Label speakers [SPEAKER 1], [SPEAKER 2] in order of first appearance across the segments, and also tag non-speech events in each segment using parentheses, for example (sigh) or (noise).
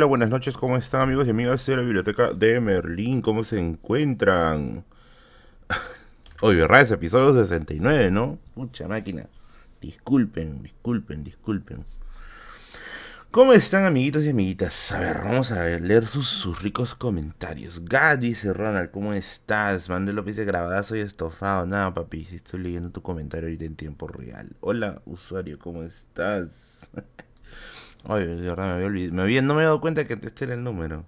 [SPEAKER 1] hola, buenas noches, ¿cómo están amigos y amigas de la biblioteca de Merlín? ¿Cómo se encuentran? (laughs) Hoy, ¿verdad? Es episodio 69, ¿no? Mucha máquina. Disculpen, disculpen, disculpen. ¿Cómo están amiguitos y amiguitas? A ver, vamos a leer sus, ricos comentarios. Gad dice Ronald, ¿cómo estás? Mande López de grabadazo y estofado. Nada, papi, estoy leyendo tu comentario ahorita en tiempo real. Hola, usuario, ¿cómo estás? (laughs) Oye, de verdad me había olvidado. Había, no me he dado cuenta que este era el número.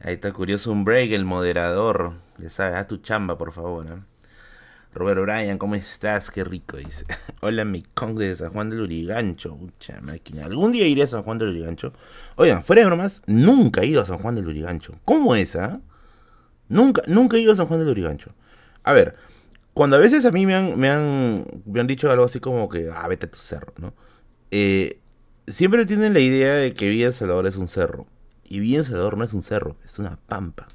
[SPEAKER 1] Ahí está curioso un break, el moderador. Ya sabes, haz tu chamba, por favor. ¿eh? Robert O'Brien, ¿cómo estás? Qué rico, dice. (laughs) Hola, mi Kong de San Juan del Urigancho. Mucha máquina. ¿Algún día iré a San Juan del Urigancho? Oigan, fuera de bromas, nunca he ido a San Juan del Urigancho. ¿Cómo es, ah? Nunca, nunca he ido a San Juan del Urigancho. A ver, cuando a veces a mí me han, me han, me han dicho algo así como que, ah, vete a tu cerro, ¿no? Eh, siempre tienen la idea de que Villa Salvador es un cerro. Y Villa Salvador no es un cerro, es una pampa.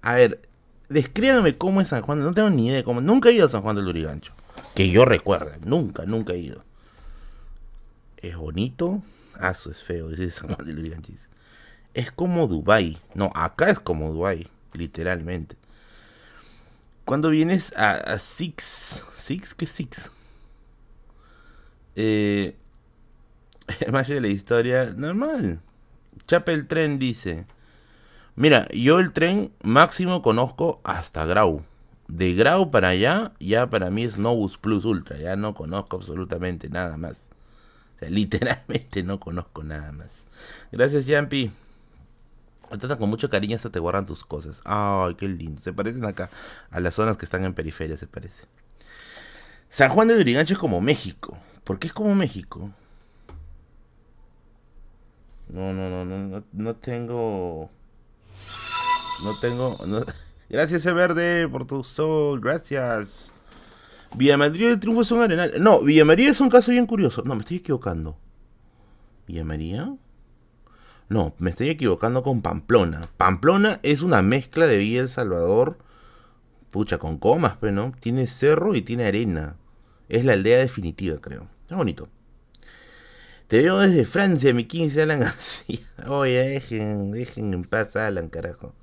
[SPEAKER 1] A ver, descríbame cómo es San Juan. No tengo ni idea de cómo. Nunca he ido a San Juan del Lurigancho. Que yo recuerde. Nunca, nunca he ido. ¿Es bonito? Ah, eso es feo, dice San Juan del Lurigancho. Es como Dubai. No, acá es como Dubai, literalmente. Cuando vienes a, a Six. ¿Six? ¿Qué Six? Eh, (laughs) más de la historia, normal. Chapel Tren dice: Mira, yo el tren máximo conozco hasta Grau. De Grau para allá, ya para mí es Novus Plus Ultra. Ya no conozco absolutamente nada más. O sea, (laughs) literalmente no conozco nada más. Gracias, Yampi. Tratan con mucho cariño hasta te guardan tus cosas. Ay, qué lindo. Se parecen acá a las zonas que están en periferia, se parece. San Juan de Lurigancho es como México. ¿Por qué es como México? No, no, no, no, no, tengo. No tengo. (laughs) Gracias, Verde, por tu sol. Gracias. Villa Madrid y el Triunfo son arenal. No, Villa María es un caso bien curioso. No, me estoy equivocando. ¿Villa María? No, me estoy equivocando con Pamplona. Pamplona es una mezcla de Villa El Salvador. Pucha, con comas, pero pues, no. Tiene cerro y tiene arena. Es la aldea definitiva, creo. Es bonito. Te veo desde Francia, mi 15 Alan (laughs) así. Oye, dejen, dejen en paz Alan, carajo.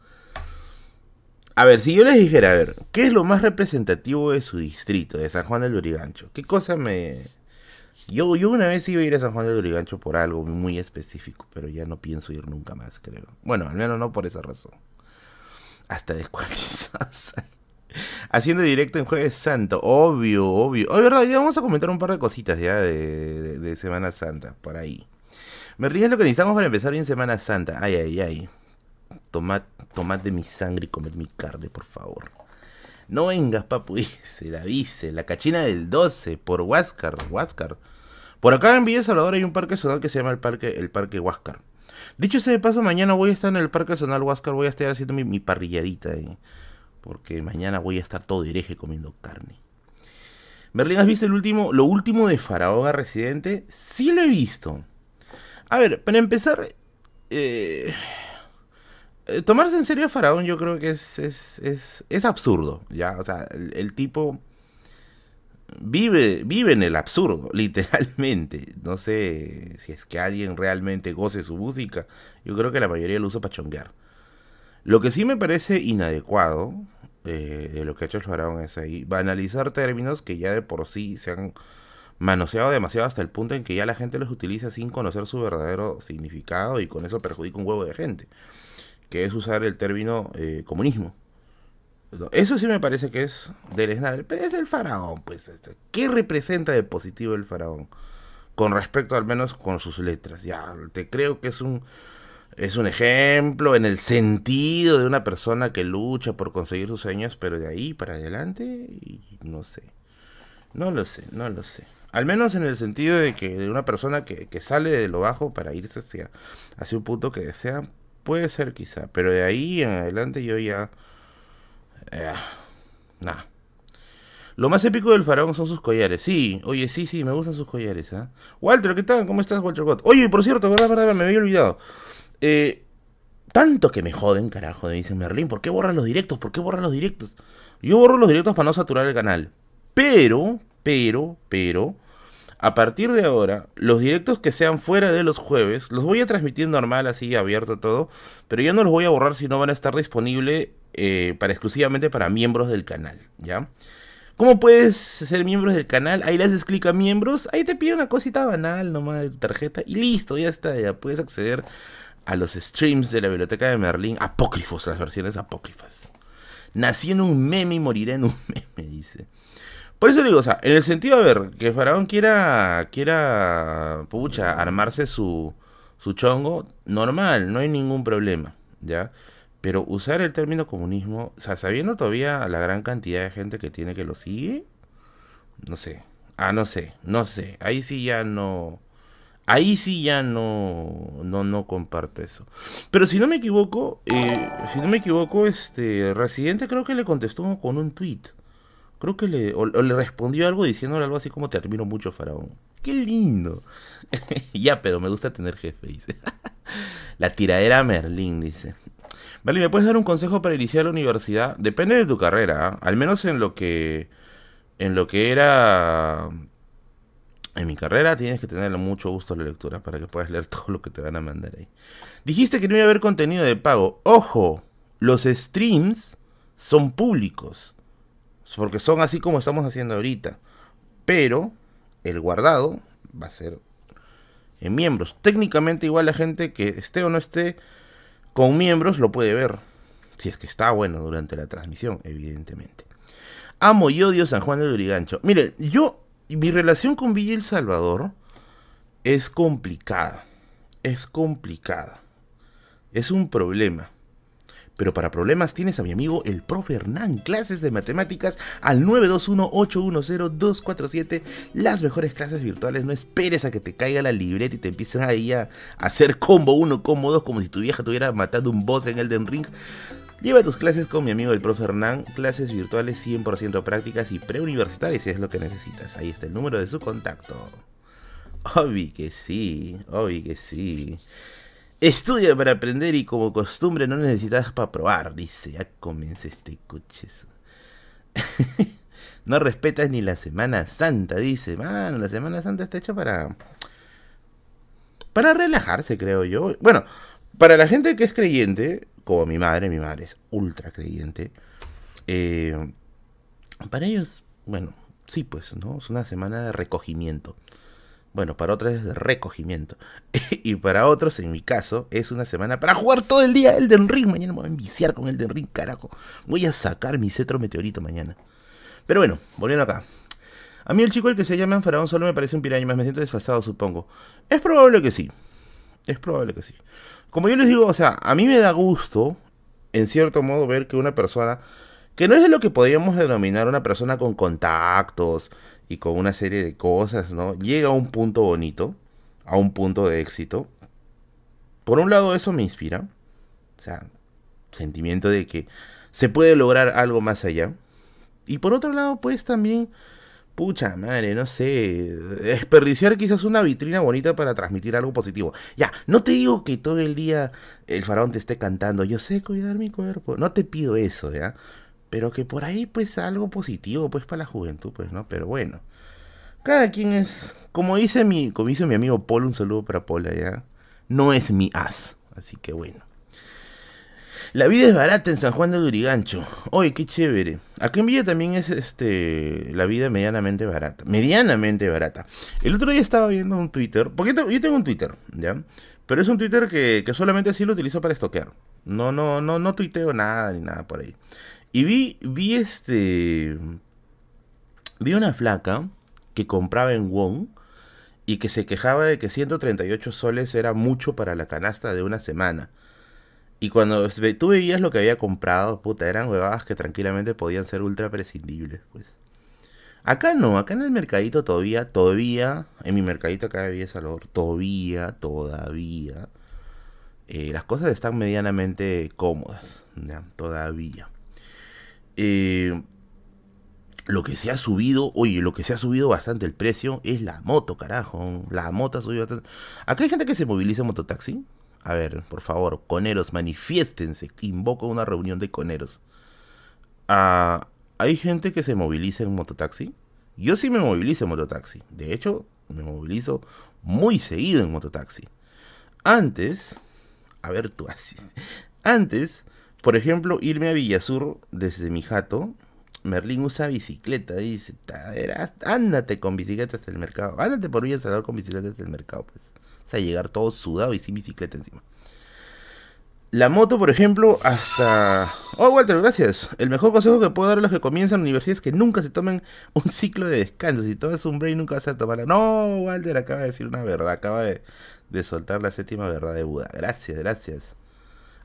[SPEAKER 1] A ver, si yo les dijera, a ver, ¿qué es lo más representativo de su distrito, de San Juan del Lurigancho? ¿Qué cosa me... Yo, yo una vez iba a ir a San Juan del Lurigancho por algo muy específico, pero ya no pienso ir nunca más, creo. Bueno, al menos no por esa razón. Hasta descuartizados. Haciendo directo en Jueves Santo, obvio, obvio. Oye, verdad, vamos a comentar un par de cositas ya de, Semana Santa, por ahí. Me ríes lo que necesitamos para empezar bien Semana Santa. Ay, ay, ay. Tomad, tomad de mi sangre y comed mi carne, por favor. No vengas, papu, (laughs) dice, la dice, la cachina del 12, por Huáscar, Huáscar. Por acá en Villa Salvador hay un parque zonal que se llama el Parque, el parque Huáscar. Dicho sea de paso, mañana voy a estar en el Parque Zonal Huáscar, voy a estar haciendo mi, mi parrilladita ahí porque mañana voy a estar todo hereje comiendo carne. Merlin, ¿has visto el último, lo último de Faraón Residente? Sí lo he visto. A ver, para empezar, eh, eh, tomarse en serio a Faraón yo creo que es, es, absurdo, ¿ya? O sea, el, tipo vive, vive en el absurdo, (laughs) literalmente. No sé si es que alguien realmente goce su música. Yo creo que la mayoría lo usa para chonguear. Lo que sí me parece inadecuado eh, de lo que ha hecho el faraón es ahí, banalizar términos que ya de por sí se han manoseado demasiado hasta el punto en que ya la gente los utiliza sin conocer su verdadero significado y con eso perjudica un huevo de gente, que es usar el término eh, comunismo. Eso sí me parece que es del pero es el faraón, pues. Este, ¿Qué representa de positivo el faraón? Con respecto al menos con sus letras. Ya, te creo que es un es un ejemplo en el sentido de una persona que lucha por conseguir sus sueños, pero de ahí para adelante, no sé. No lo sé, no lo sé. Al menos en el sentido de que de una persona que, sale de lo bajo para irse hacia, hacia un punto que desea, puede ser quizá. Pero de ahí en adelante yo ya... Eh, nada. Lo más épico del faraón son sus collares. Sí, oye, sí, sí, me gustan sus collares. ¿eh? Walter, ¿qué tal? ¿Cómo estás, Walter Gott? Oye, por cierto, verdad, verdad, me había olvidado. Eh, tanto que me joden, carajo, me dicen Merlín, ¿por qué borras los directos? ¿Por qué borras los directos? Yo borro los directos para no saturar el canal. Pero, pero, pero, a partir de ahora, los directos que sean fuera de los jueves, los voy a transmitir normal, así, abierto todo, pero yo no los voy a borrar si no van a estar disponibles eh, para exclusivamente para miembros del canal, ¿ya? ¿Cómo puedes ser miembros del canal? Ahí le haces clic a miembros, ahí te pide una cosita banal nomás de tu tarjeta y listo, ya está, ya puedes acceder a los streams de la biblioteca de Merlín, apócrifos, las versiones apócrifas. Nací en un meme y moriré en un (laughs) meme, dice. Por eso digo, o sea, en el sentido, a ver, que Faraón quiera, quiera, pucha, armarse su, su chongo, normal, no hay ningún problema, ¿ya? Pero usar el término comunismo, o sea, sabiendo todavía la gran cantidad de gente que tiene que lo sigue, no sé. Ah, no sé, no sé. Ahí sí ya no. Ahí sí ya no, no, no comparto eso. Pero si no me equivoco, eh, si no me equivoco, este Residente creo que le contestó con un tweet. Creo que le, le respondió algo diciéndole algo así como te admiro mucho, Faraón. Qué lindo. (laughs) ya, pero me gusta tener jefe, dice. (laughs) la tiradera Merlín, dice. Vale, ¿me puedes dar un consejo para iniciar la universidad? Depende de tu carrera, ¿ah? al menos en lo que en lo que era en mi carrera tienes que tener mucho gusto la lectura para que puedas leer (laughs) todo lo que te van a mandar ahí. Dijiste que no iba a haber contenido de pago. Ojo, los streams son públicos. Porque son así como estamos haciendo ahorita. Pero el guardado va a ser en miembros. Técnicamente igual la gente que esté o no esté con miembros lo puede ver. Si es que está bueno durante la transmisión, evidentemente. Amo y odio San Juan del Urigancho. Mire, yo, mi relación con Villa El Salvador es complicada. Es complicada. Es un problema. Pero para problemas tienes a mi amigo el profe Hernán, clases de matemáticas al 921-810-247, las mejores clases virtuales. No esperes a que te caiga la libreta y te empiecen ahí a hacer combo 1, combo 2, como si tu vieja estuviera matando un boss en Elden Ring. Lleva tus clases con mi amigo el profe Hernán, clases virtuales 100% prácticas y preuniversitarias si es lo que necesitas. Ahí está el número de su contacto. Obvi que sí, obvi que sí. Estudia para aprender y como costumbre no necesitas para probar, dice. Ya comienza este coche. (laughs) no respetas ni la Semana Santa, dice. Mano, la Semana Santa está hecha para. Para relajarse, creo yo. Bueno, para la gente que es creyente, como mi madre, mi madre es ultra creyente. Eh, para ellos, bueno, sí, pues, ¿no? Es una semana de recogimiento. Bueno, para otros es de recogimiento. (laughs) y para otros, en mi caso, es una semana para jugar todo el día Elden Ring. Mañana me voy a enviciar con Elden Ring, carajo. Voy a sacar mi cetro meteorito mañana. Pero bueno, volviendo acá. A mí el chico el que se llama Faraón solo me parece un piraña, más me siento desfasado, supongo. Es probable que sí. Es probable que sí. Como yo les digo, o sea, a mí me da gusto, en cierto modo, ver que una persona, que no es de lo que podríamos denominar una persona con contactos, y con una serie de cosas, ¿no? Llega a un punto bonito, a un punto de éxito. Por un lado eso me inspira, o sea, sentimiento de que se puede lograr algo más allá. Y por otro lado, pues también, pucha madre, no sé, desperdiciar quizás una vitrina bonita para transmitir algo positivo. Ya, no te digo que todo el día el faraón te esté cantando, yo sé cuidar mi cuerpo, no te pido eso, ¿ya? Pero que por ahí, pues, algo positivo, pues, para la juventud, pues, ¿no? Pero bueno. Cada quien es. Como dice mi, como dice mi amigo Paul, un saludo para Paul allá. No es mi as. Así que bueno. La vida es barata en San Juan de Lurigancho. Oye, qué chévere. Aquí en Villa también es este la vida medianamente barata. Medianamente barata. El otro día estaba viendo un Twitter. Porque yo tengo un Twitter, ¿ya? Pero es un Twitter que, que solamente así lo utilizo para estoquear. No, no, no, no tuiteo nada ni nada por ahí. Y vi, vi este. Vi una flaca que compraba en Wong y que se quejaba de que 138 soles era mucho para la canasta de una semana. Y cuando tú veías lo que había comprado, puta, eran huevadas que tranquilamente podían ser ultra prescindibles, pues. Acá no, acá en el mercadito todavía, todavía, en mi mercadito acá de Villa Salvador, todavía, todavía, eh, las cosas están medianamente cómodas, ¿ya? todavía. Eh, lo que se ha subido, oye, lo que se ha subido bastante el precio es la moto, carajo. La moto ha subido bastante. Acá hay gente que se moviliza en mototaxi. A ver, por favor, coneros, manifiéstense. Invoco una reunión de coneros. Ah, hay gente que se moviliza en mototaxi. Yo sí me movilizo en mototaxi. De hecho, me movilizo muy seguido en mototaxi. Antes, a ver tú así. Antes, por ejemplo, irme a Villasur desde mi jato, Merlín usa bicicleta, dice, ándate con bicicleta hasta el mercado, ándate por Villa Salvador con bicicleta hasta el mercado, pues. O sea, llegar todo sudado y sin bicicleta encima. La moto, por ejemplo, hasta... Oh, Walter, gracias. El mejor consejo que puedo dar a los que comienzan universidad es que nunca se tomen (laughs) un ciclo de descanso. Si tomas un break, nunca vas a tomarla. No, Walter acaba de decir una verdad. Acaba de, soltar la séptima verdad de Buda. Gracias, gracias.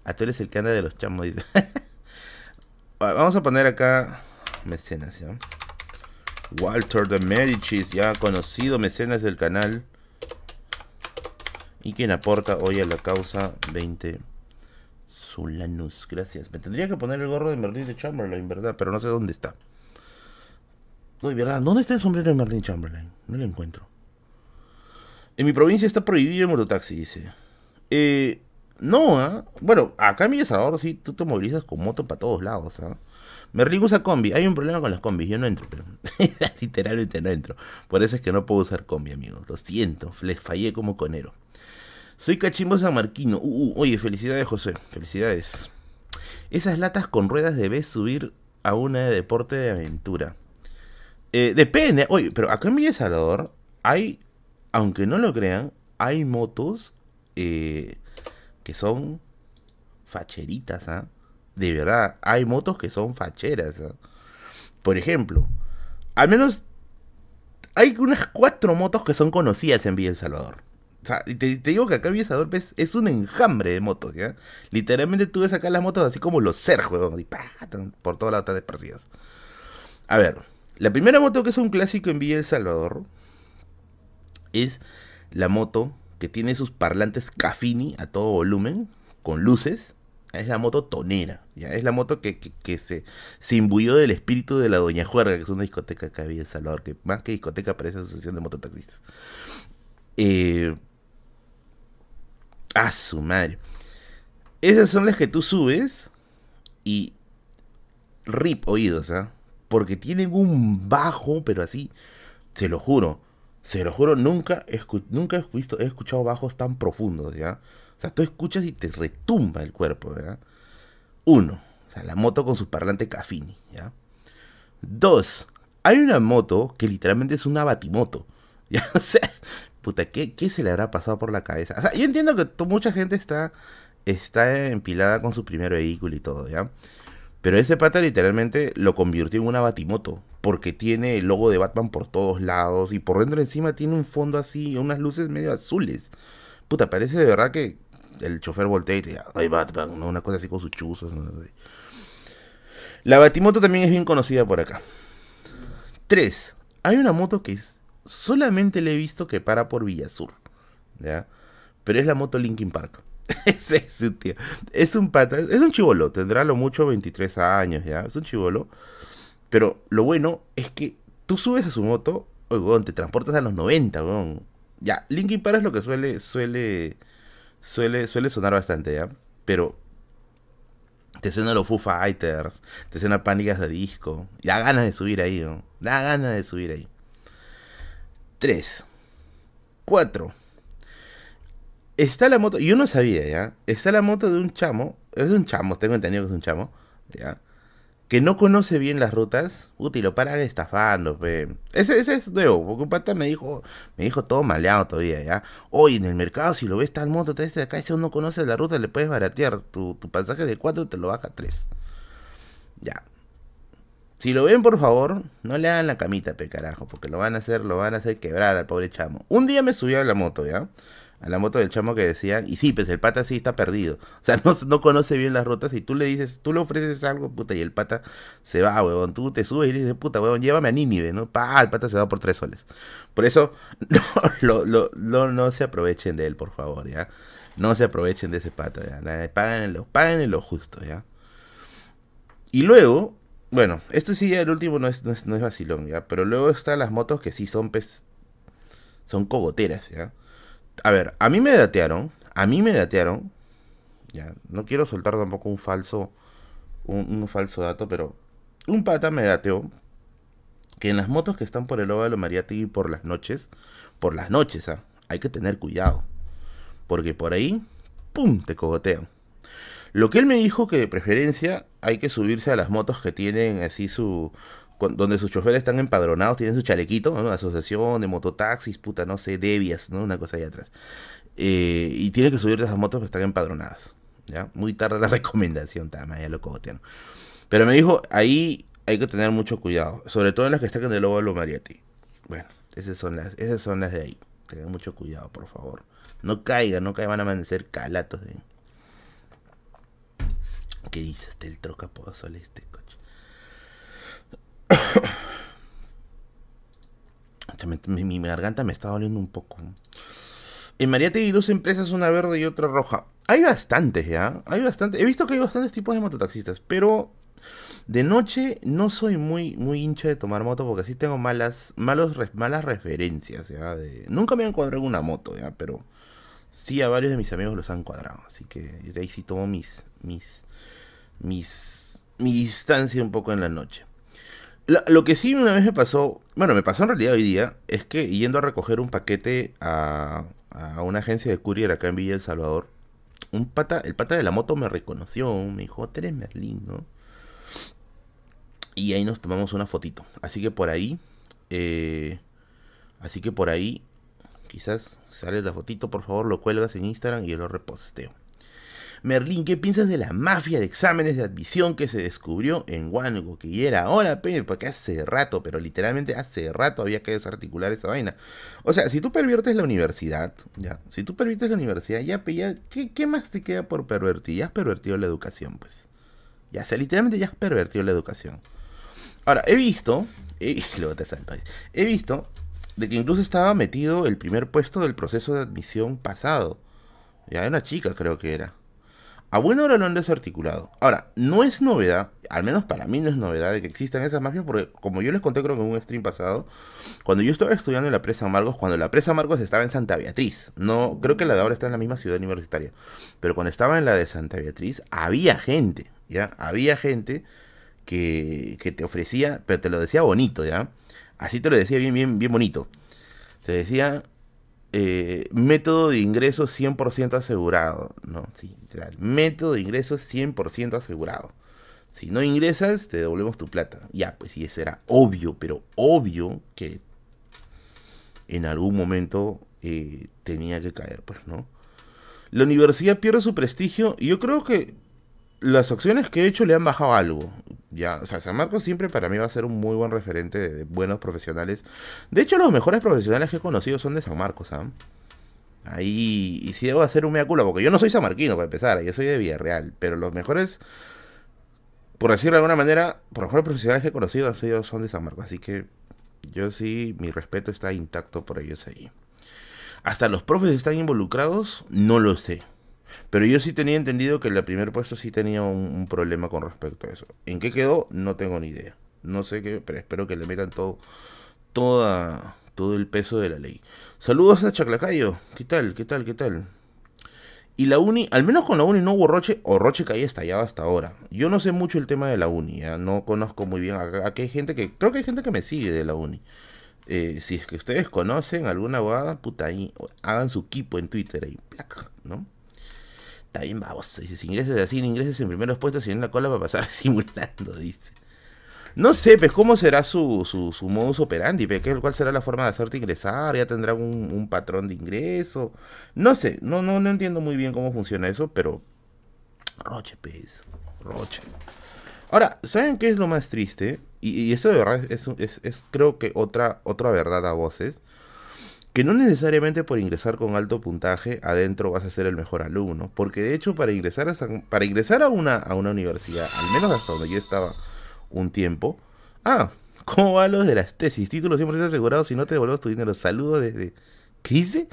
[SPEAKER 1] A tú eres el que anda de los chamos, dice. (laughs) Vamos a poner acá mecenas, ¿ya? Walter de Medicis, ya conocido mecenas del canal. Y quien aporta hoy a la causa 20 Solanus. Gracias. Me tendría que poner el gorro de Merlin de Chamberlain, ¿verdad? Pero no sé dónde está. No, ¿verdad? ¿Dónde está el sombrero de Merlin Chamberlain? No lo encuentro. En mi provincia está prohibido el mototaxi, dice. Eh, no, ¿ah? Bueno, acá en mi Salvador sí, tú te movilizas con moto para todos lados, ¿ah? Merlin usa combi. Hay un problema con las combis. Yo no entro, pero (laughs) literalmente no entro. Por eso es que no puedo usar combi, amigos. Lo siento. Les fallé como conero. Soy Cachimbo San Marquino. Uh, uh, oye, felicidades, José. Felicidades. Esas latas con ruedas debes subir a una de deporte de aventura. Eh, depende. Oye, pero acá en Villa Salvador hay, aunque no lo crean, hay motos eh, que son facheritas, ¿ah? De verdad, hay motos que son facheras. ¿ah? Por ejemplo, al menos hay unas cuatro motos que son conocidas en Villa El Salvador. Te, digo que acá en Villa Salvador pues, es un enjambre de motos, ¿ya? Literalmente tú ves acá las motos así como los y por todas las otras partidas. A ver, la primera moto que es un clásico en Villa El Salvador es la moto que tiene sus parlantes Cafini a todo volumen, con luces. Es la moto tonera. Es la moto que, se, se, imbuyó del espíritu de la Doña Juerga, que es una discoteca había en Salvador, que más que discoteca parece asociación de mototaxistas. Eh, a su madre. Esas son las que tú subes y rip oídos, ¿ah? Porque tienen un bajo, pero así, se lo juro, se lo juro, nunca, nunca he, he escuchado bajos tan profundos, ¿ya? O sea, tú escuchas y te retumba el cuerpo, ¿ya? Uno, o sea, la moto con su parlante Cafini, ¿ya? Dos, hay una moto que literalmente es una batimoto, (laughs) ¿ya? O sea, puta, ¿qué, ¿qué, se le habrá pasado por la cabeza? O sea, yo entiendo que mucha gente está, está empilada con su primer vehículo y todo, ¿ya? Pero ese pata literalmente lo convirtió en una batimoto. Porque tiene el logo de Batman por todos lados. Y por dentro encima tiene un fondo así, unas luces medio azules. Puta, parece de verdad que el chofer voltea y te dice, ay Batman, una cosa así con sus chuzos. La batimoto también es bien conocida por acá. Tres, hay una moto que es, solamente le he visto que para por Villasur. ¿Ya? Pero es la moto Linkin Park. (laughs) es, tío. Es un pata, es un chivolo, tendrá lo mucho 23 años ya, es un chivolo. Pero lo bueno es que tú subes a su moto, oye, te transportas a los 90, weón. Ya, Linkin Park es lo que suele, suele, suele, suele sonar bastante, ¿ya? Pero te suena los Foo Fighters, te suena Pánicas de Disco. Da ganas de subir ahí, ¿no? Da ganas de subir ahí. 3. 4. Está la moto, yo no sabía, ¿ya? Está la moto de un chamo, es un chamo, tengo entendido que es un chamo, ¿ya? Que no conoce bien las rutas, útil, lo paran estafando. Ese, ese es nuevo, porque un pata me dijo, me dijo todo maleado todavía, ¿ya? Hoy en el mercado, si lo ves tal moto, te de acá, si uno conoce la ruta, le puedes baratear. Tu, tu pasaje de 4 te lo baja a 3. Ya. Si lo ven, por favor, no le hagan la camita, pe carajo, porque lo van a hacer, lo van a hacer quebrar al pobre chamo. Un día me subió a la moto, ¿ya? a la moto del chamo que decían, y sí, pues el pata sí está perdido. (laughs) O sea, no, no conoce bien las rutas y tú le dices, tú le ofreces algo, puta, y el pata se va, huevón. Tú te subes y le dices, puta, huevón, llévame a Nínive, ¿no? Pa, el pata se va por tres soles. Por eso, (laughs) no, lo, no, no se aprovechen de él, por favor, ¿ya? No se aprovechen de ese pata, ¿ya? Páganlo, páganlo lo justo, ¿ya? Y luego, bueno, esto sí, el último no es, no es, no es vacilón, ¿ya? Pero luego están las motos que sí son, pues, son cogoteras, ¿ya? a ver, a mí me datearon, a mí me datearon, ya, no quiero soltar tampoco un falso, un, falso dato, pero un pata me dateó que en las motos que están por el óvalo Mariategui por las noches, por las noches, ¿ah? hay que tener cuidado. Porque por ahí, ¡pum!, te cogotean. Lo que él me dijo que de preferencia hay que subirse a las motos que tienen así su... Donde sus choferes están empadronados, tienen su chalequito, ¿no? Asociación de mototaxis, puta, no sé, debias, ¿no? Una cosa ahí atrás. Eh, y tiene que subirse a esas motos que están empadronadas. ¿ya? Muy tarde la (laughs) recomendación, también, ya lo cogotean. Pero me dijo, ahí hay que tener mucho cuidado, sobre todo las que están en el de Mariati. Bueno, esas son las, esas son las de ahí. Tengan mucho cuidado, por favor. No caigan, no caigan, van a amanecer calatos de... ¿Qué dice este el trocapozo este coche? (coughs) mi, mi, garganta me está doliendo un poco. En Mariate hay dos empresas, una verde y otra roja. Hay bastantes, ¿ya? Hay bastantes. He visto que hay bastantes tipos de mototaxistas, pero de noche no soy muy, muy hincha de tomar moto porque así tengo malas, malos, malas referencias, ¿ya? De... Nunca me han cuadrado una moto, ¿ya? Pero sí a varios de mis amigos los han cuadrado. Así que de ahí sí tomo mis, mis, mis, mi distancia un poco en la noche. Lo, que sí una vez me pasó, bueno, me pasó en realidad hoy día, es que yendo a recoger un paquete a, a una agencia de courier acá en Villa El Salvador, un pata, el pata de la moto me reconoció, me dijo, eres Merlín, ¿no? Y ahí nos tomamos una fotito. Así que por ahí, eh, así que por ahí, quizás sales la fotito, por favor, lo cuelgas en Instagram y yo lo reposteo. Merlín, ¿qué piensas de la mafia de exámenes de admisión que se descubrió en Huánuco? Que era ahora, porque hace rato, pero literalmente hace rato había que desarticular esa vaina. O sea, si tú perviertes la universidad, ya, si tú perviertes la universidad, ya, ya ¿qué, ¿qué, más te queda por pervertir? Ya has pervertido la educación, pues. Ya, sea, literalmente ya has pervertido la educación. Ahora, he visto, he, (laughs) luego te he visto de que incluso estaba metido el primer puesto del proceso de admisión pasado. Ya, una chica creo que era. A buena hora lo han desarticulado. Ahora, no es novedad, al menos para mí no es novedad de que existan esas mafias, porque como yo les conté creo que en un stream pasado, cuando yo estaba estudiando en la Presa Marcos, cuando la Presa Marcos estaba en Santa Beatriz, no, creo que la de ahora está en la misma ciudad universitaria, pero cuando estaba en la de Santa Beatriz, había gente, ¿ya? Había gente que, que te ofrecía, pero te lo decía bonito, ¿ya? Así te lo decía bien, bien, bien bonito. Te decía, eh, método de ingreso 100% asegurado. No, sí, literal. Método de ingreso 100% asegurado. Si no ingresas, te devolvemos tu plata. Ya, pues sí, eso era obvio, pero obvio que en algún momento eh, tenía que caer, pues, ¿no? La universidad pierde su prestigio y yo creo que las acciones que he hecho le han bajado algo. Ya, o sea, San Marcos siempre para mí va a ser un muy buen referente de, buenos profesionales. De hecho, los mejores profesionales que he conocido son de San Marcos, ¿ah? Ahí, y si debo hacer un mea culpa, porque yo no soy samarquino para empezar, yo soy de Villarreal, pero los mejores, por decirlo de alguna manera, los mejores profesionales que he conocido son de San Marcos, así que yo sí, mi respeto está intacto por ellos ahí. Hasta los profes están involucrados, no lo sé. Pero yo sí tenía entendido que el primer puesto sí tenía un, problema con respecto a eso. ¿En qué quedó? No tengo ni idea. No sé qué, pero espero que le metan todo, toda, todo el peso de la ley. Saludos a Chaclacayo. ¿Qué tal? ¿Qué tal? ¿Qué tal? Y la uni, al menos con la uni no hubo Roche, o Roche que haya estallado hasta ahora. Yo no sé mucho el tema de la uni, ¿ya? no conozco muy bien. Aquí hay gente que, creo que hay gente que me sigue de la uni. Eh, si es que ustedes conocen alguna abogada, puta, ahí, hagan su equipo en Twitter ahí, ¿no? Está bien, vamos. Si ingreses así, ingreses en primeros puestos y en la cola va a pasar (laughs) simulando, dice. No sé, pues, cómo será su, su, su modus operandi, pues, ¿cuál será la forma de hacerte ingresar? ¿Ya tendrá un, un, patrón de ingreso? No sé, no, no, no entiendo muy bien cómo funciona eso, pero... Roche, pues, Roche. Ahora, ¿saben qué es lo más triste? Y, y eso de verdad es, es, es, creo que otra, otra verdad a voces que no necesariamente por ingresar con alto puntaje adentro vas a ser el mejor alumno, porque de hecho para ingresar a, para ingresar a una, a una universidad, al menos hasta donde yo estaba un tiempo, ah, (laughs) ¿cómo va lo de las tesis? Título 100% asegurado si no te devolvemos tu dinero. Saludos desde... ¿Qué hice?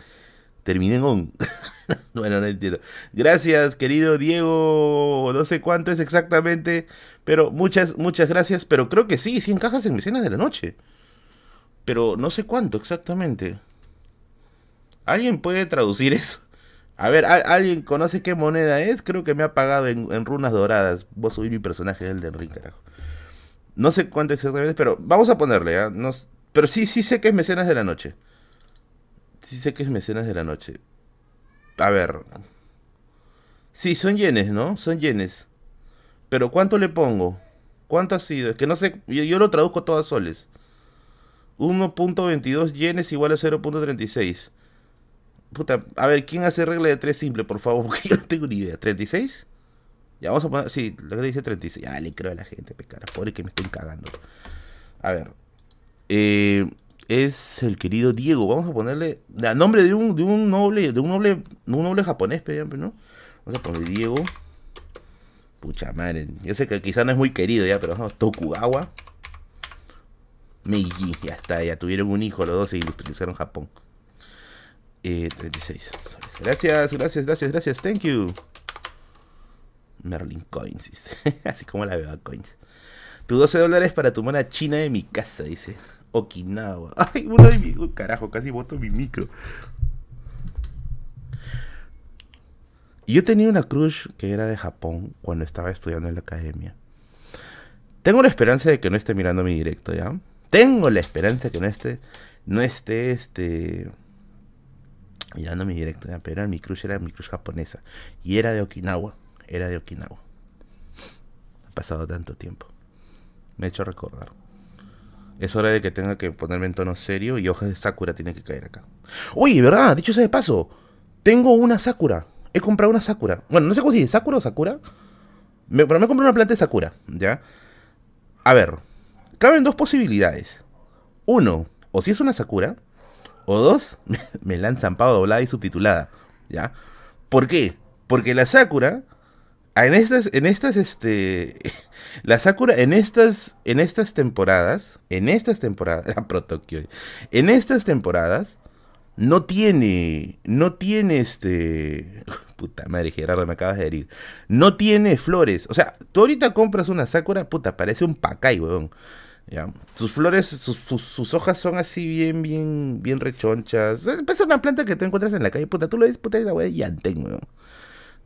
[SPEAKER 1] Terminé en on. (laughs) bueno, no entiendo. Gracias, querido Diego. No sé cuánto es exactamente, pero muchas, muchas gracias. Pero creo que sí, 100 cajas en mecenas de la noche. Pero no sé cuánto exactamente. ¿Alguien puede traducir eso? A ver, ¿alguien conoce qué moneda es? Creo que me ha pagado en, runas doradas. Vos subir mi personaje del de Ring, carajo. No sé cuánto exactamente, pero vamos a ponerle, ¿ah? pero sí, sí sé que es mecenas de la noche. Sí sé que es mecenas de la noche. A ver. Sí, son yenes, ¿no? Son yenes. Pero ¿cuánto le pongo? ¿Cuánto ha sido? Es que no sé, yo, lo traduzco todo a soles. 1.22 yenes igual a 0.36. Puta, a ver, ¿quién hace regla de 3 simple, por favor? (laughs) Porque yo no tengo ni idea. ¿36? Ya vamos a poner, sí, lo que dice 36. Ah, le creo a la gente, pecara. Pobre que me estén cagando. A ver. Eh, es el querido Diego. Vamos a ponerle. A nombre de un, noble. De un noble. un noble japonés, ¿no? Vamos a poner Diego. Pucha madre. Yo sé que quizá no es muy querido ya, pero vamos. Tokugawa. Meiji. Ya está, ya tuvieron un hijo los dos e industrializaron Japón. Eh, 36. Gracias, gracias, gracias, gracias. Thank you. Merlin Coins, dice. (laughs) Así como la veo Coins. Tu 12 dólares para tu mona china de mi casa, dice. Okinawa. (laughs) Ay, uno de mi. carajo, casi boto mi micro. Yo tenía una crush que era de Japón cuando estaba estudiando en la academia. Tengo la esperanza de que no esté mirando mi directo, ¿ya? Tengo la esperanza de que no esté. No esté este. Mirando mi directo. Pero mi crush era mi crush japonesa. Y era de Okinawa era de Okinawa. Ha pasado tanto tiempo. Me he hecho recordar. Es hora de que tenga que ponerme en tono serio y hojas de Sakura tienen que caer acá. Oye, ¿verdad? Dicho sea de paso, tengo una Sakura. He comprado una Sakura. Bueno, no sé cómo se dice, ¿Sakura o Sakura? pero me comprado una planta de Sakura, ¿ya? A ver, caben dos posibilidades. Uno, o si es una Sakura, o dos, (laughs) me la han zampado doblada y subtitulada, ¿ya? ¿Por qué? Porque la Sakura Ah, en estas, en estas, este, (laughs) la Sakura, en estas, en estas temporadas, en estas temporadas, (laughs) Pro en estas temporadas, no tiene, no tiene este, puta madre, Gerardo, me acabas de herir, no tiene flores, o sea, tú ahorita compras una Sakura, puta, parece un pacay, weón, ¿ya? Sus flores, sus, hojas son así bien, bien, bien rechonchas, es una planta que te encuentras en la calle, puta, tú lo ves, puta, esa weón, yantén, weón.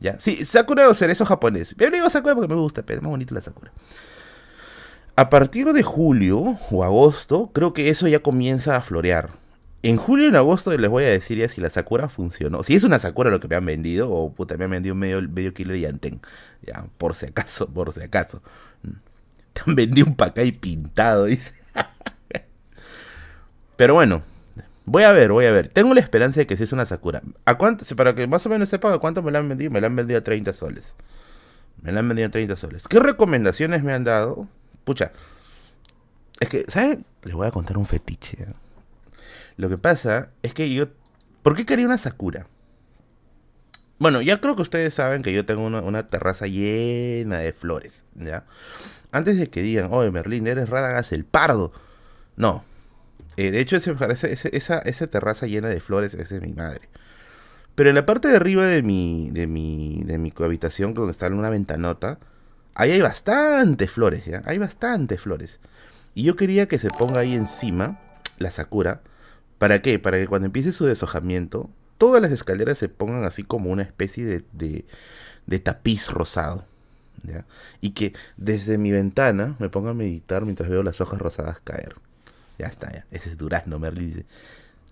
[SPEAKER 1] ¿Ya? Sí, Sakura o cerezo japonés. Pero digo Sakura porque me gusta, pero es más bonito la Sakura. A partir de julio o agosto, creo que eso ya comienza a florear. En julio y en agosto les voy a decir ya si la Sakura funcionó. Si es una Sakura lo que me han vendido, o puta, me han vendido medio, medio kilo y anten. Ya, por si acaso, por si acaso. Te han vendido un pacay pintado, dice. Pero bueno, Voy a ver, voy a ver. Tengo la esperanza de que si es una Sakura. ¿A cuánto? Para que más o menos sepa a cuánto me la han vendido. Me la han vendido a 30 soles. Me la han vendido a 30 soles. ¿Qué recomendaciones me han dado? Pucha. Es que, ¿saben? Les voy a contar un fetiche. Lo que pasa es que yo... ¿Por qué quería una Sakura? Bueno, ya creo que ustedes saben que yo tengo una, terraza llena de flores, ¿ya? Antes de que digan, oye, Merlín, eres Radagas el pardo. No, eh, de hecho, esa, terraza llena de flores es de mi madre. Pero en la parte de arriba de mi, de mi, de mi habitación, donde está una ventanota, ahí hay bastantes flores, ¿ya? Hay bastantes flores. Y yo quería que se ponga ahí encima la sakura. ¿Para qué? Para que cuando empiece su deshojamiento, todas las escaleras se pongan así como una especie de, de tapiz rosado. Y que desde mi ventana me ponga a meditar mientras veo las hojas rosadas caer. Ya está, ya. Ese es durazno, Merlin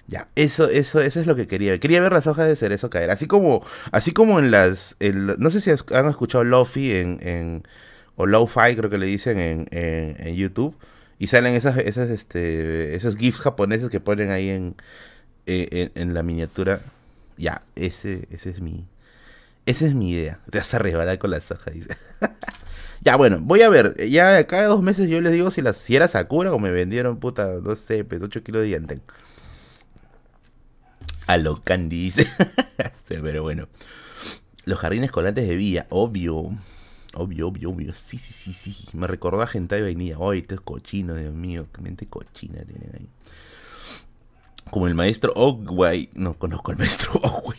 [SPEAKER 1] Ya, eso, eso, eso es lo que quería. Quería ver las hojas de cerezo caer. Así como, así como en las. no sé si han escuchado Lofi en, en. o Lo-Fi, creo que le dicen en, en, YouTube. Y salen esas, esas, este, esos GIFs japoneses que ponen ahí en, en, en la miniatura. Ya, ese, ese es mi. Esa es mi idea. Te vas a rebalar con las hojas, dice. (laughs) Ya, bueno, voy a ver. Ya cada dos meses yo les digo si, las, si era Sakura o me vendieron, puta, no sé, pues 8 kilos de diente. A lo candy, dice. (laughs) Pero bueno. Los jardines colantes de Villa, obvio. Obvio, obvio, obvio. Sí, sí, sí, sí. Me recordó a gente de vainilla. Ay, este es cochino, Dios mío. Qué mente cochina tienen ahí. Como el maestro Ogway. No conozco al maestro (laughs) Ogway.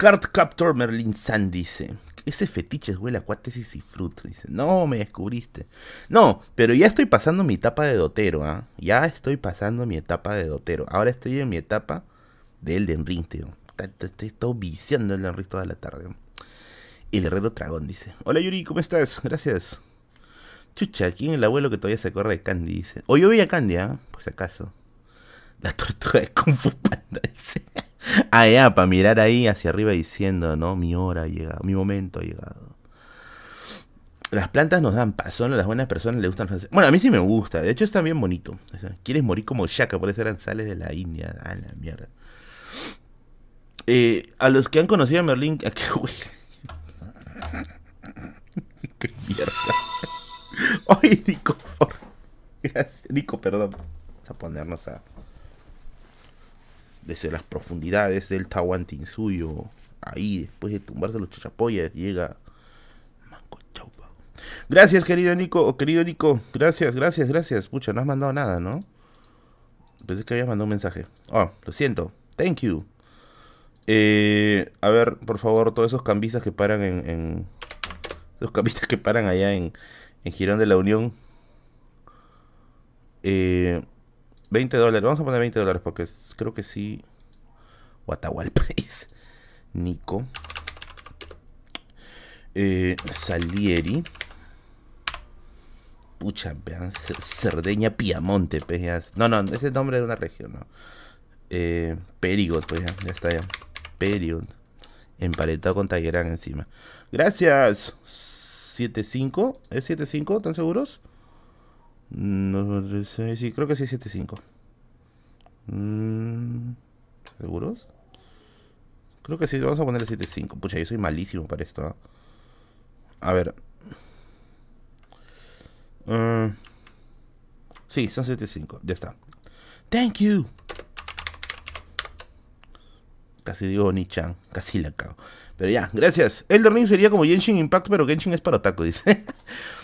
[SPEAKER 1] Card Captor Merlin San dice ese fetiche huele a cuátesis y fruto. Dice, no, me descubriste. No, pero ya estoy pasando mi etapa de dotero, ¿ah? Ya estoy pasando mi etapa de dotero. Ahora estoy en mi etapa de Elden Ring, tío. Estoy viciando Elden Ring toda la tarde. El herrero dragón dice, hola Yuri, ¿cómo estás? Gracias. Chucha, ¿quién es el abuelo que todavía se corre de Candy? Dice, o yo vi a Candy, ¿ah? Por si acaso. La tortuga de Kung Fu Panda (laughs) dice. (laughs) Ah, ya, para mirar ahí hacia arriba diciendo, ¿no? Mi hora ha llegado, mi momento ha llegado. Las plantas nos dan paz, son las buenas personas, le gustan. Bueno, a mí sí me gusta, de hecho está bien bonito. Quieres morir como Shaka, por eso eran sales de la India. A la mierda. Eh, a los que han conocido a Merlin... ¿a qué güey? (laughs) qué mierda. (laughs) Oye, Nico, por... Gracias. Nico, perdón. Vamos a ponernos a desde las profundidades del Tahuantinsuyo, ahí después de tumbarse los chachapoyas, llega Manco Chaupa. Gracias, querido Nico, querido Nico, gracias, gracias, gracias. Pucha, no has mandado nada, ¿no? Pensé que habías mandado un mensaje. Oh, lo siento. Thank you. Eh, a ver, por favor, todos esos cambistas que paran en, en los cambistas que paran allá en, en Girón de la Unión. Eh, 20 dólares. Vamos a poner 20 dólares porque creo que sí. Guatahualpaís. (laughs) Nico. Eh, Salieri. Pucha, vean. Cerdeña Piamonte, No, no, ese es el nombre de una región, ¿no? Eh, Perigot, pues ya, ya está ya. Perigot. Empaletado con Tallerán encima. Gracias. 75. ¿Es 75? ¿Están seguros? No, sí, creo que sí, 7.5. Mm, ¿Seguros? Creo que sí, vamos a ponerle 7.5. Pucha, yo soy malísimo para esto. ¿ah? A ver. Uh, sí, son 7.5. Ya está. Thank you. Casi digo Ni-chan. Casi la cago. Pero ya, gracias. Elden Ring sería como Genshin Impact, pero Genshin es para otaku, dice. (laughs)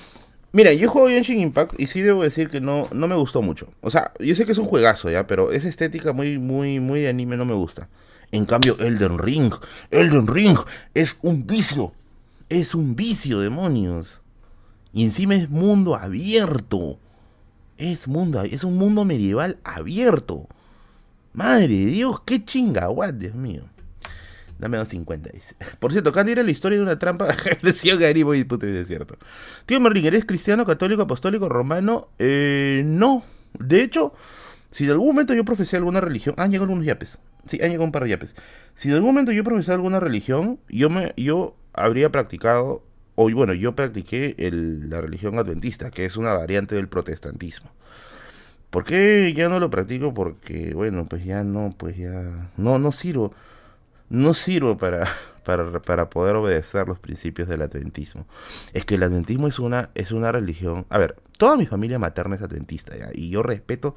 [SPEAKER 1] Mira, yo juego Genshin Impact y sí debo decir que no, no me gustó mucho. O sea, yo sé que es un juegazo ya, pero esa estética muy, muy, muy de anime no me gusta. En cambio, Elden Ring, Elden Ring es un vicio. Es un vicio, demonios. Y encima es mundo abierto. Es mundo, es un mundo medieval abierto. Madre de Dios, qué chinga, Dios mío. Dame 250, dice. (laughs) Por cierto, Candy era la historia de una trampa. (laughs) Decía Gary Boy, puto, es cierto. Tío Merlin, ¿eres cristiano, católico, apostólico, romano? Eh, no. De hecho, si de algún momento yo profesé alguna religión. Han llegado algunos yapes. Sí, han llegado un par de yapes. Si de algún momento yo profesé alguna religión, yo, me, yo habría practicado. O bueno, yo practiqué el, la religión adventista, que es una variante del protestantismo. ¿Por qué ya no lo practico? Porque, bueno, pues ya no, pues ya. No, no sirvo no sirvo (laughs) para, para, poder obedecer los principios del adventismo. Es que el adventismo es una, es una religión. A ver, toda mi familia materna es adventista, y yo respeto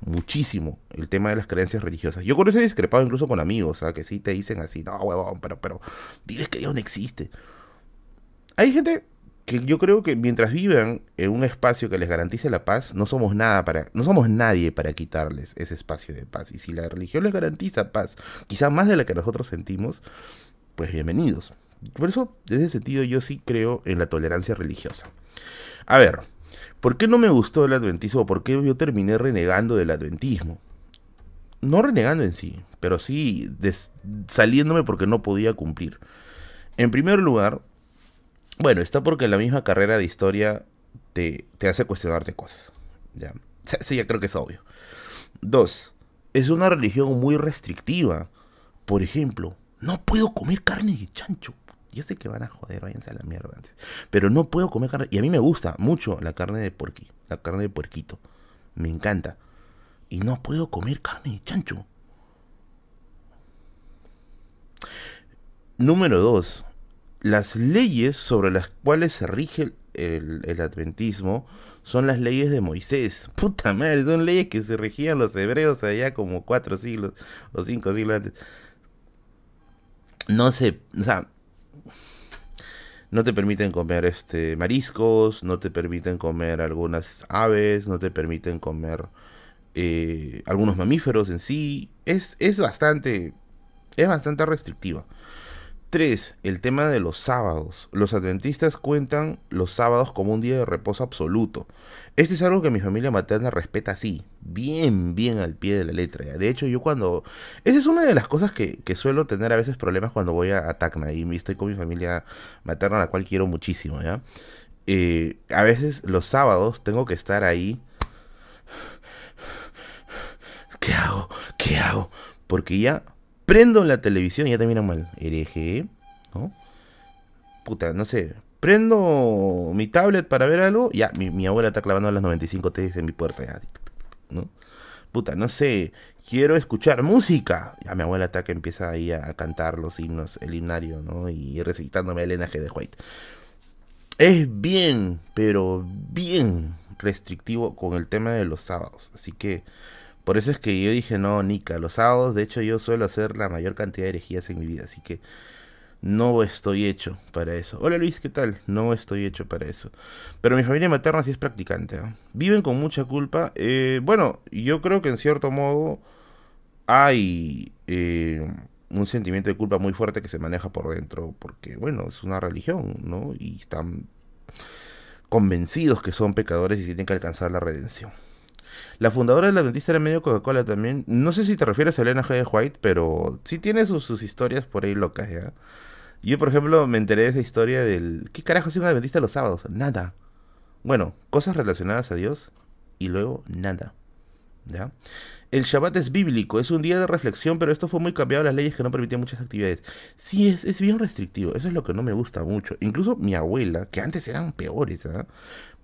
[SPEAKER 1] muchísimo el tema de las creencias religiosas. Yo con discrepado incluso con amigos, que sí te dicen así, no, huevón, pero, pero, diles que Dios no existe. Hay gente que yo creo que mientras vivan en un espacio que les garantice la paz, no somos nada para, no somos nadie para quitarles ese espacio de paz. Y si la religión les garantiza paz, quizá más de la que nosotros sentimos, pues bienvenidos. Por eso, desde ese sentido, yo sí creo en la tolerancia religiosa. A ver, ¿por qué no me gustó el adventismo? ¿Por qué yo terminé renegando del adventismo? No renegando en sí, pero sí saliéndome porque no podía cumplir. En primer lugar, bueno, está porque la misma carrera de historia te, hace cuestionarte cosas. Ya. Sí, ya creo que es obvio. Dos, es una religión muy restrictiva. Por ejemplo, no puedo comer carne de chancho. Yo sé que van a joder, váyanse a la mierda antes. Pero no puedo comer carne. Y a mí me gusta mucho la carne de puerqui, la carne de puerquito. Me encanta. Y no puedo comer carne de chancho. Número dos, las leyes sobre las cuales se rige el, adventismo son las leyes de Moisés. (laughs) Puta madre, son leyes que se regían los hebreos allá como cuatro siglos o cinco siglos antes. No sé, o sea, no te permiten comer este mariscos, no te permiten comer algunas aves, no te permiten comer eh, algunos mamíferos en sí. Es, es bastante, es bastante restrictiva. Tres, el tema de los sábados. Los adventistas cuentan los sábados como un día de reposo absoluto. Este es algo que mi familia materna respeta así, bien, bien al pie de la letra. De hecho, yo cuando... Esa es una de las cosas que, suelo tener a veces problemas cuando voy a, Tacna y estoy con mi familia materna, la cual quiero muchísimo, ¿ya? Eh, a veces los sábados tengo que estar ahí... (sighs) ¿Qué hago? hago? Porque ya prendo la televisión y ya te miran mal. Hereje, ¿no? Puta, no sé. Prendo mi tablet para ver algo. Ya, mi, abuela está clavando las 95 T en mi puerta. Ya, ¿no? Puta, no sé. Quiero escuchar música. Ya mi abuela está que empieza ahí a, cantar los himnos, el himnario, ¿no? Y recitándome el G de White. Es bien, pero bien restrictivo con el tema de los sábados. Así que por eso es que yo dije, no, Nika, los sábados, de hecho yo suelo hacer la mayor cantidad de herejías en mi vida. Así que no estoy hecho para eso. Hola Luis, ¿qué tal? No estoy hecho para eso. Pero mi familia materna sí es practicante. ¿eh? Viven con mucha culpa. Eh, bueno, yo creo que en cierto modo hay eh, un sentimiento de culpa muy fuerte que se maneja por dentro. Porque, bueno, es una religión, ¿no? Y están convencidos que son pecadores y tienen que alcanzar la redención. La fundadora de la dentista era medio Coca-Cola también. No sé si te refieres a Elena G. White, pero sí tiene sus, historias por ahí locas, ¿ya? Yo, por ejemplo, me enteré de esa historia del... ¿Qué carajo hace un adventista los sábados? Nada. Bueno, cosas relacionadas a Dios y luego nada. ¿Ya? El Shabbat es bíblico, es un día de reflexión, pero esto fue muy cambiado las leyes que no permitían muchas actividades. Sí, es, bien restrictivo, eso es lo que no me gusta mucho. Incluso mi abuela, que antes eran peores, ¿ah?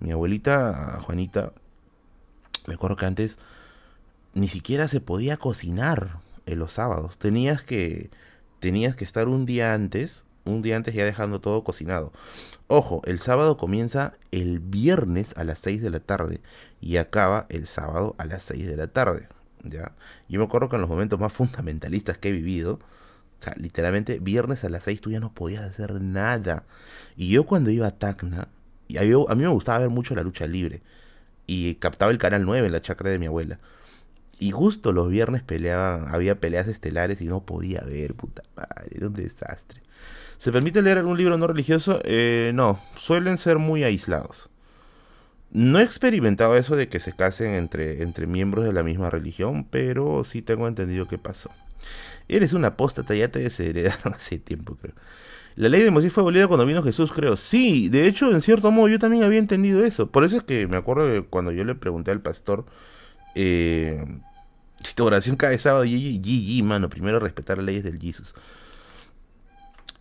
[SPEAKER 1] Mi abuelita, Juanita, me acuerdo que antes ni siquiera se podía cocinar en los sábados. Tenías que tenías que estar un día antes, un día antes ya dejando todo cocinado. Ojo, el sábado comienza el viernes a las 6 de la tarde y acaba el sábado a las 6 de la tarde. ¿ya? Yo me acuerdo que en los momentos más fundamentalistas que he vivido, o sea, literalmente viernes a las 6 tú ya no podías hacer nada. Y yo cuando iba a Tacna, y mí, a mí me gustaba ver mucho la lucha libre. Y captaba el canal 9 en la chacra de mi abuela. Y justo los viernes peleaban, había peleas estelares y no podía ver, puta madre, era un desastre. ¿Se permite leer algún libro no religioso? Eh, no, suelen ser muy aislados. No he experimentado eso de que se casen entre, entre miembros de la misma religión, pero sí tengo entendido qué pasó. Eres una apóstata, ya te desheredaron (laughs) hace tiempo, creo. La ley de Moisés fue abolida cuando vino Jesús, creo. Sí, de hecho, en cierto modo, yo también había entendido eso. Por eso es que me acuerdo de cuando yo le pregunté al pastor eh, si tu oración cada sábado, GG, mano, primero respetar las leyes del Jesus.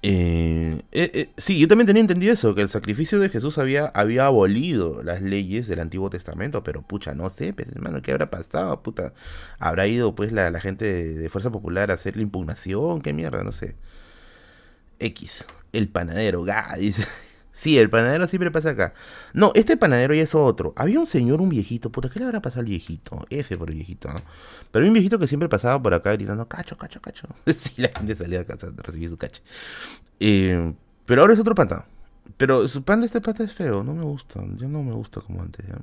[SPEAKER 1] Eh, eh, eh, sí, yo también tenía entendido eso, que el sacrificio de Jesús había, había abolido las leyes del Antiguo Testamento, pero pucha, no sé, pues, hermano, ¿qué habrá pasado? Puta, habrá ido pues la, gente de, Fuerza Popular a hacer la impugnación, qué mierda, no sé. X, el panadero, ga. (laughs) Sí, el panadero siempre pasa acá. No, este panadero ya es otro. Había un señor, un viejito. Puta, ¿qué le habrá pasado al viejito? F por el viejito, ¿no? Pero había un viejito que siempre pasaba por acá gritando, cacho, cacho, cacho. (laughs) sí, la gente salía a casa a recibir su cacho. Eh, pero ahora es otro panta. Pero su pan de este pata es feo, no me gusta. Ya no me gusta como antes, ¿ya?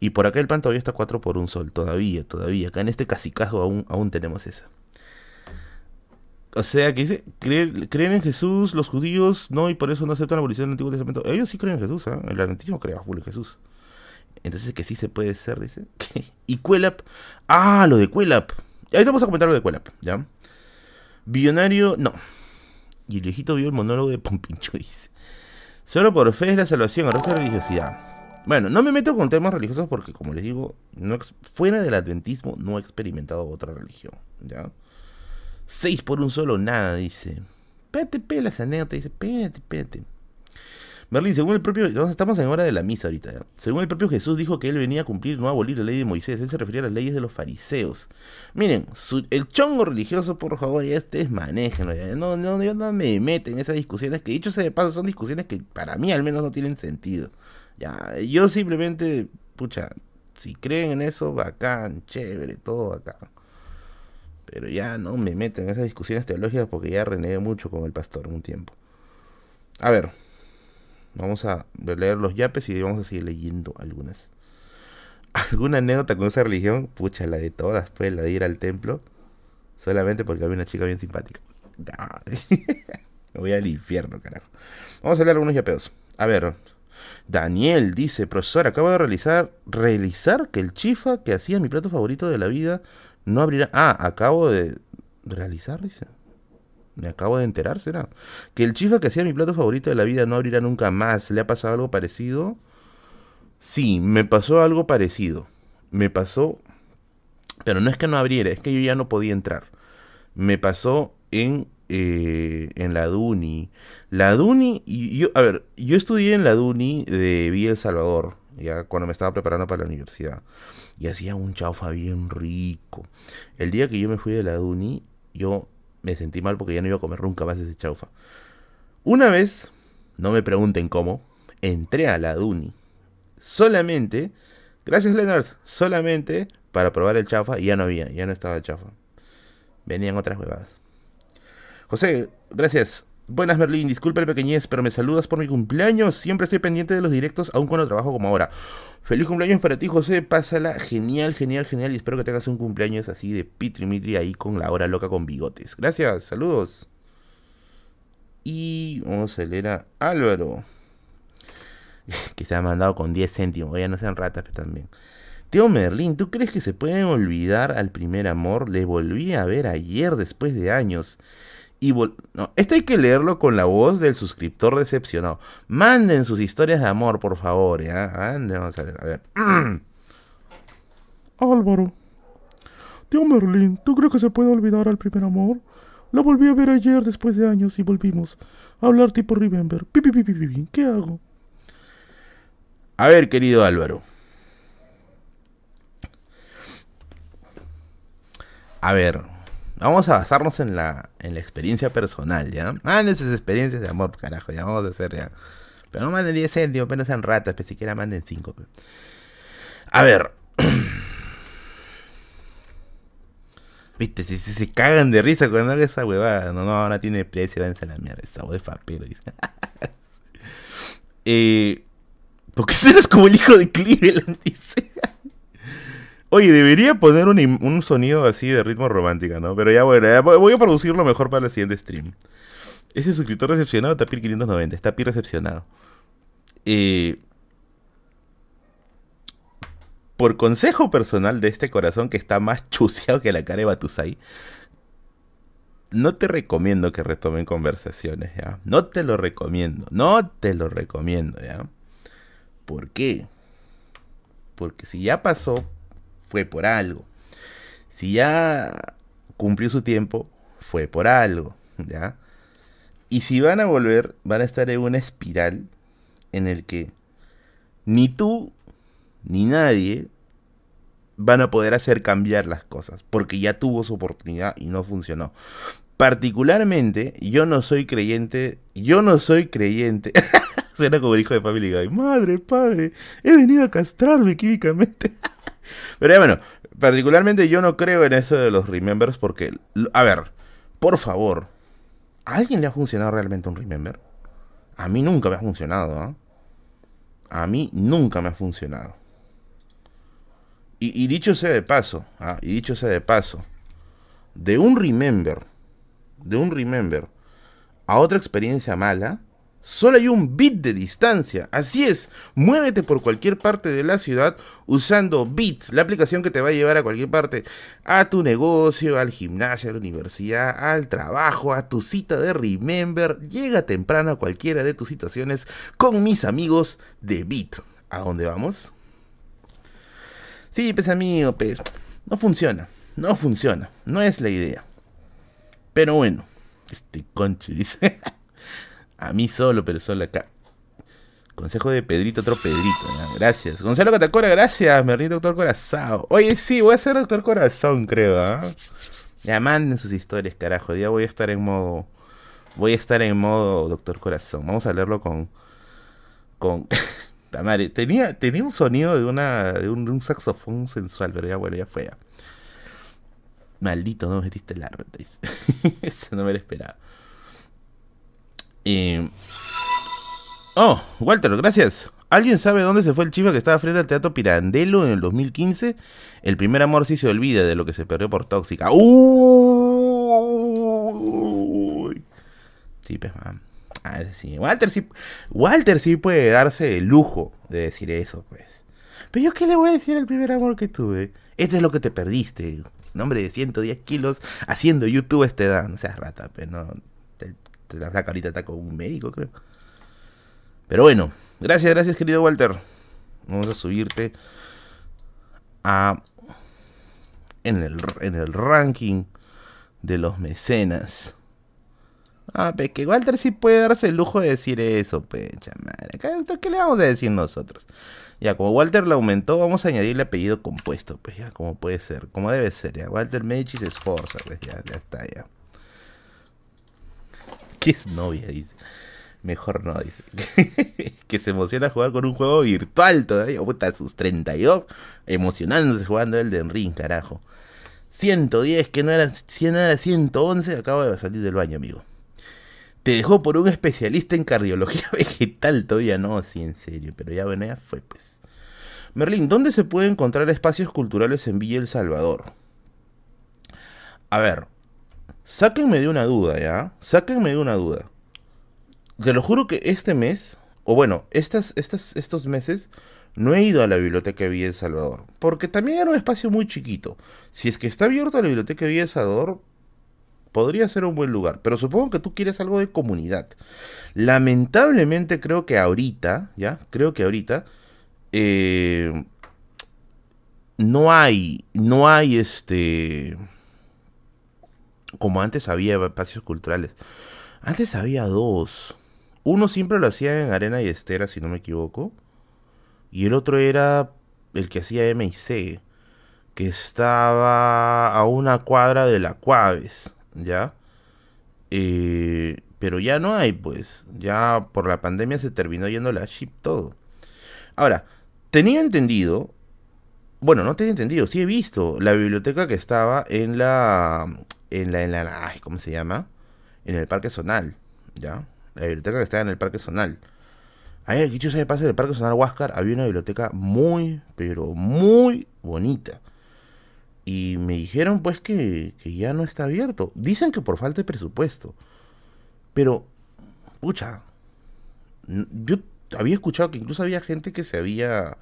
[SPEAKER 1] Y por acá el pan todavía está 4 por un sol. Todavía, todavía. Acá en este casicajo aún, aún tenemos esa. O sea, que dice, creen, en Jesús los judíos, no, y por eso no aceptan la abolición del Antiguo Testamento. Ellos sí creen en Jesús, ¿eh? El Antiguo crea full en Jesús. Entonces que sí se puede ser, dice. (laughs) y Cuelap. Ah, lo de Cuelap. Ahorita vamos a comentar lo de Cuelap, ¿ya? Billonario, no. Y el viejito vio el monólogo de Pompincho, (laughs) dice. Solo por fe es la salvación, de religiosidad. Bueno, no me meto con temas religiosos porque, como les digo, fuera del adventismo no he experimentado otra religión, ¿ya? Seis por un solo, nada, dice. Espérate, pela esa anécdota, dice, espérate, espérate. Merlin, según el propio, estamos en hora de la misa ahorita, según el propio Jesús dijo que él venía a cumplir, no a abolir la ley de Moisés, él se refería a las leyes de los fariseos. Miren, el chongo religioso, por favor, ya este manéjenlo. No, no, yo no me meten en esas discusiones, que dicho sea de paso, son discusiones que para mí al menos no tienen sentido. Ya, yo simplemente, pucha, si creen en eso, bacán, chévere, todo bacán. Pero ya no me meto en esas discusiones teológicas porque ya renegué mucho con el pastor un tiempo. A ver, vamos a leer los yapes y vamos a seguir leyendo algunas. (laughs) ¿Alguna anécdota con esa religión? Pucha, la de todas, pues, la de ir al templo. Solamente porque había una chica bien simpática. (laughs) me voy al infierno, carajo. Vamos a leer algunos yapeos. A ver, Daniel dice, profesor, acabo de realizar, realizar que el chifa que hacía mi plato favorito de la vida no abrirá. Ah, acabo de realizar, dice. Me acabo de enterar, será. Que el chifa que hacía mi plato favorito de la vida no abrirá nunca más. ¿Le ha pasado algo parecido? Sí, me pasó algo parecido. Me pasó Pero no es que no abriera, es que yo ya no podía entrar. Me pasó en, eh, en la Duni. La Duni, y yo, a ver, yo estudié en la Duni de Villa El Salvador, ya cuando me estaba preparando para la universidad. Y hacía un chaufa bien rico. El día que yo me fui de la Duni, yo me sentí mal porque ya no iba a comer nunca más ese chaufa. Una vez, no me pregunten cómo, entré a la Duni. Solamente, gracias Leonard, solamente para probar el chaufa y ya no había, ya no estaba el. Venían otras huevadas. José, gracias. Buenas Merlín, disculpa el pequeñez, pero me saludas por mi cumpleaños. Siempre estoy pendiente de los directos, aun cuando trabajo como ahora. Feliz cumpleaños para ti, José. Pásala genial, genial, genial. Y espero que tengas un cumpleaños así de pitri mitri ahí con la hora loca con bigotes. Gracias, saludos. Y vamos a leer a Álvaro. (laughs) Que se ha mandado con 10 céntimos. Ya no sean ratas, pero también. Teo Merlín, ¿tú crees que se pueden olvidar al primer amor? Le volví a ver ayer después de años. Y no, esto hay que leerlo con la voz del suscriptor decepcionado. Manden sus historias de amor, por favor. ¿ya? Vamos a ver. A ver. (clears throat)
[SPEAKER 2] Álvaro. Tío Merlín, ¿tú crees que se puede olvidar al primer amor? La volví a ver ayer después de años y volvimos a hablar tipo Remember. Pi, pi, pi, ¿Qué hago?
[SPEAKER 1] A ver, querido Álvaro. A ver, Vamos a basarnos en la, en la experiencia personal, ¿ya? Manden sus experiencias de amor, carajo, ya vamos a hacer, ¿ya? Pero no manden 10 céntimos, pero sean ratas, pero siquiera manden 5. A ver. (clears throat) Viste, si, se cagan de risa cuando haga esa huevada. No, no, ahora tiene precio, váyanse a la mierda. Esa hueá de fapero, dice. (laughs) eh, porque eres como el hijo de Cleveland, (laughs) dice. Oye, debería poner un, sonido así de ritmo romántica, ¿no? Pero ya bueno, voy a producirlo mejor para el siguiente stream. Ese suscriptor recepcionado, Tapir 590, está Tapir recepcionado. Eh, por consejo personal de este corazón que está más (laughs) chuseado que la cara de Batusai, no te recomiendo que retomen conversaciones, ¿ya? No te lo recomiendo, no te lo recomiendo, ¿ya? ¿Por qué? Porque si ya pasó, fue por algo. Si ya cumplió su tiempo, fue por algo, ¿ya? Y si van a volver, van a estar en una espiral en el que ni tú ni nadie van a poder hacer cambiar las cosas, porque ya tuvo su oportunidad y no funcionó. Particularmente, yo no soy creyente, yo no soy creyente. (laughs) Suena como el hijo de Family Guy. Madre, padre, he venido a castrarme químicamente. (laughs) Pero bueno, particularmente yo no creo en eso de los remembers porque, a ver, por favor, ¿a alguien le ha funcionado realmente un remember? A mí nunca me ha funcionado, ¿ah? A mí nunca me ha funcionado. Y, dicho sea de paso, ¿ah? y dicho sea de paso, de un remember, de un remember a otra experiencia mala, Solo hay un bit de distancia. Así es, muévete por cualquier parte de la ciudad usando Bit, la aplicación que te va a llevar a cualquier parte, a tu negocio, al gimnasio, a la universidad, al trabajo, a tu cita de Remember. Llega temprano a cualquiera de tus situaciones con mis amigos de Bit. ¿A dónde vamos? Sí, pues amigo, pues no funciona, no funciona, no es la idea. Pero bueno, este conche dice... (laughs) A mí solo, pero solo acá. Consejo de Pedrito, otro Pedrito. Gracias. Gonzalo Catacora, gracias. Me Doctor Corazón. Oye, sí, voy a ser Doctor Corazón, creo. ¿ah? Ya manden sus historias, carajo. Ya voy a estar en modo. Voy a estar en modo Doctor Corazón. Vamos a leerlo con. Con. (laughs) Tamare. Tenía, tenía un sonido de una. de un, saxofón sensual, pero ya bueno, ya fue. Maldito, no metiste la (laughs) reta. Eso no me lo esperaba. Oh, Walter, gracias. ¿Alguien sabe dónde se fue el chifa que estaba frente al Teatro Pirandello en el 2015? El primer amor sí se olvida de lo que se perdió por tóxica. ¡Uy! Sí, pues, ah, sí. Walter sí, Walter sí puede darse el lujo de decir eso, pues. Pero yo qué le voy a decir al primer amor que tuve. Este es lo que te perdiste. Un hombre de 110 kilos haciendo YouTube este edad. No seas rata, pues, no la flaca ahorita está con un médico, creo. Pero bueno, gracias, gracias, querido Walter. Vamos a subirte a en el, en el ranking de los mecenas. Ah, pe, que Walter sí puede darse el lujo de decir eso, pecha madre. ¿Qué le vamos a decir nosotros? Ya, como Walter lo aumentó, vamos a añadirle apellido compuesto, pues ya, como puede ser, como debe ser, ya. Walter Medici se esforza, pues ya, ya está, ya. ¿Qué es novia? Dice. Mejor no, dice. (laughs) que se emociona jugar con un juego virtual todavía. Puta, sus 32. Emocionándose jugando el de Ring, carajo. 110, que no era, no era 111. Acabo de salir del baño, amigo. Te dejó por un especialista en cardiología (laughs) vegetal. Todavía no, sí, en serio. Pero ya bueno, ya fue, pues. Merlín, ¿dónde se puede encontrar espacios culturales en Villa El Salvador? A ver, sáquenme de una duda, ¿ya? Sáquenme de una duda. Te lo juro que este mes, o bueno, estas, estas, estos meses, no he ido a la biblioteca de Villa El Salvador. Porque también era un espacio muy chiquito. Si es que está abierto la biblioteca de Villa Salvador, podría ser un buen lugar, pero supongo que tú quieres algo de comunidad. Lamentablemente creo que ahorita, ¿ya? Creo que ahorita eh, no hay, no hay este, como antes había espacios culturales. Antes había dos. Uno siempre lo hacía en Arena y Estera, si no me equivoco. Y el otro era el que hacía MIC, que estaba a una cuadra de la Cuaves. ¿ya? Eh, pero ya no hay, pues. Ya por la pandemia se terminó yendo la chip todo. Ahora, tenía entendido, bueno, no tenía entendido, sí he visto la biblioteca que estaba en la, en la, en la, ay, ¿cómo se llama? En el Parque Zonal, ¿ya? La biblioteca que estaba en el Parque Zonal. Ahí, dicho sea de paso, en el Parque Zonal Huáscar había una biblioteca muy, pero muy bonita. Y me dijeron pues que, ya no está abierto. Dicen que por falta de presupuesto. Pero, pucha, yo había escuchado que incluso había gente que se había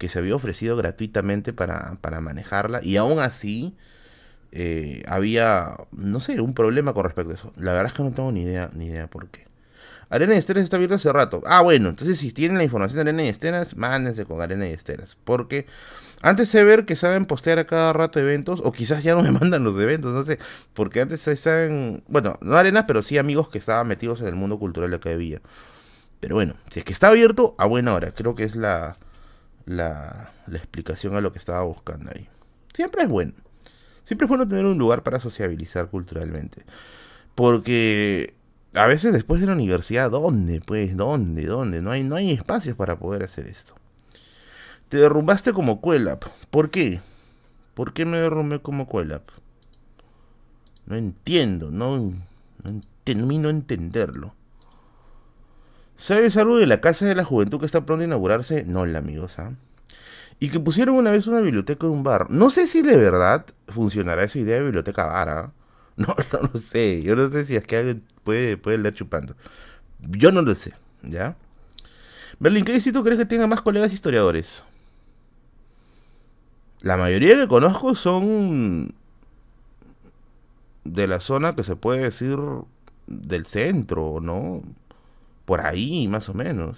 [SPEAKER 1] que se había ofrecido gratuitamente para, para manejarla y aún así eh, había, no sé, un problema con respecto a eso. La verdad es que no tengo ni idea, ni idea por qué. Arena y Esteras está abierta hace rato. Ah, bueno, entonces si tienen la información de Arena y Esteras, mándense con Arena y Esteras. Porque antes de ver que saben postear a cada rato eventos, o quizás ya no me (laughs) mandan los eventos, no sé. Porque antes saben, bueno, no arenas, pero sí amigos que estaban metidos en el mundo cultural de acá de Villa. Pero bueno, si es que está abierto, a buena hora. Creo que es la, la, explicación a lo que estaba buscando ahí. Siempre es bueno. Siempre es bueno tener un lugar para sociabilizar culturalmente. Porque a veces después de la universidad, ¿dónde? Pues, ¿dónde? ¿Dónde? No hay, no hay espacios para poder hacer esto. Te derrumbaste como Cuelap. ¿Por qué? ¿Por qué me derrumbé como Cuelap? No entiendo, no, no termino entenderlo. ¿Sabes algo de la Casa de la Juventud que está pronto a inaugurarse? No, la amigos, ¿ah? Y que pusieron una vez una biblioteca en un bar. No sé si de verdad funcionará esa idea de biblioteca bar, ¿ah? (laughs) No, no lo sé. Yo no sé si es que alguien puede, puede leer chupando. Yo no lo sé, ¿ya? Berlín, ¿qué distrito crees que tenga más colegas historiadores? La mayoría que conozco son de la zona que se puede decir del centro, ¿no? Por ahí, más o menos.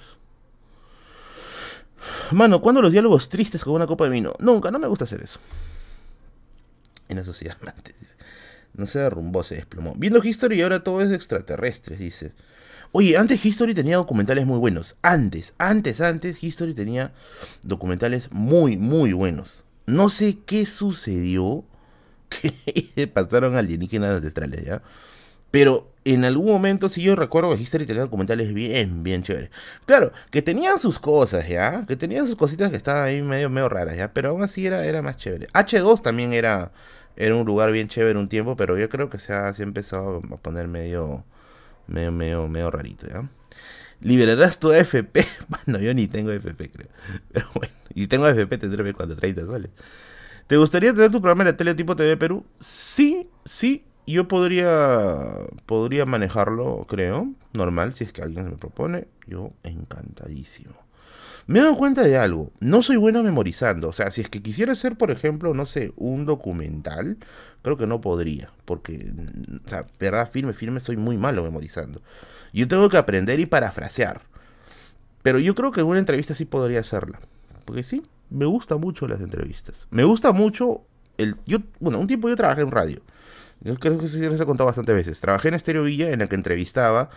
[SPEAKER 1] Mano, ¿cuándo los diálogos tristes con una copa de vino? Nunca, no me gusta hacer eso. En la sociedad (laughs) No se derrumbó, se desplomó. Viendo History ahora todo es extraterrestre, dice. Oye, antes History tenía documentales muy buenos. Antes, antes, antes History tenía documentales muy, muy buenos. No sé qué sucedió (laughs) que pasaron alienígenas ancestrales, ¿ya? Pero en algún momento sí yo recuerdo que History tenía documentales bien, bien chéveres. Claro, que tenían sus cosas, ¿ya? Que tenían sus cositas que estaban ahí medio, medio raras, ¿ya? Pero aún así era, era más chévere. H2 también era, era un lugar bien chévere un tiempo, pero yo creo que se ha, empezado a poner medio, medio, medio, medio rarito, ¿ya? liberarás tu AFP. (laughs) Bueno, yo ni tengo AFP, creo. Pero bueno, y tengo AFP, tendré cuando 30 soles. ¿Te gustaría tener tu programa de tele tipo TV Perú? Sí, sí. Yo podría, podría manejarlo, creo, normal, si es que alguien me propone. Yo encantadísimo. Me he dado cuenta de algo. No soy bueno memorizando. O sea, si es que quisiera hacer, por ejemplo, no sé, un documental, creo que no podría. Porque, o sea, verdad, firme, firme, soy muy malo memorizando. Yo tengo que aprender y parafrasear. Pero yo creo que en una entrevista sí podría hacerla. Porque sí, me gusta mucho las entrevistas. Me gusta mucho el, yo, bueno, un tiempo yo trabajé en radio. Yo creo que eso les he contado bastantes veces. Trabajé en Estéreo Villa en la que entrevistaba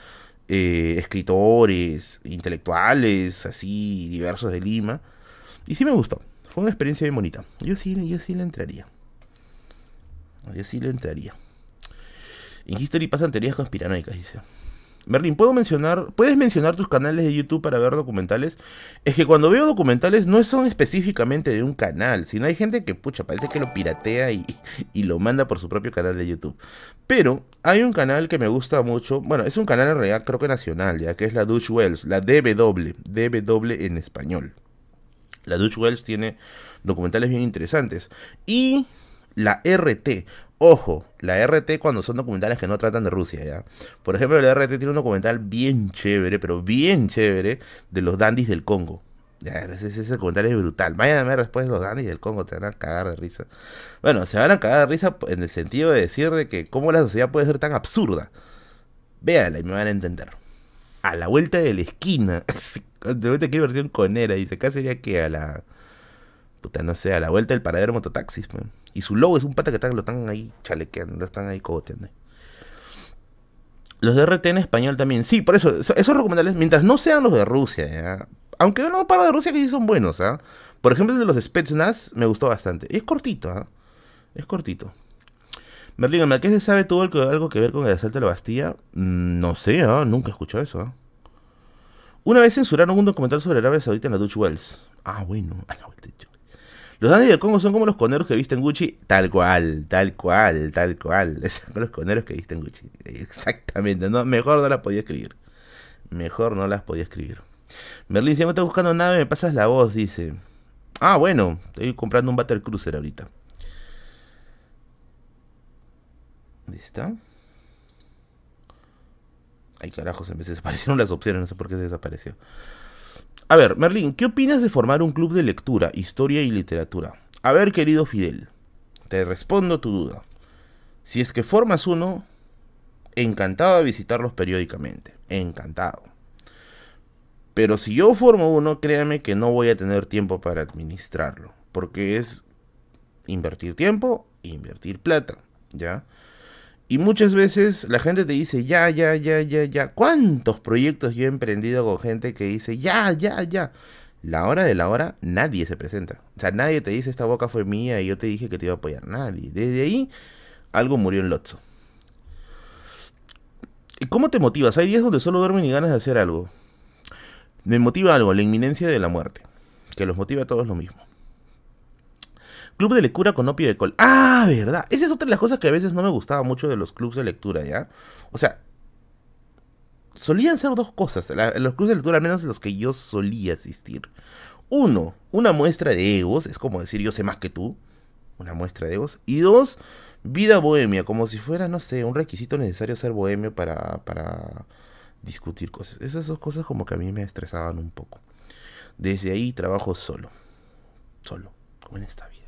[SPEAKER 1] eh, escritores, intelectuales, así, diversos de Lima. Y sí me gustó. Fue una experiencia bien bonita. Yo sí, yo sí le entraría. Yo sí le entraría. En History pasan teorías conspiranoicas, dice. Merlin, ¿puedo mencionar, ¿puedes mencionar tus canales de YouTube para ver documentales? Es que cuando veo documentales no son específicamente de un canal, sino hay gente que, pucha, parece que lo piratea y, lo manda por su propio canal de YouTube. Pero hay un canal que me gusta mucho, bueno, es un canal en realidad creo que nacional, ya que es la Dutch Wells, la DW, DW en español. La Dutch Wells tiene documentales bien interesantes. Y la RT, Ojo, la RT cuando son documentales que no tratan de Rusia, ¿ya? Por ejemplo, la RT tiene un documental bien chévere, pero bien chévere, de los dandies del Congo. Ya, ese, ese documental es brutal. Vayan a ver después los dandies del Congo, te van a cagar de risa. Bueno, se van a cagar de risa en el sentido de decir de que cómo la sociedad puede ser tan absurda. Véanla y me van a entender. A la vuelta de la esquina. (laughs) de vuelta aquí versión conera. Dice, acá sería que a la puta, no sé, a la vuelta del paradero mototaxis. Man. Y su logo es un pata que lo están ahí chalequeando, lo están ahí cogoteando. Los de RT en español también. Sí, por eso, esos recomendables, mientras no sean los de Rusia, aunque no para de Rusia que sí son buenos, ¿ah? Por ejemplo, el de los Spetsnaz me gustó bastante. Es cortito, ¿ah? Es cortito. Merlin, ¿qué se sabe todo algo que ver con el asalto de la Bastilla? Mm, no sé, ¿ah? nunca he escuchado eso. ¿ah? Una vez censuraron un documental sobre Arabia Saudita en la Dutch Wells. Ah, bueno, a la vuelta los Dandy del Congo son como los coneros que visten Gucci, tal cual, tal cual, tal cual. (laughs) Son los coneros que visten Gucci. Exactamente, no, mejor no las podía escribir. Mejor no las podía escribir. Merlin, si no estás buscando nada, me pasas la voz, dice. Ah, bueno, estoy comprando un Battle Cruiser ahorita. ¿Dónde está? Ay, carajos, en vez de desaparecieron las opciones, no sé por qué se desapareció. A ver, Merlín, ¿qué opinas de formar un club de lectura, historia y literatura? A ver, querido Fidel, te respondo tu duda. Si es que formas uno, encantado de visitarlos periódicamente. Encantado. Pero si yo formo uno, créame que no voy a tener tiempo para administrarlo. Porque es invertir tiempo, invertir plata. ¿Ya? Y muchas veces la gente te dice, ya, ya, ya, ya, ya. ¿Cuántos proyectos yo he emprendido con gente que dice, ya, ya, ya? La hora de la hora, nadie se presenta. O sea, nadie te dice, esta boca fue mía y yo te dije que te iba a apoyar. Nadie. Desde ahí, algo murió en Lotso. ¿Y cómo te motivas? Hay días donde solo duermen y ganas de hacer algo. Me motiva algo, la inminencia de la muerte. Que los motiva a todos lo mismo. Club de lectura con opio de col. Ah, verdad. Esa es otra de las cosas que a veces no me gustaba mucho de los clubes de lectura, ¿ya? O sea, solían ser dos cosas. los clubes de lectura, al menos los que yo solía asistir. Uno, una muestra de egos, es como decir yo sé más que tú. Una muestra de egos. Y dos, vida bohemia, como si fuera, no sé, un requisito necesario ser bohemio para, para discutir cosas. Esas dos cosas como que a mí me estresaban un poco. Desde ahí trabajo solo. Solo, como en esta vida.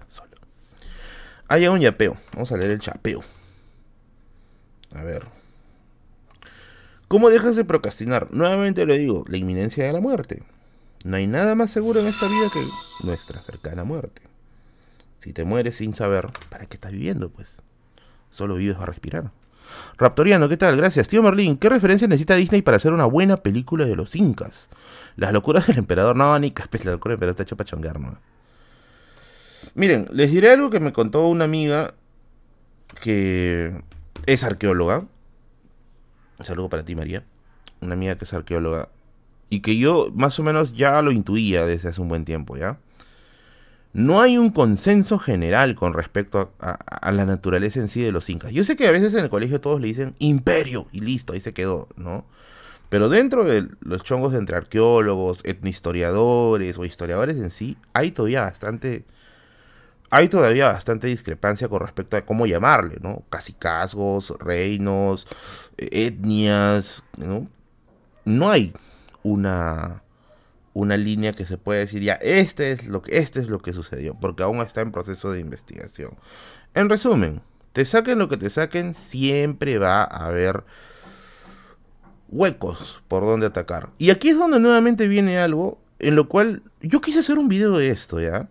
[SPEAKER 1] Hay un yapeo. Vamos a leer el chapeo. A ver. ¿Cómo dejas de procrastinar? Nuevamente le digo, la inminencia de la muerte. No hay nada más seguro en esta vida que nuestra cercana muerte. Si te mueres sin saber, ¿para qué estás viviendo? Pues solo vives a respirar. Raptoriano, ¿qué tal? Gracias. Tío Merlín, ¿qué referencia necesita Disney para hacer una buena película de los incas? Las locuras del emperador, no, ni pues, la locura del emperador está hecho para ¿no? Miren, les diré algo que me contó una amiga que es arqueóloga. Saludo para ti, María. Una amiga que es arqueóloga. Y que yo más o menos ya lo intuía desde hace un buen tiempo, ¿ya? No hay un consenso general con respecto a, la naturaleza en sí de los incas. Yo sé que a veces en el colegio todos le dicen imperio y listo, ahí se quedó, ¿no? Pero dentro de los chongos entre arqueólogos, etnohistoriadores o historiadores en sí, hay todavía bastante hay todavía bastante discrepancia con respecto a cómo llamarle, ¿no? Casicazgos, reinos, etnias, ¿no? No hay una, una línea que se pueda decir ya, este es, lo que, este es lo que sucedió, porque aún está en proceso de investigación. En resumen, te saquen lo que te saquen, siempre va a haber huecos por donde atacar. Y aquí es donde nuevamente viene algo en lo cual yo quise hacer un video de esto, ¿ya?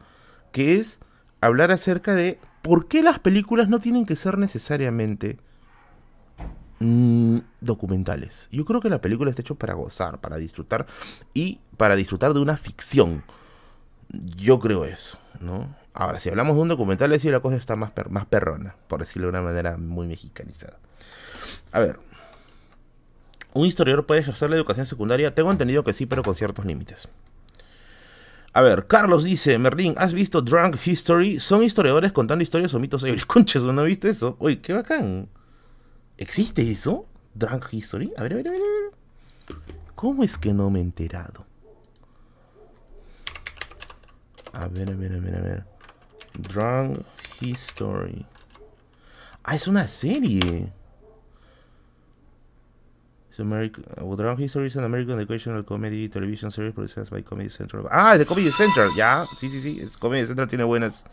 [SPEAKER 1] Que es hablar acerca de ¿por qué las películas no tienen que ser necesariamente mm, documentales? Yo creo que la película está hecha para gozar, para disfrutar y para disfrutar de una ficción. Yo creo eso, ¿no? Ahora, si hablamos de un documental, es la cosa está más, más perrona, por decirlo de una manera muy mexicanizada. A ver, ¿un historiador puede ejercer la educación secundaria? Tengo entendido que sí, pero con ciertos límites. A ver, Carlos dice, Merlin, ¿has visto Drunk History? Son historiadores contando historias o mitos ebrios. Conches, ¿no viste eso? Uy, qué bacán. ¿Existe eso? Drunk History. A ver, a ver, a ver. ¿Cómo es que no me he enterado? A ver, a ver, a ver, a ver. Drunk History. Ah, es una serie. Drunk History is an American educational comedy television series produced by Comedy Central. Ah, es de Comedy Central, ya. Sí, sí, sí. Comedy Central tiene buenas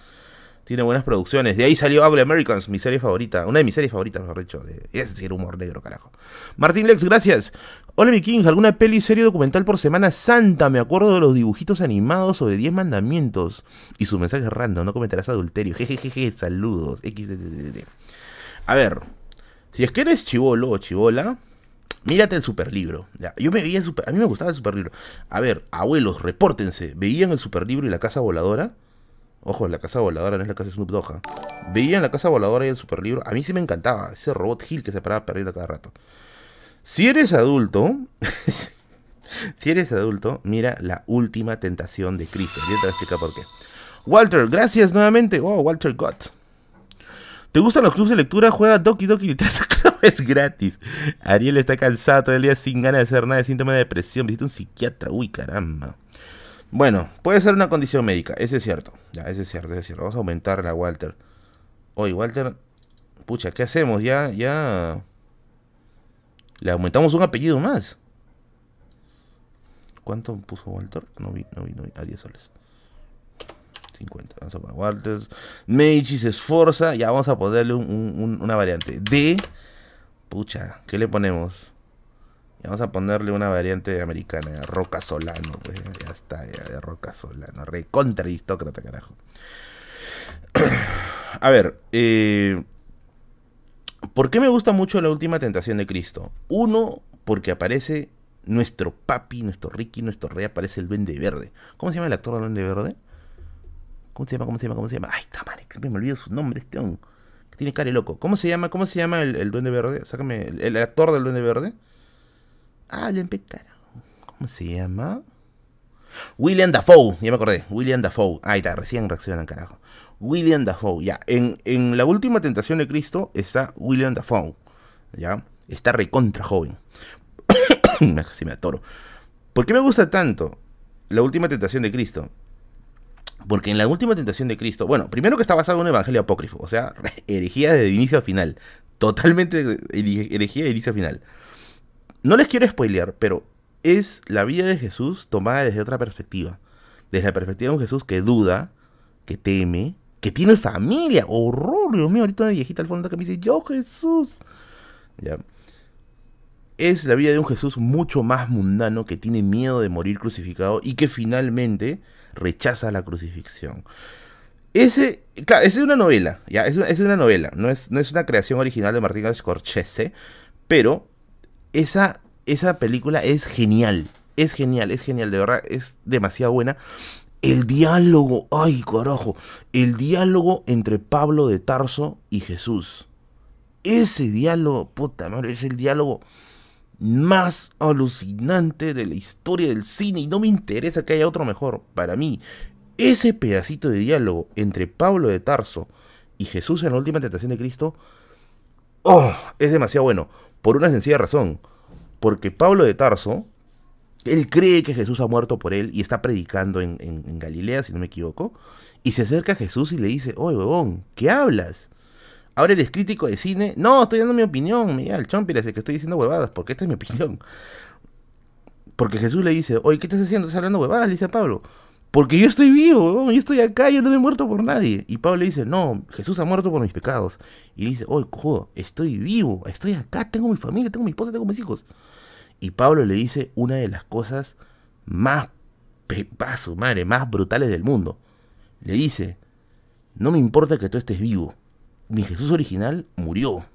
[SPEAKER 1] tiene buenas producciones. De ahí salió Ugly Americans, mi serie favorita. Una de mis series favoritas, mejor dicho. De, es decir, humor negro, carajo. Martín Lex, gracias. Hola, mi King. ¿Alguna peli, serie documental por Semana Santa? Me acuerdo de los dibujitos animados sobre 10 mandamientos. Y sus mensajes random. No cometerás adulterio. Jejejeje, saludos. A ver. Si es que eres chivolo o chivola, Mírate el superlibro. Ya. Yo me veía el super, a mí me gustaba el superlibro. A ver, abuelos, repórtense. ¿Veían el superlibro y la casa voladora? Ojo, la casa voladora no es la casa Snoop Dogg. ¿ah? ¿Veían la casa voladora y el superlibro? A mí sí me encantaba. Ese robot Hill que se paraba perdiendo cada rato. Si eres adulto, (laughs) si eres adulto, mira la última tentación de Cristo. Ya te voy a explicar por qué. Walter, gracias nuevamente. Oh, Walter Gott. ¿Te gustan los clubes de lectura? Juega Doki Doki y te es (laughs) gratis. Ariel está cansado todo el día sin ganas de hacer nada de síntoma de depresión. Visita un psiquiatra. Uy, caramba. Bueno, puede ser una condición médica, ese es cierto. Ya, ese es cierto, ese es cierto. Vamos a aumentarla Walter. Oye, Walter, pucha, ¿qué hacemos? Ya, ya. Le aumentamos un apellido más. ¿Cuánto puso Walter? No vi, no vi, no vi. A 10 soles. 50. Vamos a poner Walter. Meiji se esforza. Ya vamos a ponerle una variante. D. Pucha, ¿qué le ponemos? vamos a ponerle una variante americana, Roca Solano, pues ya está, ya de Roca Solano, rey contra aristócrata, carajo. (clears throat) a ver, eh, ¿por qué me gusta mucho la última tentación de Cristo? Uno, porque aparece nuestro papi, nuestro Ricky, nuestro rey, aparece el duende verde. ¿Cómo se llama el actor del duende verde? ¿Cómo se llama? ¿Cómo se llama? ¿Cómo se llama? Ay, mal, siempre me olvido su nombre, este. Tiene cara loco. ¿Cómo se llama? ¿Cómo se llama el, duende verde? Sácame el, actor del duende verde. Ah, le ¿Cómo se llama? William Dafoe, ya me acordé. William Dafoe. Ahí está, recién reaccionan, carajo. William Dafoe, ya. En, en la última tentación de Cristo está William Dafoe. Ya. Está recontra joven. (coughs) Casi me atoro. ¿Por qué me gusta tanto la última tentación de Cristo? Porque en la última tentación de Cristo, bueno, primero que está basado en un evangelio apócrifo, o sea, (laughs) herejía de inicio a final. Totalmente herejía de inicio a final. No les quiero spoilear, pero es la vida de Jesús tomada desde otra perspectiva. Desde la perspectiva de un Jesús que duda, que teme, que tiene familia. Horror, Dios mío, ahorita una viejita al fondo que me dice, yo Jesús. Ya. Es la vida de un Jesús mucho más mundano que tiene miedo de morir crucificado y que finalmente rechaza la crucifixión. Ese, es una novela, ya, es una, novela, no es, no es una creación original de Martín Scorsese, pero esa, esa película es genial, es genial, es genial, de verdad, es demasiado buena. El diálogo, ay carajo, el diálogo entre Pablo de Tarso y Jesús. Ese diálogo, puta madre, es el diálogo más alucinante de la historia del cine y no me interesa que haya otro mejor. Para mí, ese pedacito de diálogo entre Pablo de Tarso y Jesús en la última tentación de Cristo, oh, es demasiado bueno. Por una sencilla razón. Porque Pablo de Tarso, él cree que Jesús ha muerto por él y está predicando en, Galilea, si no me equivoco. Y se acerca a Jesús y le dice, oye, huevón, ¿qué hablas? Ahora eres crítico de cine. No, estoy dando mi opinión. Mira, el chompi es que estoy diciendo huevadas, porque esta es mi opinión. Porque Jesús le dice, oye, ¿qué estás haciendo? ¿Estás hablando huevadas? Le dice a Pablo. Porque yo estoy vivo, yo estoy acá, yo no me he muerto por nadie. Y Pablo le dice, no, Jesús ha muerto por mis pecados. Y dice, oye, cojo, estoy vivo, estoy acá, tengo mi familia, tengo mi esposa, tengo mis hijos. Y Pablo le dice una de las cosas más, paso, madre, más brutales del mundo. Le dice, no me importa que tú estés vivo. Mi Jesús original murió.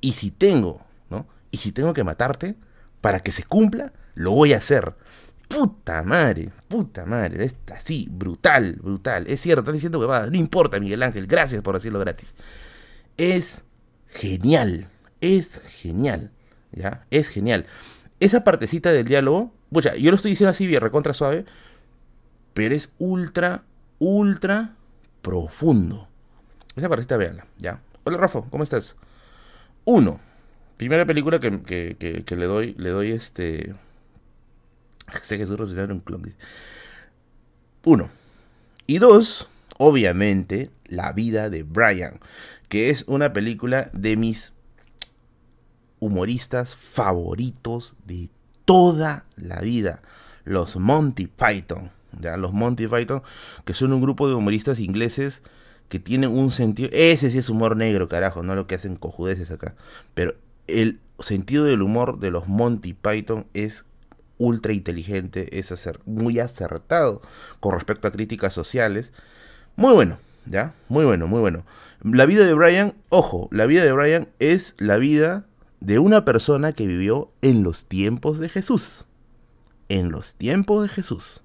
[SPEAKER 1] Y si tengo, ¿no? Y si tengo que matarte para que se cumpla, lo voy a hacer. Puta madre, puta madre, es así, brutal, brutal. Es cierto, estás diciendo que va, no importa, Miguel Ángel, gracias por decirlo gratis. Es genial, es genial, ¿ya? Es genial. Esa partecita del diálogo, yo lo estoy diciendo así bien, recontra suave, pero es ultra, ultra profundo. Esa partecita, véanla, ¿ya? Hola, Rafa, ¿cómo estás? Uno, primera película que, le doy, le doy este Sé que un clon. Uno. Y dos, obviamente, La vida de Brian, que es una película de mis humoristas favoritos de toda la vida. Los Monty Python. ¿ya? Los Monty Python, que son un grupo de humoristas ingleses que tienen un sentido... Ese sí es humor negro, carajo, no lo que hacen cojudeces acá. Pero el sentido del humor de los Monty Python es ultra inteligente, es muy acertado con respecto a críticas sociales. Muy bueno, ¿ya? Muy bueno, muy bueno. La vida de Brian, ojo, la vida de Brian es la vida de una persona que vivió en los tiempos de Jesús. En los tiempos de Jesús.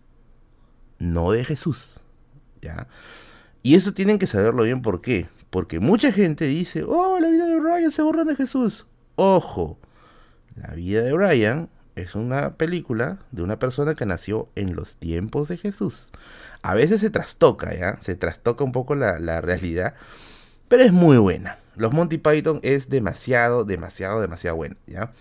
[SPEAKER 1] No de Jesús. ¿Ya? Y eso tienen que saberlo bien por qué. Porque mucha gente dice, oh, la vida de Brian se borra de Jesús. Ojo, la vida de Brian es una película de una persona que nació en los tiempos de Jesús. A veces se trastoca, ¿ya? Se trastoca un poco la, realidad, pero es muy buena. Los Monty Python es demasiado, demasiado, demasiado buena, ¿ya?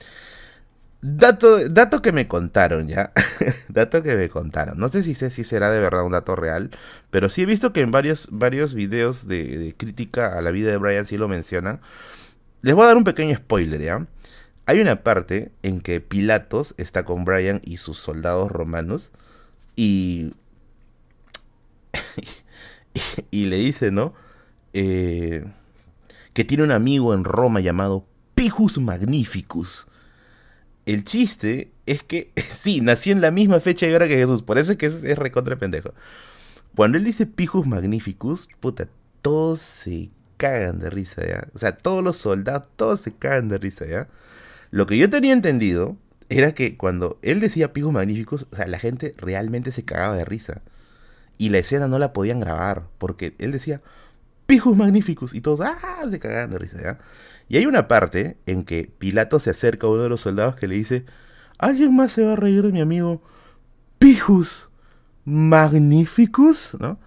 [SPEAKER 1] Dato, dato que me contaron, ¿ya? (laughs) dato que me contaron. No sé si, sé si será de verdad un dato real, pero sí he visto que en varios, varios videos de, crítica a la vida de Brian sí lo mencionan. Les voy a dar un pequeño spoiler, ¿ya? Hay una parte en que Pilatos está con Brian y sus soldados romanos y, (laughs) y, le dice, ¿no? Eh, que tiene un amigo en Roma llamado Pijus Magnificus. El chiste es que, (laughs) sí, nació en la misma fecha y hora que Jesús, por eso es que es, es recontra pendejo. Cuando él dice Pijus Magnificus, puta, todos se cagan de risa, ¿ya? O sea, todos los soldados, todos se cagan de risa, ¿ya? Lo que yo tenía entendido era que cuando él decía pijos magníficos, o sea, la gente realmente se cagaba de risa. Y la escena no la podían grabar, porque él decía pijos magníficos y todos ¡ah! se cagaban de risa, ¿ya? Y hay una parte en que Pilato se acerca a uno de los soldados que le dice, ¿alguien más se va a reír de mi amigo Pijus Magnificus? ¿No?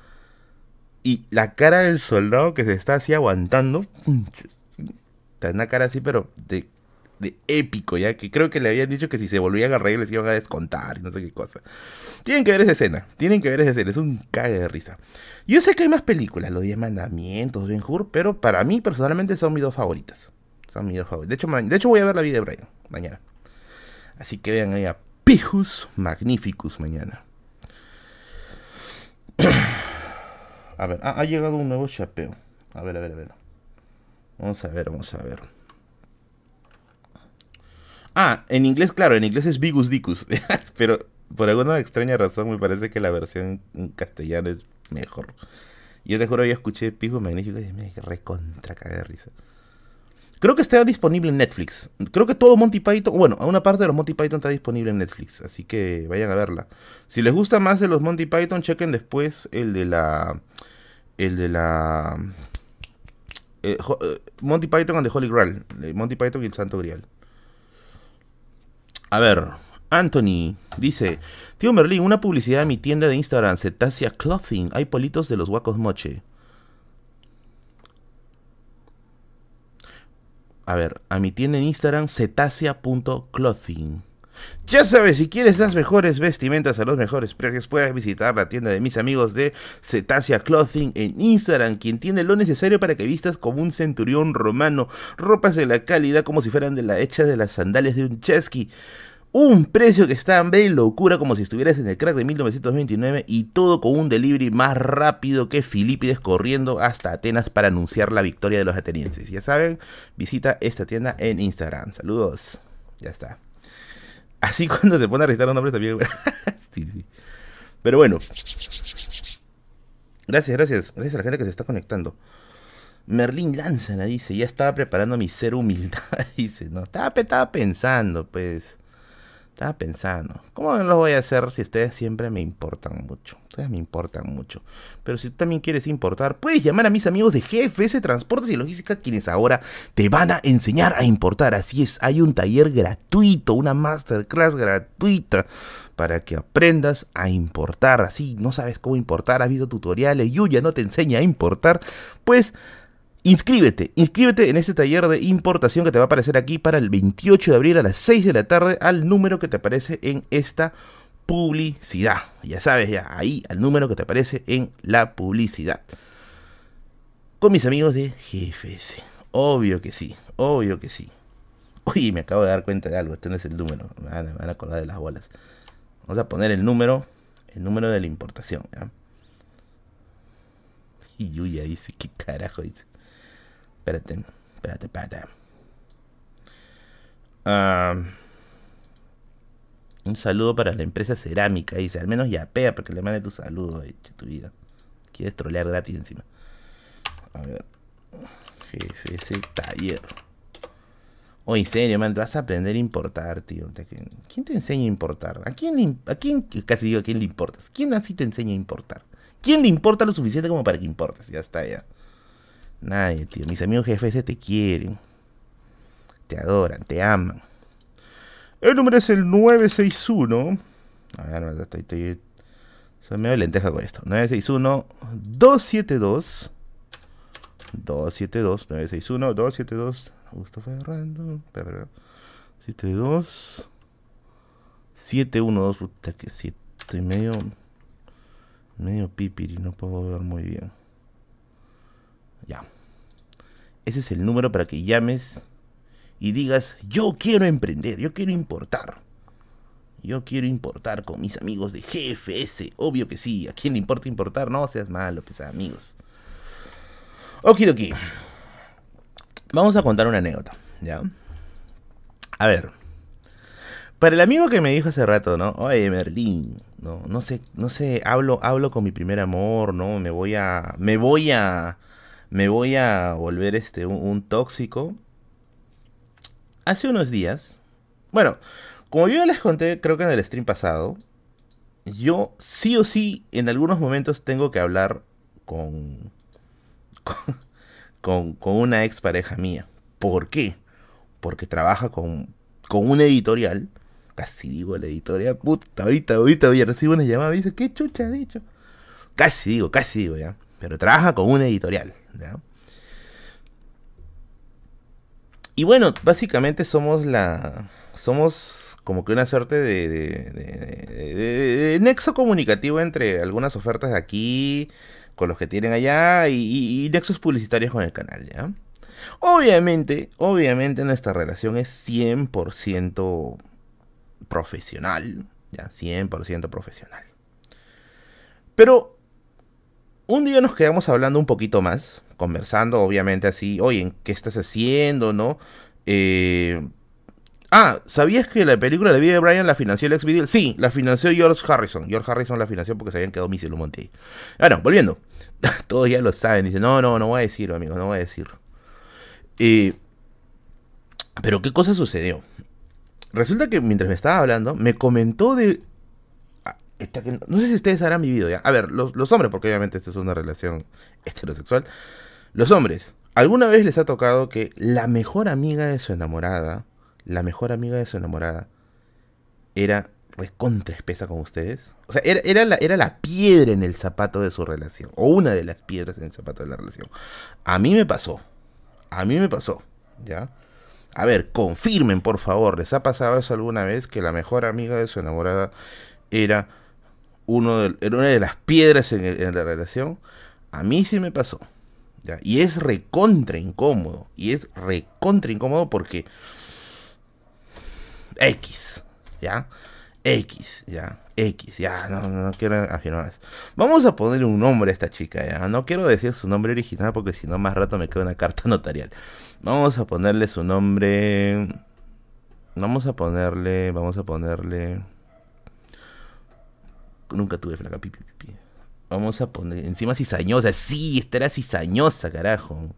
[SPEAKER 1] Y la cara del soldado que se está así aguantando, está en una cara así, pero de de épico, ya que creo que le habían dicho que si se volvían a reír les iban a descontar y no sé qué cosa. Tienen que ver esa escena, tienen que ver esa escena, es un cague de risa. Yo sé que hay más películas, los 10 mandamientos, Ben Hur, pero para mí personalmente son mis dos favoritas. De hecho, de hecho voy a ver la vida de Brian mañana. Así que vean ahí a Pijus Magnificus mañana. (clears throat) A ver, ha llegado un nuevo chapeo. A ver, a ver, a ver. Vamos a ver, vamos a ver. Ah, en inglés, claro, en inglés es Bigus Dicus. (laughs) pero por alguna extraña razón me parece que la versión en castellano es mejor. Yo te juro, yo escuché Pijo Magnífico y me recontra caga de risa. Creo que está disponible en Netflix. Creo que todo Monty Python, bueno, a una parte de los Monty Python está disponible en Netflix, así que vayan a verla. Si les gusta más de los Monty Python, chequen después el de la el de la eh, eh, Monty Python and the Holy Grail, Monty Python y el Santo Grial. A ver, Anthony dice, tío Merlin, una publicidad de mi tienda de Instagram, Cetacia Clothing. Hay politos de los guacos moche. A ver, a mi tienda en Instagram, cetacia.clothing. Ya sabes, si quieres las mejores vestimentas a los mejores precios, puedes visitar la tienda de mis amigos de Cetacia Clothing en Instagram, quien tiene lo necesario para que vistas como un centurión romano, ropas de la calidad como si fueran de la hecha de las sandalias de un chesky. Un precio que está en locura como si estuvieras en el crack de 1929 y todo con un delivery más rápido que Filipides corriendo hasta Atenas para anunciar la victoria de los atenienses. Ya saben, visita esta tienda en Instagram. Saludos. Ya está. Así (laughs) cuando se pone a registrar los nombres también. (laughs) Pero bueno. Gracias, gracias. Gracias a la gente que se está conectando. Merlín Lanzana dice, ya estaba preparando mi ser humildad. (laughs) dice, no, estaba, estaba pensando, pues. Pensando, ¿cómo lo voy a hacer si ustedes siempre me importan mucho? Ustedes me importan mucho. Pero si tú también quieres importar, puedes llamar a mis amigos de GFS Transportes y Logística, quienes ahora te van a enseñar a importar. Así es, hay un taller gratuito, una masterclass gratuita para que aprendas a importar. Así, no sabes cómo importar, ha habido tutoriales, Yuya no te enseña a importar. Pues Inscríbete, inscríbete en este taller de importación que te va a aparecer aquí para el 28 de abril a las 6 de la tarde al número que te aparece en esta publicidad. Ya sabes, ya ahí al número que te aparece en la publicidad. Con mis amigos de GFS. Obvio que sí, obvio que sí. Uy, me acabo de dar cuenta de algo, este no es el número, me van, a, acordar de las bolas. Vamos a poner el número, el número de la importación. Y Yuya dice, ¿qué carajo dice? Espérate, espérate, espérate. un saludo para la empresa cerámica, dice. Al menos ya pea para que le mande tu saludo, eche tu vida. Quieres trolear gratis encima. A ver. Jefe, taller. Oye, en serio, man, vas a aprender a importar, tío. ¿Quién te enseña a importar? ¿A quién, a quién casi digo a quién le importas? ¿Quién así te enseña a importar? ¿Quién le importa lo suficiente como para que importes? Ya está, ya. Nadie, tío. Mis amigos GFS te quieren. Te adoran, te aman. El número es el 961. A ver, estoy, estoy, soy medio lenteja con esto. 961 272 272 961 272 Augusto Ferrando. 72 712 puta que si estoy medio medio pipiri, no puedo ver muy bien. Ya. Ese es el número para que llames y digas, yo quiero emprender, yo quiero importar. Yo quiero importar con mis amigos de GFS. Obvio que sí. ¿A quién le importa importar? No seas malo, pues amigos. Okidoki. Vamos a contar una anécdota, ¿ya? A ver. Para el amigo que me dijo hace rato, ¿no? Oye, Merlín, no, no sé, no sé, hablo, hablo con mi primer amor, ¿no? Me voy a, me voy a, me voy a volver este un, tóxico. Hace unos días, bueno, como yo ya les conté, creo que en el stream pasado, yo sí o sí en algunos momentos tengo que hablar con, (laughs) con, con una ex pareja mía. ¿Por qué? Porque trabaja con, con una editorial. Casi digo la editorial. Puta, ahorita, ahorita voy a recibir una llamada y dice, ¿qué chucha ha dicho? Casi digo, casi digo ya. Pero trabaja con una editorial. Y bueno, básicamente somos la. Somos como que una suerte de, nexo comunicativo entre algunas ofertas de aquí, con los que tienen allá, y, nexos publicitarios con el canal, ¿ya? Obviamente, obviamente nuestra relación es 100% profesional, ya, 100% profesional. Pero un día nos quedamos hablando un poquito más, conversando, obviamente así, oye, ¿qué estás haciendo, no? Eh... Ah, ¿sabías que la película de vida de Brian la financió el ex video? Sí, la financió George Harrison. George Harrison la financió porque se habían quedado un monte Bueno, volviendo. (laughs) Todos ya lo saben. Dice, no, no, no voy a decirlo, amigos, no voy a decirlo. Eh, pero, ¿qué cosa sucedió? Resulta que mientras me estaba hablando, me comentó de no sé si ustedes habrán vivido ya. A ver, los, hombres, porque obviamente esta es una relación heterosexual. Los hombres, ¿alguna vez les ha tocado que la mejor amiga de su enamorada, la mejor amiga de su enamorada, era recontra espesa con ustedes? O sea, era, era, la, era la piedra en el zapato de su relación, o una de las piedras en el zapato de la relación. A mí me pasó, a mí me pasó, ¿ya? A ver, confirmen, por favor, ¿les ha pasado eso alguna vez que la mejor amiga de su enamorada era uno de, una de las piedras en, la relación, a mí sí me pasó. Y es recontra incómodo. Y es recontra incómodo porque X, ¿ya? X, ¿ya? X, ya, no, no, quiero afirmar más. Vamos a ponerle un nombre a esta chica, ¿ya? No quiero decir su nombre original porque si no más rato me queda una carta (laughs) notarial. Vamos a ponerle su nombre... Vamos a ponerle, vamos a ponerle... Nunca tuve flaca. Pipi. Vamos a poner. Encima cizañosa. Sí, esta era cizañosa, carajo.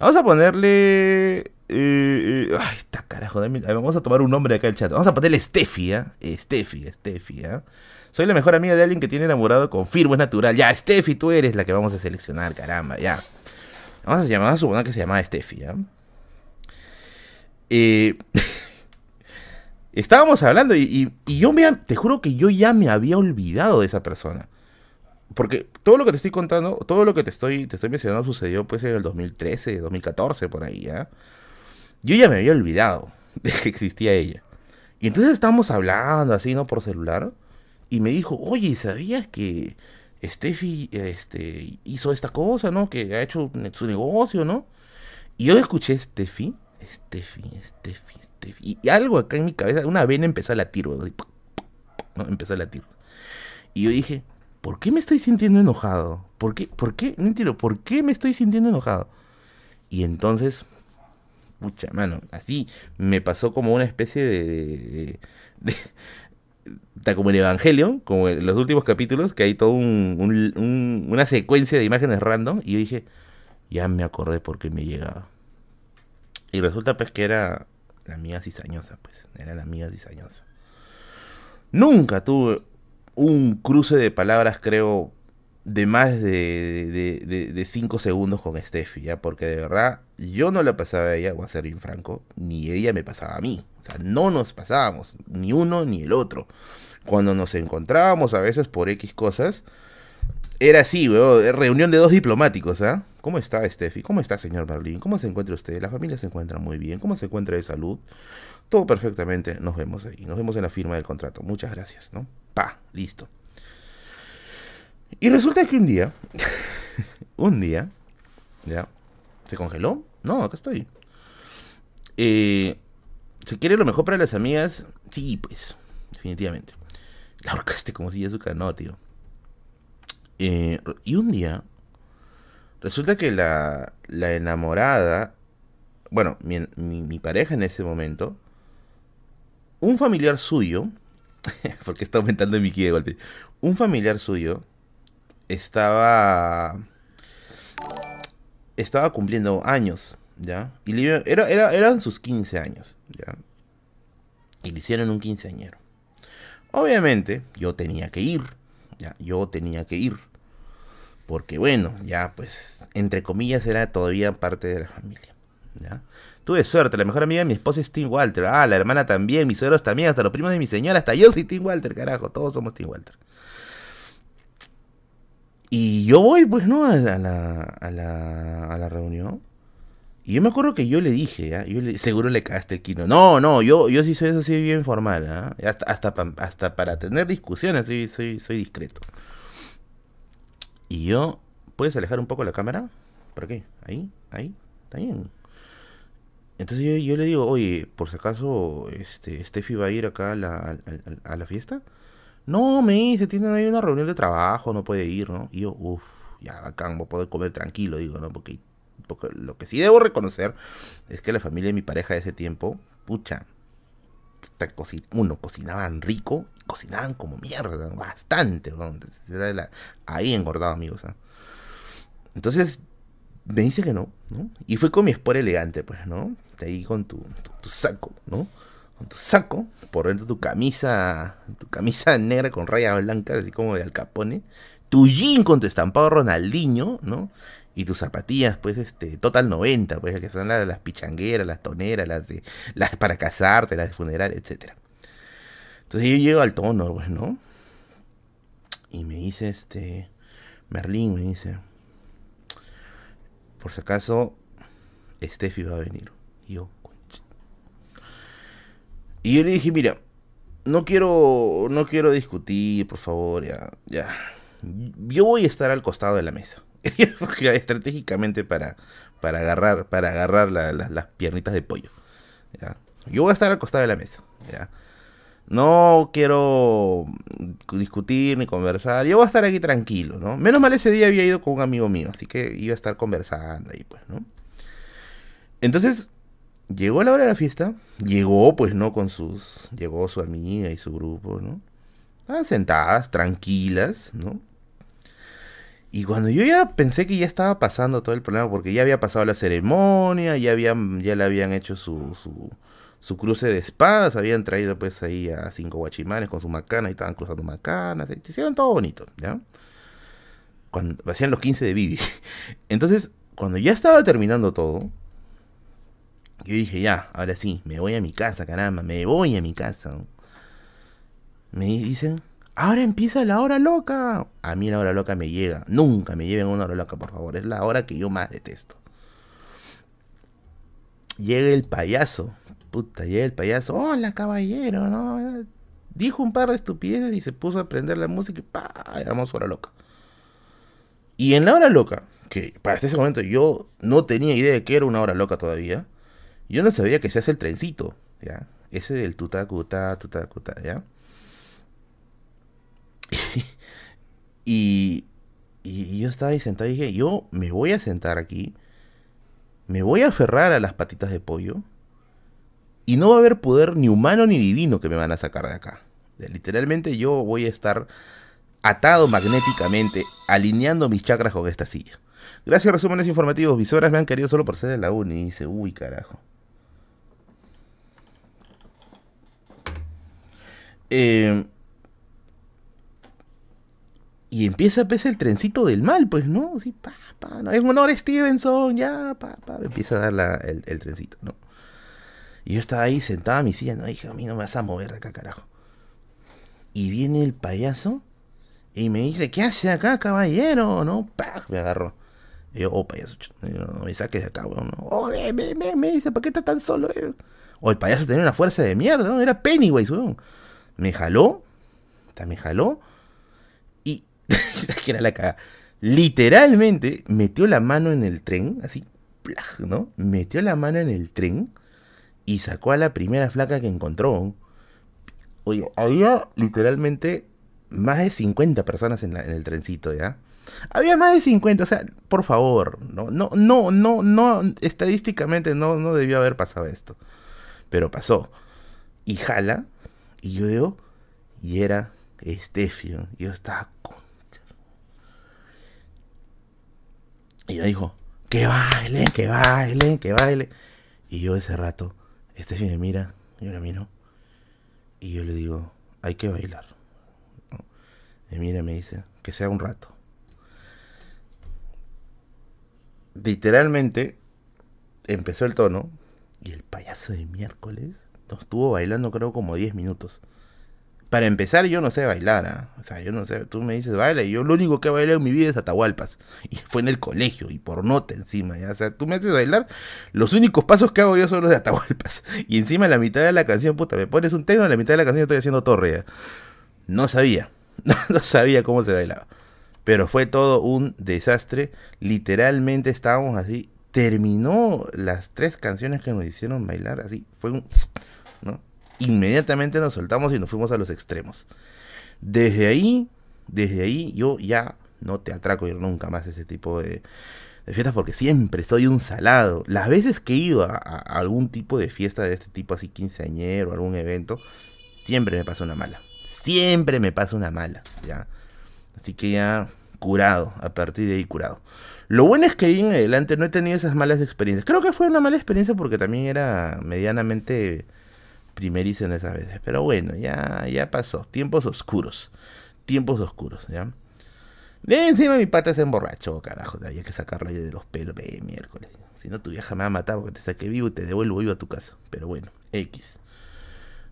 [SPEAKER 1] Vamos a ponerle. Eh, eh, ay, está carajo. vamos a tomar un nombre acá el chat. Vamos a ponerle Steffi, ¿eh? Steffi, Steffi, ¿eh? Soy la mejor amiga de alguien que tiene enamorado. Confirmo, es natural. Ya, Steffi, tú eres la que vamos a seleccionar, caramba, ya. Vamos a llamar a suponer que se llamaba Steffi, ¿eh? eh (laughs) estábamos hablando y, yo me, te juro que yo ya me había olvidado de esa persona. Porque todo lo que te estoy contando, todo lo que te estoy, te estoy mencionando sucedió pues en el 2013, 2014, por ahí, ¿ya? Yo ya me había olvidado (laughs) de que existía ella. Y entonces estábamos hablando así, ¿no? Por celular. Y me dijo, oye, ¿sabías que Steffi este, hizo esta cosa, ¿no? Que ha hecho su negocio, ¿no? Y yo escuché Steffi, Steffi, Steffi, Steffi. Y algo acá en mi cabeza, una vena empezó a latir, (laughs) ¿no? Empezó a latir. Y yo dije, ¿por qué me estoy sintiendo enojado? ¿Por qué? ¿Por qué? No entiendo, ¿por qué me estoy sintiendo enojado? Y entonces, pucha, mano, así me pasó como una especie de, de, como el Evangelio, como en los últimos capítulos, que hay toda un, una secuencia de imágenes random, y yo dije, ya me acordé por qué me llegaba. Y resulta pues que era la amiga cizañosa, pues, era la amiga cizañosa. Nunca tuve un cruce de palabras, creo, de más de, de, cinco segundos con Steffi, ¿ya? Porque de verdad, yo no la pasaba a ella, voy a ser bien franco, ni ella me pasaba a mí. O sea, no nos pasábamos, ni uno ni el otro. Cuando nos encontrábamos a veces por X cosas, era así, weón, reunión de dos diplomáticos, ¿ah? ¿Cómo está Steffi? ¿Cómo está señor Berlín? ¿Cómo se encuentra usted? La familia se encuentra muy bien. ¿Cómo se encuentra de salud? Todo perfectamente. Nos vemos ahí. Nos vemos en la firma del contrato. Muchas gracias, ¿no? Pa, listo. Y resulta que un día, (laughs) un día, ¿ya? ¿Se congeló? No, acá estoy. Eh, ¿Se quiere lo mejor para las amigas? Sí, pues, definitivamente. La ahorcaste como si su no, tío. Eh, y un día, resulta que la, la enamorada, bueno, mi, pareja en ese momento, un familiar suyo, (laughs) porque está aumentando mi ki de golpe, un familiar suyo estaba estaba cumpliendo años, ¿ya? Y era, era, eran sus 15 años, ¿ya? Y le hicieron un quinceañero. Obviamente, yo tenía que ir, ¿ya? Yo tenía que ir. Porque bueno, ya pues, entre comillas, era todavía parte de la familia, Tuve suerte, la mejor amiga de mi esposa es Tim Walter. Ah, la hermana también, mis suegros también, hasta los primos de mi señora, hasta yo soy Tim Walter, carajo, todos somos Tim Walter. Y yo voy, pues, ¿no? A la, a la, a la, reunión. Y yo me acuerdo que yo le dije, yo le, seguro le cagaste el quino. No, no, yo, yo sí soy eso así bien formal, ¿ah? hasta, hasta, hasta, para tener discusiones soy, soy, soy discreto. Y yo, ¿puedes alejar un poco la cámara? ¿Para qué? Ahí, ahí, está bien. Entonces yo, le digo, oye, por si acaso, este, Steffi va a ir acá a la, a la fiesta. No, me dice, tienen ahí una reunión de trabajo, no puede ir, ¿no? Y yo, uff, ya bacán, voy a poder comer tranquilo, digo, ¿no? Porque, lo que sí debo reconocer es que la familia de mi pareja de ese tiempo, pucha, uno, cocinaban rico, cocinaban como mierda, bastante, ¿no? Era ahí engordado, amigos, ¿ah? Entonces, me dice que no, ¿no? Y fue con mi espora elegante, pues, ¿no? Ahí con tu, saco, ¿no? con tu saco, por dentro tu camisa, tu camisa negra con rayas blancas, así como de Al Capone, tu jean con tu estampado Ronaldinho, ¿no? Y tus zapatillas, pues, este, Total 90, pues, que son las, las pichangueras, las toneras, las de, las para casarte, las de funeral, etcétera. Entonces yo llego al tono, pues, ¿no? Y me dice, este, Merlín me dice, por si acaso, Steffi va a venir. Y yo, y yo le dije, mira, no quiero, no quiero discutir, por favor, ya, ya. Yo voy a estar al costado de la mesa. (laughs) estratégicamente para, para agarrar, para agarrar las piernitas de pollo. Yo voy a estar al costado de la mesa. ¿ya? No quiero discutir ni conversar. Yo voy a estar aquí tranquilo, ¿no? Menos mal ese día había ido con un amigo mío, así que iba a estar conversando ahí, pues, ¿no? Entonces, llegó la hora de la fiesta, llegó pues, ¿no? Con sus, llegó su amiga y su grupo, ¿no? Estaban sentadas, tranquilas, ¿no? Y cuando yo ya pensé que ya estaba pasando todo el problema, porque ya había pasado la ceremonia, ya, habían, ya le habían hecho su, su, su cruce de espadas, habían traído pues ahí a cinco guachimanes con su macana y estaban cruzando macanas, se hicieron todo bonito, ¿ya? Cuando hacían los 15 de Bibi. (laughs) Entonces, cuando ya estaba terminando todo, yo dije, ya, ahora sí, me voy a mi casa, caramba, me voy a mi casa. Me dicen, ahora empieza la hora loca. A mí la hora loca me llega. Nunca me lleven una hora loca, por favor. Es la hora que yo más detesto. Llega el payaso. Puta, llega el payaso. Hola, caballero, ¿no? Dijo un par de estupideces y se puso a prender la música y pa, éramos hora loca. Y en la hora loca, que para ese momento yo no tenía idea de que era una hora loca todavía, yo no sabía que se hace el trencito, ¿ya? Ese del tutacuta, tutacuta, ¿ya? (laughs) y, y yo estaba ahí sentado y dije, yo me voy a sentar aquí, me voy a aferrar a las patitas de pollo, y no va a haber poder ni humano ni divino que me van a sacar de acá. Literalmente yo voy a estar atado magnéticamente, alineando mis chakras con esta silla. Gracias, resúmenes informativos. Visoras me han querido solo por ser de la uni. dice, uy, carajo. Eh, y empieza pues el trencito del mal, pues, ¿no? Así, pa, no, honor Stevenson, ya, pa, pa, empieza a dar la, el, trencito, ¿no? Y yo estaba ahí sentado a mi silla, no, dije, a mí no me vas a mover acá, carajo. Y viene el payaso y me dice, ¿qué hace acá, caballero? ¿No? Pa, me agarró. Y yo, oh, payaso, no me saques de acá, weón. ¿no? Oh, me, me, dice, ¿por qué estás tan solo, eh? O el payaso tenía una fuerza de mierda, ¿no? Era Pennywise, weón. Me jaló, me jaló (laughs) que era la caga. Literalmente metió la mano en el tren, así, ¿no? Metió la mano en el tren y sacó a la primera flaca que encontró. Oye, había literalmente más de 50 personas en, el trencito, ¿ya? Había más de 50, o sea, por favor, no, no, no, no, no, estadísticamente no, no debió haber pasado esto. Pero pasó. Y jala, y yo y era Estefio. Yo estaba con Y ella dijo, que baile, que baile, que baile. Y yo ese rato, este me mira, yo la miro. Y yo le digo, hay que bailar. Y mira, me dice, que sea un rato. Literalmente, empezó el tono. Y el payaso de miércoles nos estuvo bailando creo como 10 minutos. Para empezar, yo no sé bailar, ¿ah? o sea, yo no sé, tú me dices baila, y yo lo único que he bailado en mi vida es Atahualpas, (laughs) y fue en el colegio, y por nota encima, ¿ya? o sea, tú me haces bailar, los únicos pasos que hago yo son los de Atahualpas, (laughs) y encima en la mitad de la canción, puta, me pones un tema, en la mitad de la canción estoy haciendo torre, no sabía, (laughs) no sabía cómo se bailaba, pero fue todo un desastre, literalmente estábamos así, terminó las tres canciones que nos hicieron bailar, así, fue un. Inmediatamente nos soltamos y nos fuimos a los extremos. Desde ahí, desde ahí yo ya no te atraco ir nunca más a ese tipo de, fiestas porque siempre soy un salado. Las veces que he ido a, algún tipo de fiesta de este tipo, así quinceañero, algún evento, siempre me pasa una mala. Siempre me pasa una mala, ¿ya? Así que ya curado, a partir de ahí curado. Lo bueno es que ahí en adelante no he tenido esas malas experiencias. Creo que fue una mala experiencia porque también era medianamente primerizo en esas veces. Pero bueno, ya, ya pasó. Tiempos oscuros. Tiempos oscuros, ¿ya? De encima mi pata se emborrachó, carajo. Había que sacarla de los pelos, ve, miércoles. Si no, tu vieja me va a matar porque te saqué vivo y te devuelvo vivo a tu casa. Pero bueno, X.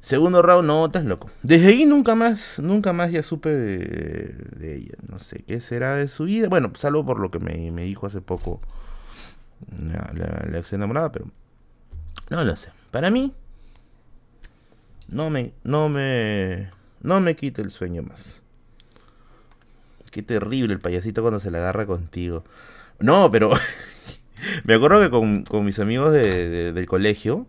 [SPEAKER 1] Segundo round, no, estás loco. Desde ahí nunca más, nunca más ya supe de, ella. No sé qué será de su vida. Bueno, salvo por lo que me, me dijo hace poco la ex enamorada, pero no lo sé. Para mí, no me, no me, no me quite el sueño más. Qué terrible el payasito cuando se la agarra contigo. No, pero (laughs) me acuerdo que con, mis amigos del colegio,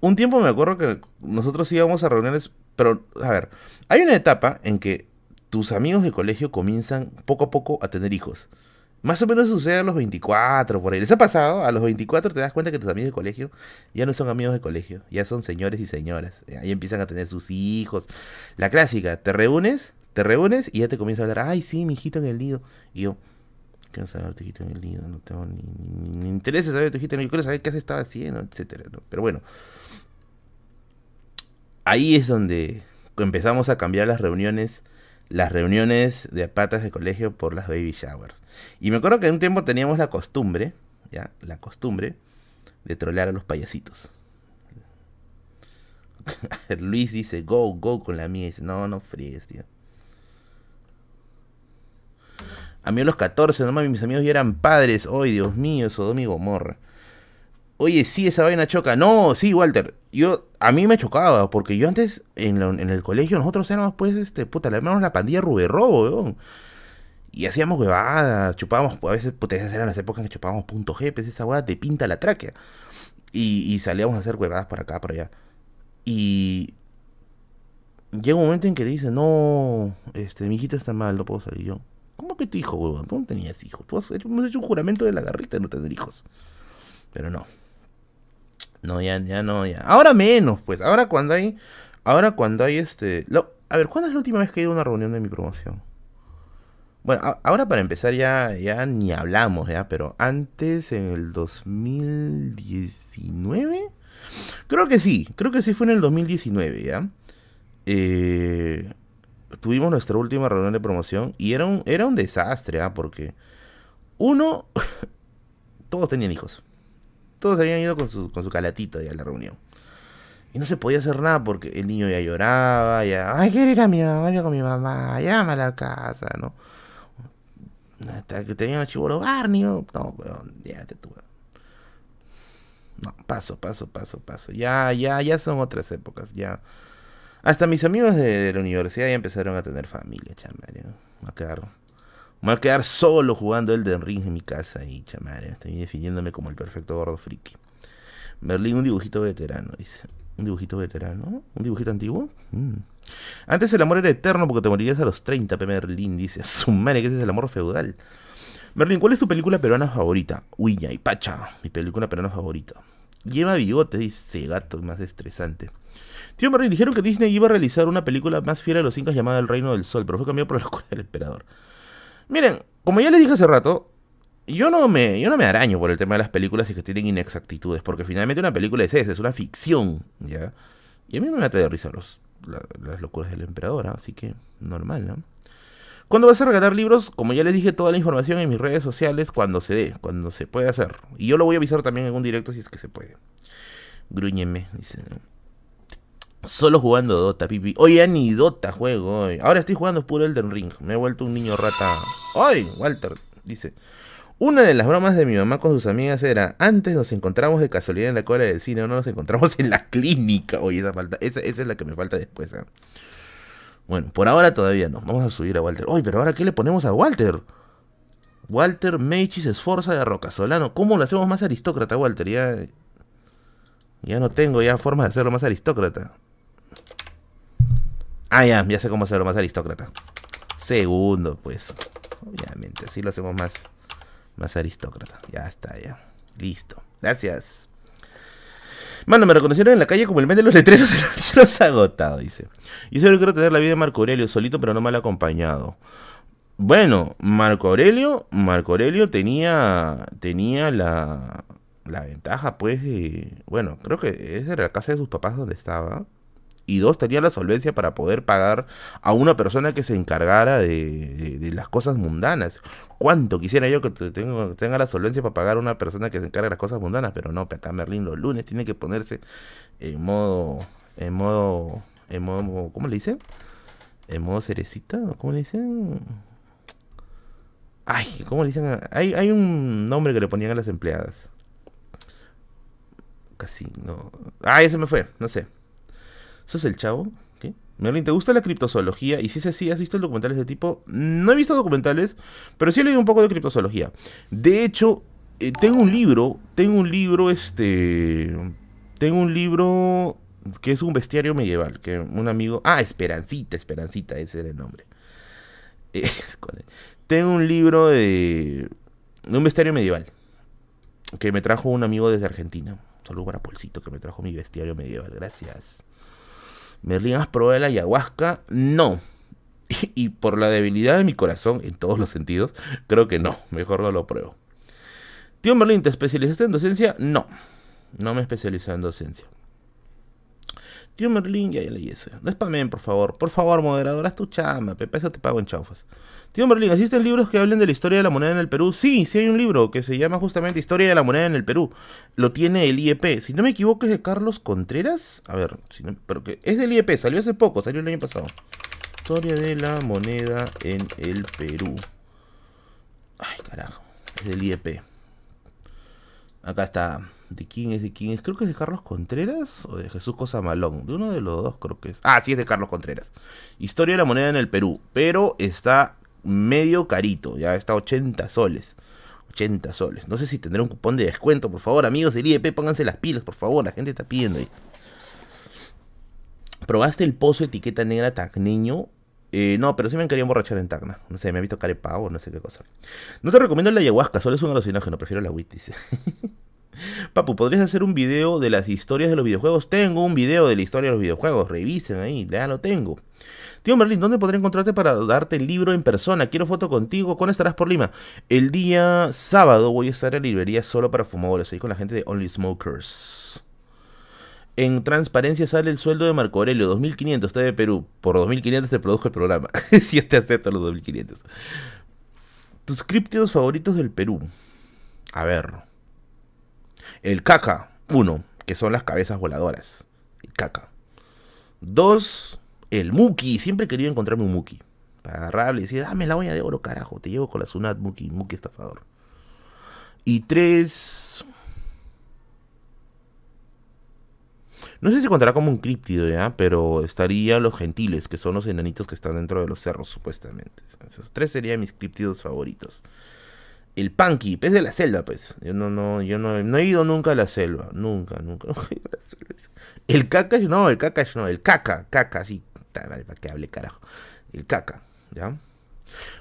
[SPEAKER 1] un tiempo me acuerdo que nosotros íbamos a reuniones, pero a ver, hay una etapa en que tus amigos de colegio comienzan poco a poco a tener hijos. Más o menos sucede a los 24, por ahí. ¿Les ha pasado? A los 24 te das cuenta que tus amigos de colegio ya no son amigos de colegio, ya son señores y señoras. Ahí empiezan a tener sus hijos. La clásica, te reúnes, te reúnes y ya te comienza a hablar, ay, sí, mi hijito en el nido. Y yo, Quiero saber a Tejita en el nido, no tengo ni, ni, ni interés saber a Tejita en el nido. Quiero saber qué se estaba haciendo, etcétera. Pero bueno, ahí es donde empezamos a cambiar las reuniones, las reuniones de patas de colegio por las baby showers. Y me acuerdo que en un tiempo teníamos la costumbre, ya, la costumbre de trolear a los payasitos. (laughs) Luis dice, go, go con la mía. Dice, no, no fríes, tío. A mí a los 14, nomás mis amigos ya eran padres. Ay, Dios mío, Sodoma y Gomorra. Oye, sí, esa vaina choca. No, sí, Walter. Yo, a mí me chocaba, porque yo antes, en, lo- en el colegio, nosotros éramos, pues, este, puta, le llamamos la pandilla Ruberrobo, weón. Y hacíamos huevadas, chupábamos, a veces, puta, esas eran las épocas que chupábamos punto G, pues esa hueá te pinta la tráquea. Y, salíamos a hacer huevadas por acá, por allá. Y llega un momento en que dice, no, este, mi hijito está mal, no puedo salir yo. ¿Cómo que tu hijo, huevón? Tú no tenías hijos. Tú has hecho- hemos hecho un juramento de la garrita de no tener hijos. Pero no. No, ya, ya no, ya. Ahora menos, pues. Ahora cuando hay. Ahora cuando hay este. a ver, ¿cuándo es la última vez que he ido a una reunión de mi promoción? Bueno, ahora para empezar ya, ya ni hablamos, ya, pero antes, en el 2019, creo que sí, creo que sí fue en el 2019, ya. Eh, tuvimos nuestra última reunión de promoción y era un, era un desastre, ¿ah? Porque uno, (laughs) todos tenían hijos. Todos habían ido con su, con su calatito ya a la reunión. Y no se podía hacer nada porque el niño ya lloraba, ya, ay, quiero ir a mi mamá, ir con mi mamá, llama a la casa, ¿no? Hasta que tenían a Chiboro Barney, ¿no? Weón, ya te tuve. No, paso, paso, paso, paso. Ya, ya, ya son otras épocas, ya. Hasta mis amigos de, de la universidad ya empezaron a tener familia, chamario. Me va a quedar, quedar solo jugando Elden Ring en mi casa ahí, chamario. Estoy definiéndome como el perfecto gordo friki. Merlín, un dibujito veterano, dice. ¿Un dibujito veterano? ¿Un dibujito antiguo? Mm. Antes el amor era eterno porque te morirías a los 30, P. Merlín, dice. (laughs) Su que ese es el amor feudal. Merlín, ¿cuál es tu película peruana favorita? Uña y Pacha, mi película peruana favorita. Lleva bigote, dice gato, más estresante. Tío Merlín, dijeron que Disney iba a realizar una película más fiel a los incas llamada El Reino del Sol, pero fue cambiado por la (laughs) locura del emperador. Miren, como ya les dije hace rato, yo no me, yo no me araño por el tema de las películas y que tienen inexactitudes, porque finalmente una película es esa, es una ficción, ¿ya? Y a mí me mata de risa los, la- las locuras del emperador, ¿ah? así que normal, ¿no? ¿Cuándo vas a regalar libros? Como ya les dije, toda la información en mis redes sociales cuando se dé, cuando se puede hacer. Y yo lo voy a avisar también en un directo si es que se puede. Grúñeme, dice. Solo jugando Dota, pipi. Ya ni Dota juego hoy. Ahora estoy jugando puro Elden Ring. Me he vuelto un niño rata. ¡Ay! Walter dice. Una de las bromas de mi mamá con sus amigas era, antes nos encontramos de casualidad en la cola del cine, ahora nos encontramos en la clínica. Oye, esa, falta, esa, es la que me falta después. ¿ah? Bueno, por ahora todavía no. Vamos a subir a Walter. Oye, pero ahora ¿qué le ponemos a Walter? Walter Meichis Esforza de Rocasolano. ¿Cómo lo hacemos más aristócrata, Walter? Ya, ya no tengo ya formas de hacerlo más aristócrata. Ah, ya, ya sé cómo hacerlo más aristócrata. Segundo, pues. Obviamente, así lo hacemos más, más aristócrata. Ya está, ya. Listo. Gracias. Mano, me reconocieron en la calle como el men de los letreros (laughs) de los agotado, dice. Yo solo quiero tener la vida de Marco Aurelio, solito pero no mal acompañado. Bueno, Marco Aurelio, Marco Aurelio tenía, tenía la, la ventaja, pues, de, bueno, creo que esa era la casa de sus papás donde estaba. Y dos, tenía la solvencia para poder pagar a una persona que se encargara de- de las cosas mundanas. ¿Cuánto quisiera yo que te- tengo- tenga la solvencia para pagar a una persona que se encargue de las cosas mundanas? Pero no, acá Merlín los lunes tiene que ponerse en modo, en modo, en modo, ¿cómo le dicen? En modo cerecita, ¿o ¿cómo le dicen? Ay, ¿cómo le dicen? Hay, hay un nombre que le ponían a las empleadas. Casi, no. Ah, ese me fue, no sé. ¿Eso es el chavo? Merlin, ¿te gusta la criptozoología? Y si es así, ¿has visto documentales de tipo? No he visto documentales, pero sí he leído un poco de criptozoología. De hecho, eh, tengo un libro, tengo un libro, este... Tengo un libro que es un bestiario medieval, que un amigo... Ah, Esperancita, Esperancita, ese era el nombre. (laughs) Tengo un libro de, de un bestiario medieval que me trajo un amigo desde Argentina. Saludo para Polcito que me trajo mi bestiario medieval. Gracias. Merlín, ¿has probado la ayahuasca? No. (laughs) y por la debilidad de mi corazón, en todos los sentidos, creo que no, mejor no lo pruebo. Tío Merlin, ¿te especializaste en docencia? No, no me especializo en docencia. Tío Merlin, ya, ya leí eso. No por favor. Por favor, moderador, haz tu chamba. Pepe, eso te pago en chaufas. Tío Merlin, ¿existen libros que hablen de la historia de la moneda en el Perú? Sí, sí hay un libro que se llama justamente Historia de la moneda en el Perú. Lo tiene el IEP. Si no me equivoco es de Carlos Contreras. A ver, pero que es del IEP, salió hace poco, salió el año pasado. Historia de la moneda en el Perú. Ay, carajo. Es del IEP. Acá está. ¿De quién es? ¿De quién es? Creo que es de Carlos Contreras o de Jesús Cosa Malón. De uno de los dos creo que es. Ah, sí, es de Carlos Contreras. Historia de la moneda en el Perú. Pero está medio carito. Ya está 80 soles. 80 soles. No sé si tendrá un cupón de descuento. Por favor, amigos del IEP, pónganse las pilas, por favor. La gente está pidiendo ahí. ¿Probaste el pozo etiqueta negra tacneño? Eh, no, pero sí me quería emborrachar en Tacna. No sé, me ha visto carepavo, no sé qué cosa. No te recomiendo la ayahuasca, solo es un alucinógeno, prefiero la WIT. (laughs) Papu, ¿podrías hacer un video de las historias de los videojuegos? Tengo un video de la historia de los videojuegos, revisen ahí, ya lo tengo. Tío Merlin, ¿dónde podré encontrarte para darte el libro en persona? Quiero foto contigo. ¿Cuándo estarás por Lima? El día sábado voy a estar en la librería solo para fumadores, ahí con la gente de Only Smokers. En transparencia sale el sueldo de Marco Aurelio, 2500, está de Perú. Por 2500 te produjo el programa. (laughs) si te acepto los 2500. Tus críptidos favoritos del Perú. A ver. El caca, uno, que son las cabezas voladoras. El caca. Dos, el Muki. Siempre querido encontrarme un Muki. Para agarrarle y decir, dame la olla de oro, carajo. Te llevo con la Sunat Muki, Muki estafador. Y tres, No sé si contará como un críptido, ¿ya? Pero estaría los gentiles, que son los enanitos que están dentro de los cerros, supuestamente. Esos tres serían mis críptidos favoritos. El Punky, pez de la selva, pues. Yo no, no, yo no, no he ido nunca a la selva. Nunca, nunca. (laughs) El caca, no, el caca, no, el caca, caca, sí. Para que hable, carajo. El caca, ¿ya?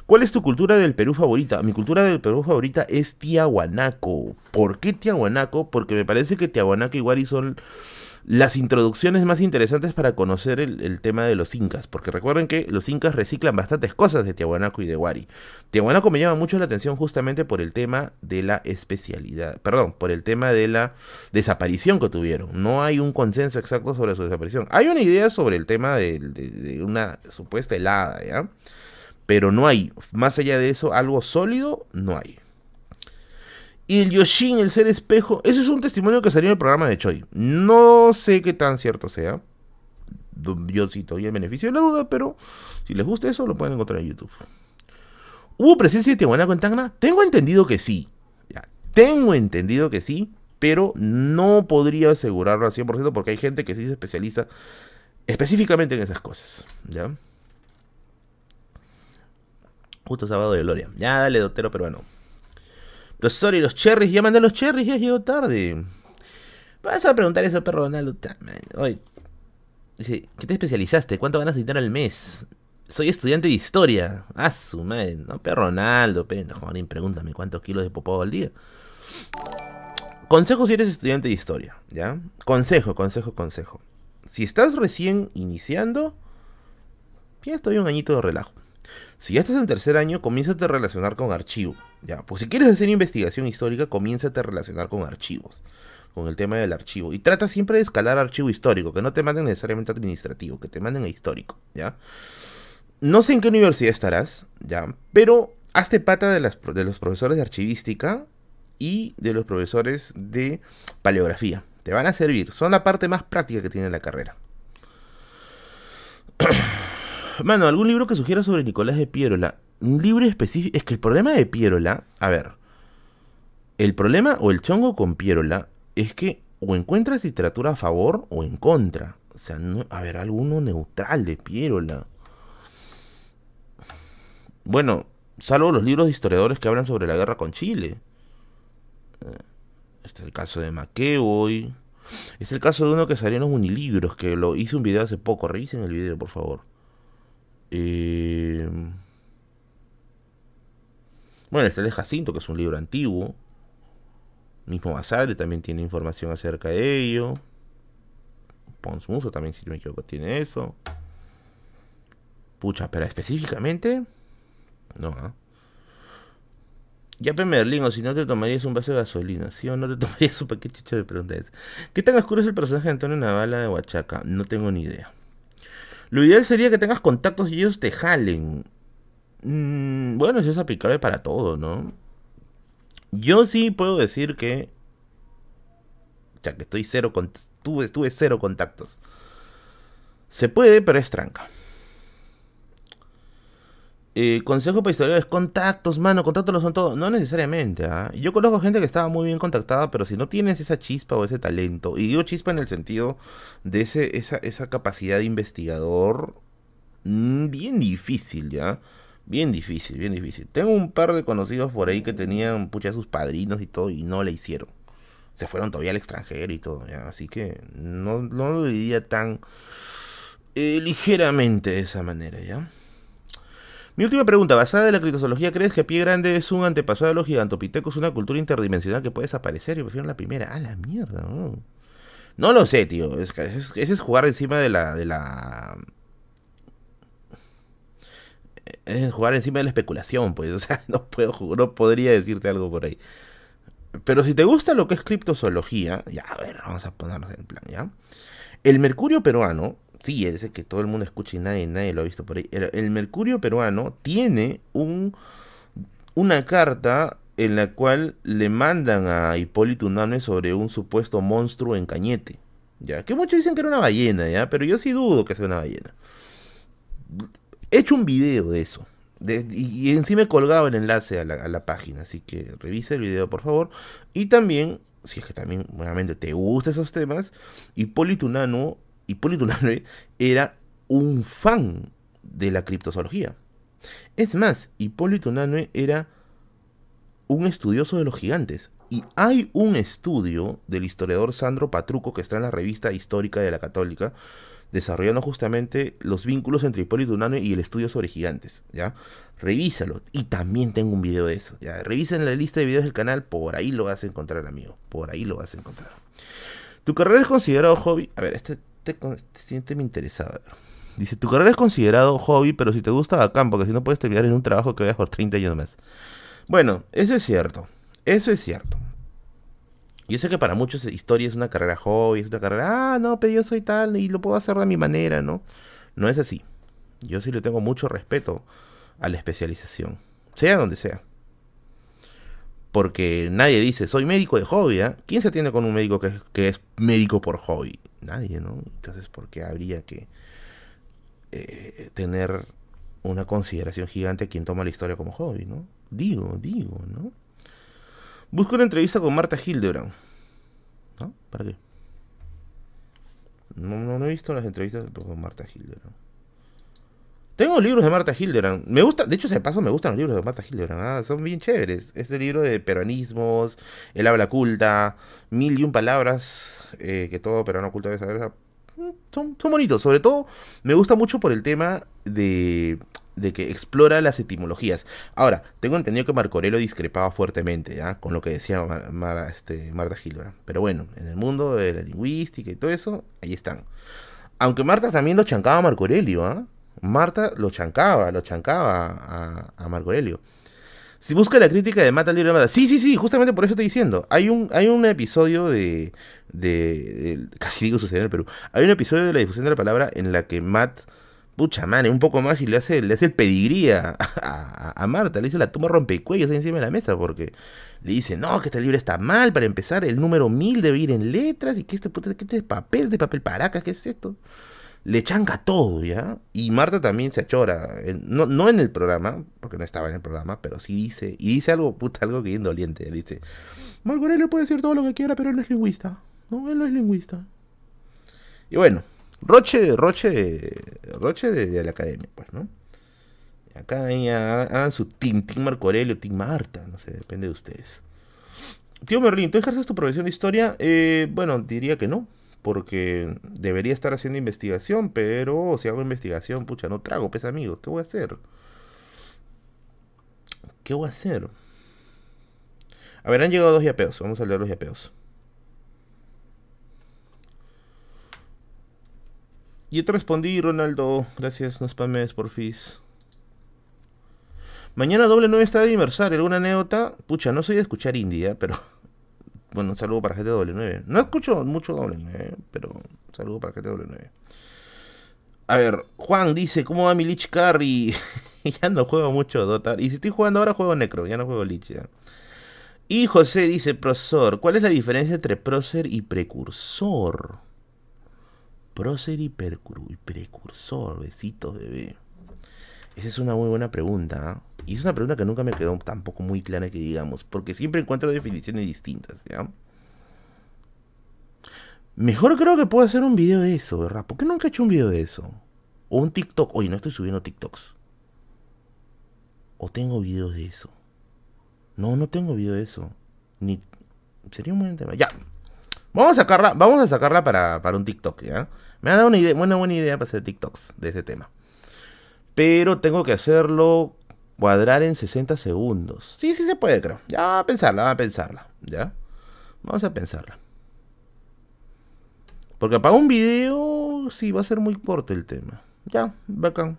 [SPEAKER 1] ¿Cuál es tu cultura del Perú favorita? Mi cultura del Perú favorita es Tiahuanaco. ¿Por qué Tiahuanaco? Porque me parece que Tiahuanaco y Wari son las introducciones más interesantes para conocer el, tema de los incas, porque recuerden que los incas reciclan bastantes cosas de Tiahuanaco y de Wari. Tiahuanaco me llama mucho la atención justamente por el tema de la especialidad, perdón, por el tema de la desaparición que tuvieron. No hay un consenso exacto sobre su desaparición. Hay una idea sobre el tema de, de una supuesta helada, ¿ya? Pero no hay, más allá de eso, algo sólido, no hay. Y el Yoshin, el ser espejo, ese es un testimonio que salió en el programa de Choi. No sé qué tan cierto sea. Yo sí todavía el beneficio de la duda, pero si les gusta eso, lo pueden encontrar en YouTube. ¿Hubo presencia de Tiahuanaco en Tacna? Tengo entendido que sí. Ya, tengo entendido que sí, pero no podría asegurarlo al 100% porque hay gente que sí se especializa específicamente en esas cosas. ¿Ya? Justo sábado de gloria. Ya, dale, doctero peruano. Los sorry, los cherries, ya mandé los cherries, ya llegó tarde. Vas a preguntar eso, perro Ronaldo. Dice, ¿qué te especializaste? ¿Cuánto ganas de dinero al mes? Soy estudiante de historia. Ah, su madre. No, perro Ronaldo, pendejo. Joder, pregúntame cuántos kilos de popó al día. Consejo si eres estudiante de historia, ¿ya? Consejo, consejo, consejo. Si estás recién iniciando, ya estoy un añito de relajo. Si ya estás en tercer año, comiénzate a relacionar con archivo. Ya, pues si quieres hacer investigación histórica, comiénzate a relacionar con archivos. Con el tema del archivo. Y trata siempre de escalar archivo histórico, que no te manden necesariamente administrativo, que te manden a histórico, ¿ya? No sé en qué universidad estarás, ¿ya? Pero hazte pata de los profesores de archivística y de los profesores de paleografía. Te van a servir. Son la parte más práctica que tiene la carrera. (clears throat) Mano, ¿algún libro que sugiera sobre Nicolás de Pierola? Un libro específico. Es que el problema de Pierola. A ver. El problema o el chongo con Pierola es que o encuentras literatura a favor o en contra. O sea, no, a ver, alguno neutral de Pierola. Bueno, salvo los libros de historiadores que hablan sobre la guerra con Chile. Eh, este es el caso de Maquevoy. Es el caso de uno que salió en los unilibros, que lo hice un video hace poco. Revisen el video, por favor. Eh, bueno, está el de Jacinto, que es un libro antiguo. Mismo Basale también tiene información acerca de ello. Pons Muso también, si no me equivoco, tiene eso. Pucha, pero específicamente. No, ¿ah? Ya pe Merlín, o si no te tomarías un vaso de gasolina, ¿sí o no te (laughs) tomarías un paquete de preguntas? ¿Qué tan oscuro es el personaje de Antonio Navala de Huachaca? No tengo ni idea. Lo ideal sería que tengas contactos y ellos te jalen. Mm, bueno, eso es aplicable para todo, ¿no? Yo sí puedo decir que. Ya que estoy cero con, tuve, tuve cero contactos. Se puede, pero es tranca. Eh, consejo para historiadores, contactos, mano, contactos lo son todos. No necesariamente, ¿ah? Yo conozco gente que estaba muy bien contactada, pero si no tienes esa chispa o ese talento, y digo chispa en el sentido de ese, esa, esa capacidad de investigador, mm, bien difícil, ¿ya? Bien difícil, bien difícil. Tengo un par de conocidos por ahí que tenían, pucha, sus padrinos y todo, y no le hicieron. Se fueron todavía al extranjero y todo, ¿ya? Así que no, lo diría tan eh, ligeramente de esa manera, ¿ya? Mi última pregunta, basada en la criptozoología, ¿crees que Pie Grande es un antepasado de los gigantopitecos, una cultura interdimensional que puede desaparecer? Yo prefiero la primera. Ah, la mierda, no. No lo sé, tío. Ese es, jugar encima de la, de la... Es jugar encima de la especulación, pues. O sea, (laughs) no, puedo, no podría decirte algo por ahí. Pero si te gusta lo que es criptozoología, ya, a ver, vamos a ponernos en plan, ¿ya? El mercurio peruano sí, ese que todo el mundo escucha y nadie, nadie lo ha visto por ahí. El Mercurio peruano tiene un, una carta en la cual le mandan a Hipólito Unanue sobre un supuesto monstruo en Cañete. Ya, que muchos dicen que era una ballena, ya, pero yo sí dudo que sea una ballena. He hecho un video de eso. y, encima he colgado el enlace a la, página, así que revise el video por favor. Y también, si es que también, nuevamente, te gustan esos temas, Hipólito Unanue Hipólito Unanue era un fan de la criptozoología. Es más, Hipólito Unanue era un estudioso de los gigantes. Y hay un estudio del historiador Sandro Patruco que está en la revista histórica de la Católica, desarrollando justamente los vínculos entre Hipólito Unanue y el estudio sobre gigantes, ¿ya? Revísalo. Y también tengo un video de eso, ¿ya? Revisen la lista de videos del canal, por ahí lo vas a encontrar, amigo. Por ahí lo vas a encontrar. ¿Tu carrera es considerado hobby? A ver, este te, te, me interesaba. Dice, tu carrera es considerado hobby, pero si te gusta bacán, porque si no puedes terminar en un trabajo que vayas por 30 años más. Bueno, eso es cierto. Eso es cierto. Yo sé que para muchos historia es una carrera hobby, es una carrera, ah, no, pero yo soy tal y lo puedo hacer de mi manera, ¿no? No es así. Yo sí le tengo mucho respeto a la especialización, sea donde sea. Porque nadie dice, soy médico de hobby, ¿eh? ¿Quién se atiende con un médico que, que es médico por hobby? Nadie, ¿no? Entonces, ¿por qué habría que eh, tener una consideración gigante a quien toma la historia como hobby, ¿no? Digo, digo, ¿no? Busco una entrevista con Marta Hildebrand. ¿No? ¿Para qué? No, no, he visto las entrevistas con Marta Hildebrand. Tengo libros de Marta Hildebrand. Me gusta, de hecho, de paso me gustan los libros de Marta Hildebrand. ¿ah? son bien chéveres. Este libro de peruanismos, El habla culta, mil y un palabras eh, que todo peruano oculto debe saber. Son, son bonitos. Sobre todo, me gusta mucho por el tema de, de que explora las etimologías. Ahora, tengo entendido que Marco Aurelio discrepaba fuertemente ¿ya? con lo que decía este, Marta Gilbert. Pero bueno, en el mundo de la lingüística y todo eso, ahí están. Aunque Marta también lo chancaba a Marco Aurelio. ¿ah? Marta lo chancaba, lo chancaba a, a Marco Aurelio. Si busca la crítica de Mata de Mata. Sí, sí, sí, justamente por eso estoy diciendo. Hay un, hay un episodio de, de, Casi digo suceder en el Perú. Hay un episodio de la difusión de la palabra en la que Matt. Pucha, man, un poco más y le hace, le hace el pedigría a, Marta. Le dice la tumba rompecuellos ahí encima de la mesa porque le dice, no, que este libro está mal. Para empezar, el número mil debe ir en letras y que este, puta, que este es papel, de papel paracas, ¿qué es esto? Le chanca todo, ¿ya? Y Marta también se achora, no, no en el programa, porque no estaba en el programa, pero sí dice, y dice algo, puta, algo que bien doliente, dice, Marco puede decir todo lo que quiera, pero él no es lingüista, no, él no es lingüista. Y bueno, Roche, Roche, Roche de, la academia, pues, ¿no? Acá hagan su team, team Marco Aurelio, team Marta, no sé, depende de ustedes. Tío Merlín, ¿tú ejerces tu profesión de historia? Eh, bueno, diría que no porque debería estar haciendo investigación, pero si hago investigación, pucha, no trago, pues amigos, ¿qué voy a hacer? ¿Qué voy a hacer? A ver, han llegado dos yapeos, vamos a leer los yapeos. Yo te respondí, Ronaldo. Gracias, no spames, porfis. Mañana doble 9 está de aniversario. ¿Alguna anécdota? Pucha, no soy de escuchar indie, ¿eh? pero. Bueno, un saludo para gente de doble 9. No escucho mucho doble 9, pero un saludo para gente de doble 9. A ver, Juan dice, ¿cómo va mi Lich Carry? (laughs) ya no juego mucho Dota. Y si estoy jugando ahora, juego Necro, ya no juego Lich. Y José dice, profesor, ¿cuál es la diferencia entre prócer y precursor? Prócer y, y precursor, besitos, bebé. Esa es una muy buena pregunta. ¿ah? Y es una pregunta que nunca me quedó tampoco muy clara que digamos, porque siempre encuentro definiciones distintas, ¿ya? Mejor creo que puedo hacer un video de eso, ¿verdad? ¿Por qué nunca he hecho un video de eso? O un TikTok. Oye, no estoy subiendo TikToks. O tengo videos de eso. No, no tengo video de eso. Ni... Sería un buen tema. Ya. Vamos a sacarla, vamos a sacarla para, para un TikTok, ¿ya? Me ha dado una, idea, una buena idea para hacer TikToks de ese tema. Pero tengo que hacerlo cuadrar en 60 segundos. Sí, sí se puede, creo. Ya, a pensarla, a pensarla. ¿Ya? Vamos a pensarla. Porque para un video sí va a ser muy corto el tema. Ya, bacán.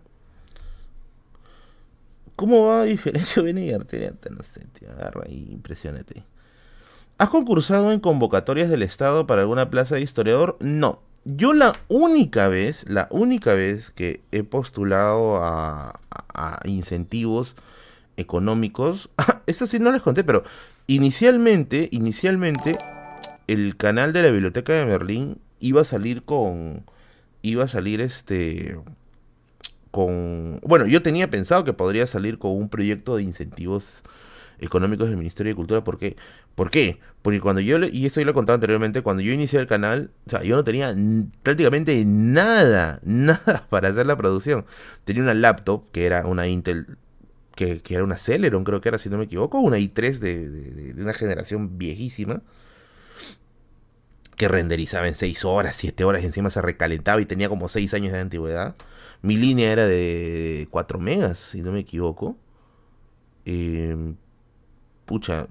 [SPEAKER 1] ¿Cómo va a diferencia venir? No sé, tío, agarra ahí, impresionate. ¿Has concursado en convocatorias del Estado para alguna plaza de historiador? No. Yo la única vez, la única vez que he postulado a, incentivos económicos, (laughs) eso sí no les conté, pero inicialmente, inicialmente, el canal de la Biblioteca de Berlín iba a salir con, iba a salir este, con, bueno, yo tenía pensado que podría salir con un proyecto de incentivos económicos del Ministerio de Cultura. ¿Por qué? ¿Por qué? Porque cuando yo, y esto yo lo he contado anteriormente, cuando yo inicié el canal, o sea, yo no tenía prácticamente nada, (laughs) nada para hacer la producción. Tenía una laptop que era una Intel, que, era una Celeron, creo que era, si no me equivoco, una i3 de, una generación viejísima que renderizaba en 6 horas, 7 horas y encima se recalentaba y tenía como 6 años de antigüedad. Mi línea era de 4 megas, si no me equivoco. Eh, pucha,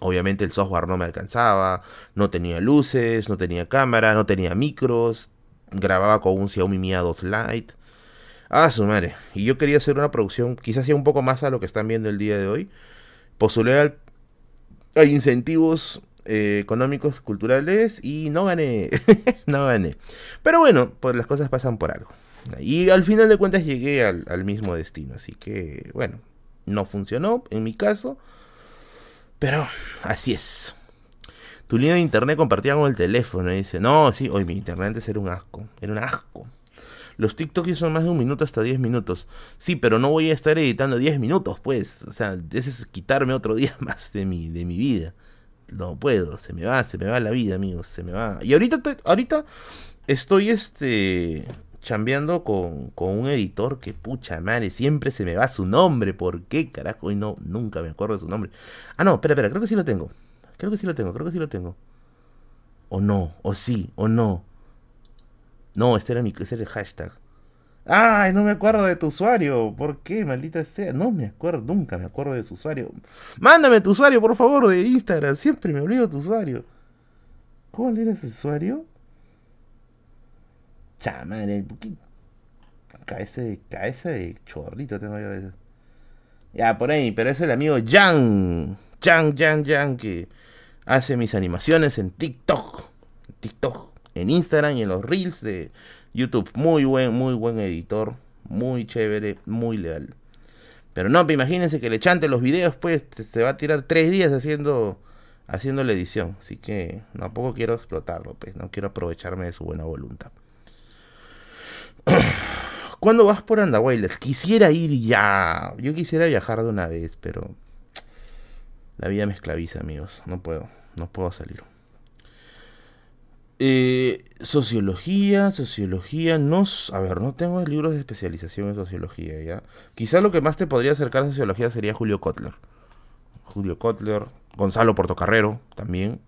[SPEAKER 1] obviamente el software no me alcanzaba, no tenía luces, no tenía cámara, no tenía micros, grababa con un Xiaomi Mi A2 Lite. Ah, su madre. Y yo quería hacer una producción, quizás sea un poco más a lo que están viendo el día de hoy. Postulé a incentivos eh, económicos, culturales y no gané. (laughs) no gané. Pero bueno, pues las cosas pasan por algo. Y al final de cuentas llegué al, al mismo destino. Así que, bueno, no funcionó en mi caso. Pero así es. Tu línea de internet compartida con el teléfono. Y dice, no, sí, hoy mi internet antes era un asco. Era un asco. Los TikToks son más de un minuto hasta 10 minutos. Sí, pero no voy a estar editando 10 minutos, pues. O sea, ese es quitarme otro (laughs) día más de mi, de mi vida. No puedo, se me va, se me va la vida, amigos, se me va. Y ahorita, ahorita estoy este chambeando con, con, un editor que, pucha madre, siempre se me va su nombre. ¿Por qué, carajo? Y no, nunca me acuerdo de su nombre. Ah, no, espera, espera, creo que sí lo tengo. Creo que sí lo tengo, creo que sí lo tengo. O no, o sí, o no. No, este era, mi, este era el hashtag. Ay, no me acuerdo de tu usuario. ¿Por qué, maldita sea? No me acuerdo, nunca me acuerdo de su usuario. Mándame tu usuario, por favor, de Instagram. Siempre me olvido tu usuario. ¿Cuál era ese usuario? Chamane, cabeza de, cabeza de chorrito tengo yo. Ya, por ahí, pero es el amigo Jan. Jan, Jan, Jan, que hace mis animaciones en TikTok. TikTok, en Instagram y en los Reels de YouTube. Muy buen, muy buen editor. Muy chévere, muy leal. Pero no, imagínense que le chante los videos, pues se va a tirar tres días haciendo, haciendo la edición. Así que tampoco quiero explotarlo, pues no quiero aprovecharme de su buena voluntad. (clears throat) ¿Cuándo vas por Andahuaylas? Quisiera ir ya. Yo quisiera viajar de una vez, pero la vida me esclaviza, amigos. No puedo, no puedo salir. Eh, sociología, sociología, no, a ver, no tengo libros de especialización en sociología, ¿ya? Quizá lo que más te podría acercar a sociología sería Julio Kotler. Julio Kotler, Gonzalo Portocarrero, también.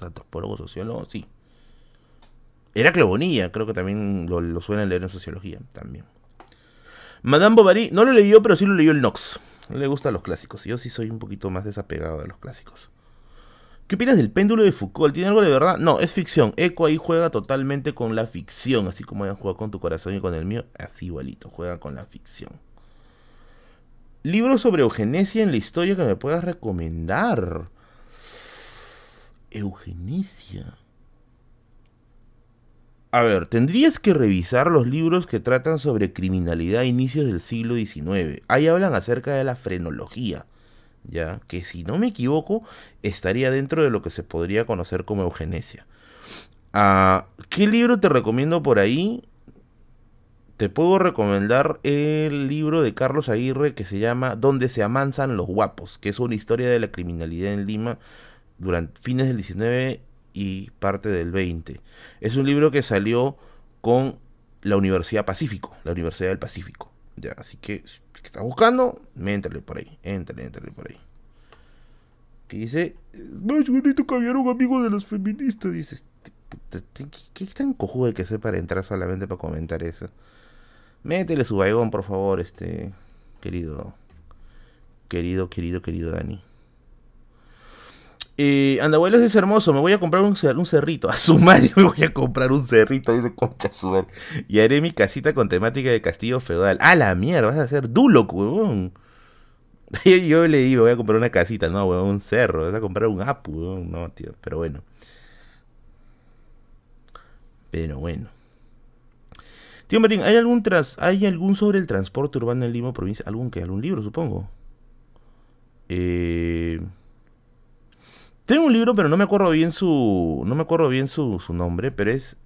[SPEAKER 1] Antropólogo, sociólogo, sí. Era Bonilla, creo que también lo, suelen leer en sociología, también. Madame Bovary, no lo leyó, pero sí lo leyó el Knox. Le gustan los clásicos. Yo sí soy un poquito más desapegado de los clásicos. ¿Qué opinas del péndulo de Foucault? ¿Tiene algo de verdad? No, es ficción. Eco ahí juega totalmente con la ficción, así como ella juega con tu corazón y con el mío, así igualito, juega con la ficción. Libro sobre eugenesia en la historia que me puedas recomendar. Eugenesia. A ver, tendrías que revisar los libros que tratan sobre criminalidad a inicios del siglo XIX. Ahí hablan acerca de la frenología ya que si no me equivoco estaría dentro de lo que se podría conocer como eugenesia. Ah, ¿Qué libro te recomiendo por ahí? Te puedo recomendar el libro de Carlos Aguirre que se llama Donde se amansan los guapos, que es una historia de la criminalidad en Lima durante fines del 19 y parte del 20. Es un libro que salió con la Universidad Pacífico, la Universidad del Pacífico. Ya, así que que está buscando, méntale por ahí, éntale, éntale por ahí. Que dice, más bonito que había un amigo de los feministas. Dice, ¿qué tan cojudo hay que ser para entrar solamente para comentar eso? Métele su baigón, por favor, este, querido, querido, querido, querido Dani. Eh, Andabuelos es hermoso, me voy a comprar un, cerrito. (laughs) A su madre me voy a comprar un cerrito, dice concha su Y haré mi casita con temática de castillo feudal. A la mierda, vas a hacer Duloc, huevón. (laughs) Yo, le digo, voy a comprar una casita, no, huevón, un cerro. Vas a comprar un apu. No, tío, pero bueno. Pero bueno. Tío Marín, ¿hay algún tras, ¿hay algún sobre el transporte urbano en Lima, provincia? ¿Algún que? ¿Algún libro, supongo? Eh... Tengo un libro, pero no me acuerdo bien su. No me acuerdo bien su, nombre, pero es.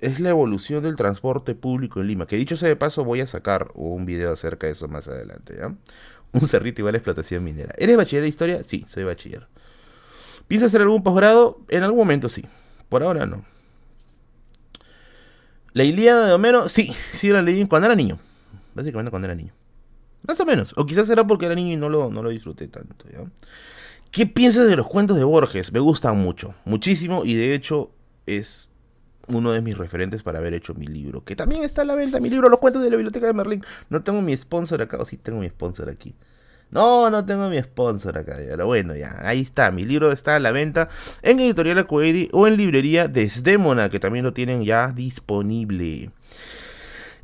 [SPEAKER 1] Es la evolución del transporte público en Lima. Que dicho sea de paso, voy a sacar un video acerca de eso más adelante. Un cerrito igual a explotación minera. ¿Eres bachiller de historia? Sí, soy bachiller. ¿Piensas hacer algún posgrado? En algún momento sí. Por ahora no. La Ilíada de Homero, sí, sí la leí cuando era niño. Básicamente cuando era niño. Más o menos. O quizás era porque era niño y no lo, no lo disfruté tanto, ¿ya? ¿Qué piensas de los cuentos de Borges? Me gustan mucho, muchísimo, y de hecho es uno de mis referentes para haber hecho mi libro, que también está a la venta, mi libro, Los cuentos de la biblioteca de Merlín. No tengo mi sponsor acá, o sí tengo mi sponsor aquí. No, no tengo mi sponsor acá, pero bueno, ya, ahí está, mi libro está a la venta en Editorial Acuedi o en librería Desdémona, que también lo tienen ya disponible.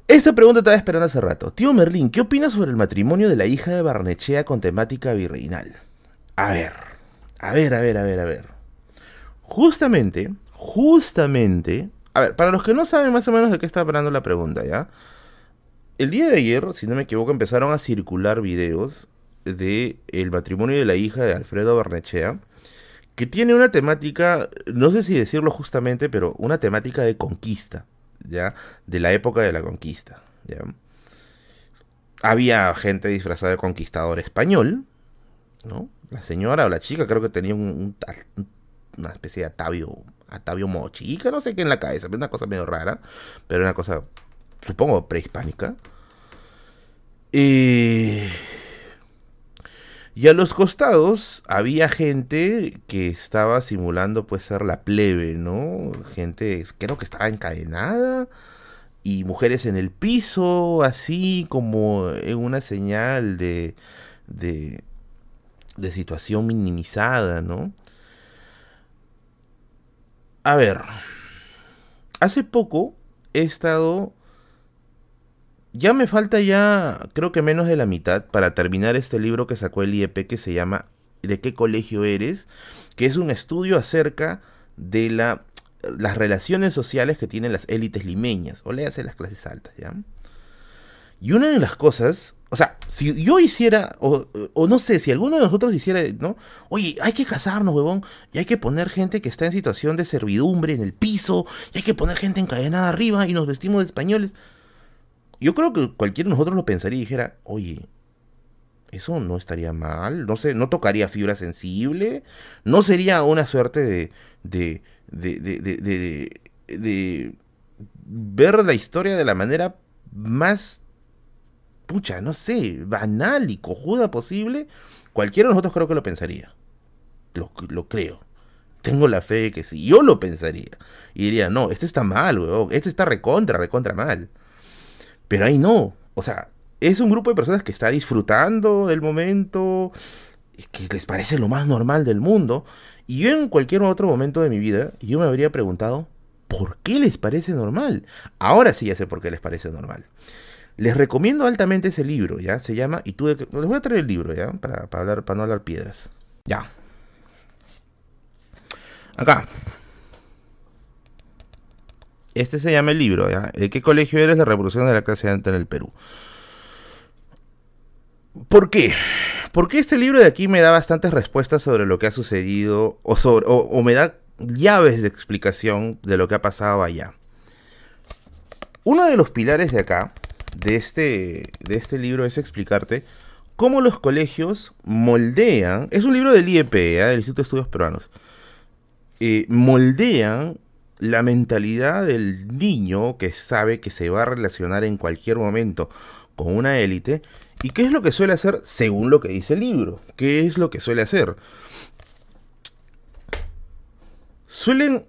[SPEAKER 1] Esta pregunta estaba esperando hace rato. Tío Merlín, ¿qué opinas sobre el matrimonio de la hija de Barnechea con temática virreinal? A ver, a ver, a ver, a ver, a ver. Justamente, justamente. A ver, para los que no saben más o menos de qué está hablando la pregunta, ¿ya? El día de ayer, si no me equivoco, empezaron a circular videos de el matrimonio de la hija de Alfredo Barnechea, que tiene una temática, no sé si decirlo justamente, pero una temática de conquista, ¿ya? De la época de la conquista, ¿ya? Había gente disfrazada de conquistador español, ¿no? La señora o la chica creo que tenía un, una especie de atavio, atavio mochica, no sé qué en la cabeza, una cosa medio rara, pero una cosa, supongo, prehispánica. Y... Y a los costados había gente que estaba simulando pues ser la plebe, ¿no? Gente, creo que estaba encadenada y mujeres en el piso, así como en una señal de, de, de situación minimizada, ¿no? A ver, hace poco he estado... Ya me falta ya, creo que menos de la mitad para terminar este libro que sacó el IEP que se llama ¿De qué colegio eres? Que es un estudio acerca de la, las relaciones sociales que tienen las élites limeñas, o le hace las clases altas, ¿ya? Y una de las cosas o sea, si yo hiciera, o, no sé, si alguno de nosotros hiciera, ¿no? Oye, hay que casarnos, huevón, y hay que poner gente que está en situación de servidumbre en el piso, y hay que poner gente encadenada arriba y nos vestimos de españoles. Yo creo que cualquiera de nosotros lo pensaría y dijera, oye, eso no estaría mal, no sé, no tocaría fibra sensible, no sería una suerte de, de, de, de, de, de ver la historia de la manera más pucha, no sé, banal y cojuda posible, cualquiera de nosotros creo que lo pensaría. Lo, creo. Tengo la fe de que sí. Yo lo pensaría. Y diría, no, esto está mal, weón. Esto está recontra, recontra mal. Pero ahí no. O sea, es un grupo de personas que está disfrutando del momento, que les parece lo más normal del mundo. Y yo en cualquier otro momento de mi vida, yo me habría preguntado, ¿por qué les parece normal? Ahora sí ya sé por qué les parece normal. Les recomiendo altamente ese libro, ¿ya? Se llama, y tú, les voy a traer el libro, ¿ya? Para, para, hablar, para no hablar piedras. Ya. Acá. Este se llama el libro, ¿ya? ¿De qué colegio eres? La revolución de la clase alta en el Perú. ¿Por qué? Porque este libro de aquí me da bastantes respuestas sobre lo que ha sucedido o, sobre, o, me da llaves de explicación de lo que ha pasado allá. Uno de los pilares de acá, de este, de este libro, es explicarte cómo los colegios moldean, es un libro del IEP, ¿eh? del Instituto de Estudios Peruanos, eh, moldean la mentalidad del niño que sabe que se va a relacionar en cualquier momento con una élite. ¿Y qué es lo que suele hacer según lo que dice el libro? ¿Qué es lo que suele hacer? Suelen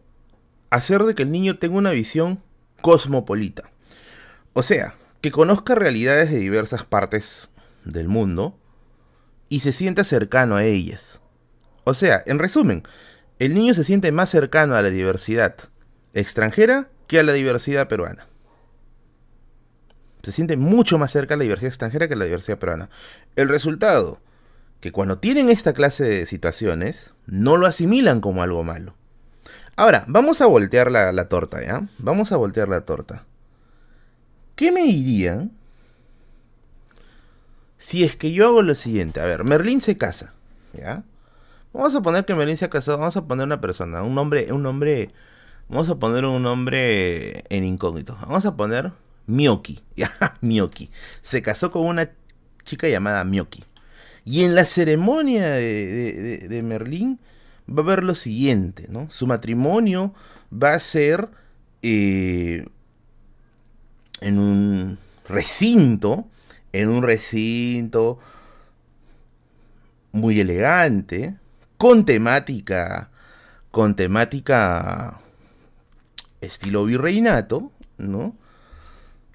[SPEAKER 1] hacer de que el niño tenga una visión cosmopolita. O sea, que conozca realidades de diversas partes del mundo y se sienta cercano a ellas. O sea, en resumen, el niño se siente más cercano a la diversidad extranjera que a la diversidad peruana. Se siente mucho más cerca a la diversidad extranjera que a la diversidad peruana. El resultado, que cuando tienen esta clase de situaciones, no lo asimilan como algo malo. Ahora, vamos a voltear la, la torta, ¿ya? Vamos a voltear la torta. ¿Qué me dirían si es que yo hago lo siguiente? A ver, Merlín se casa, ¿ya? Vamos a poner que Merlín se ha casado, vamos a poner una persona, un nombre, un nombre Vamos a poner un nombre en incógnito. Vamos a poner Miyoki. (laughs) Miyoki. Se casó con una chica llamada Miyoki. Y en la ceremonia de, Merlín va a haber lo siguiente, ¿no? Su matrimonio va a ser eh, en un recinto, en un recinto muy elegante, con temática, con temática estilo virreinato, ¿no?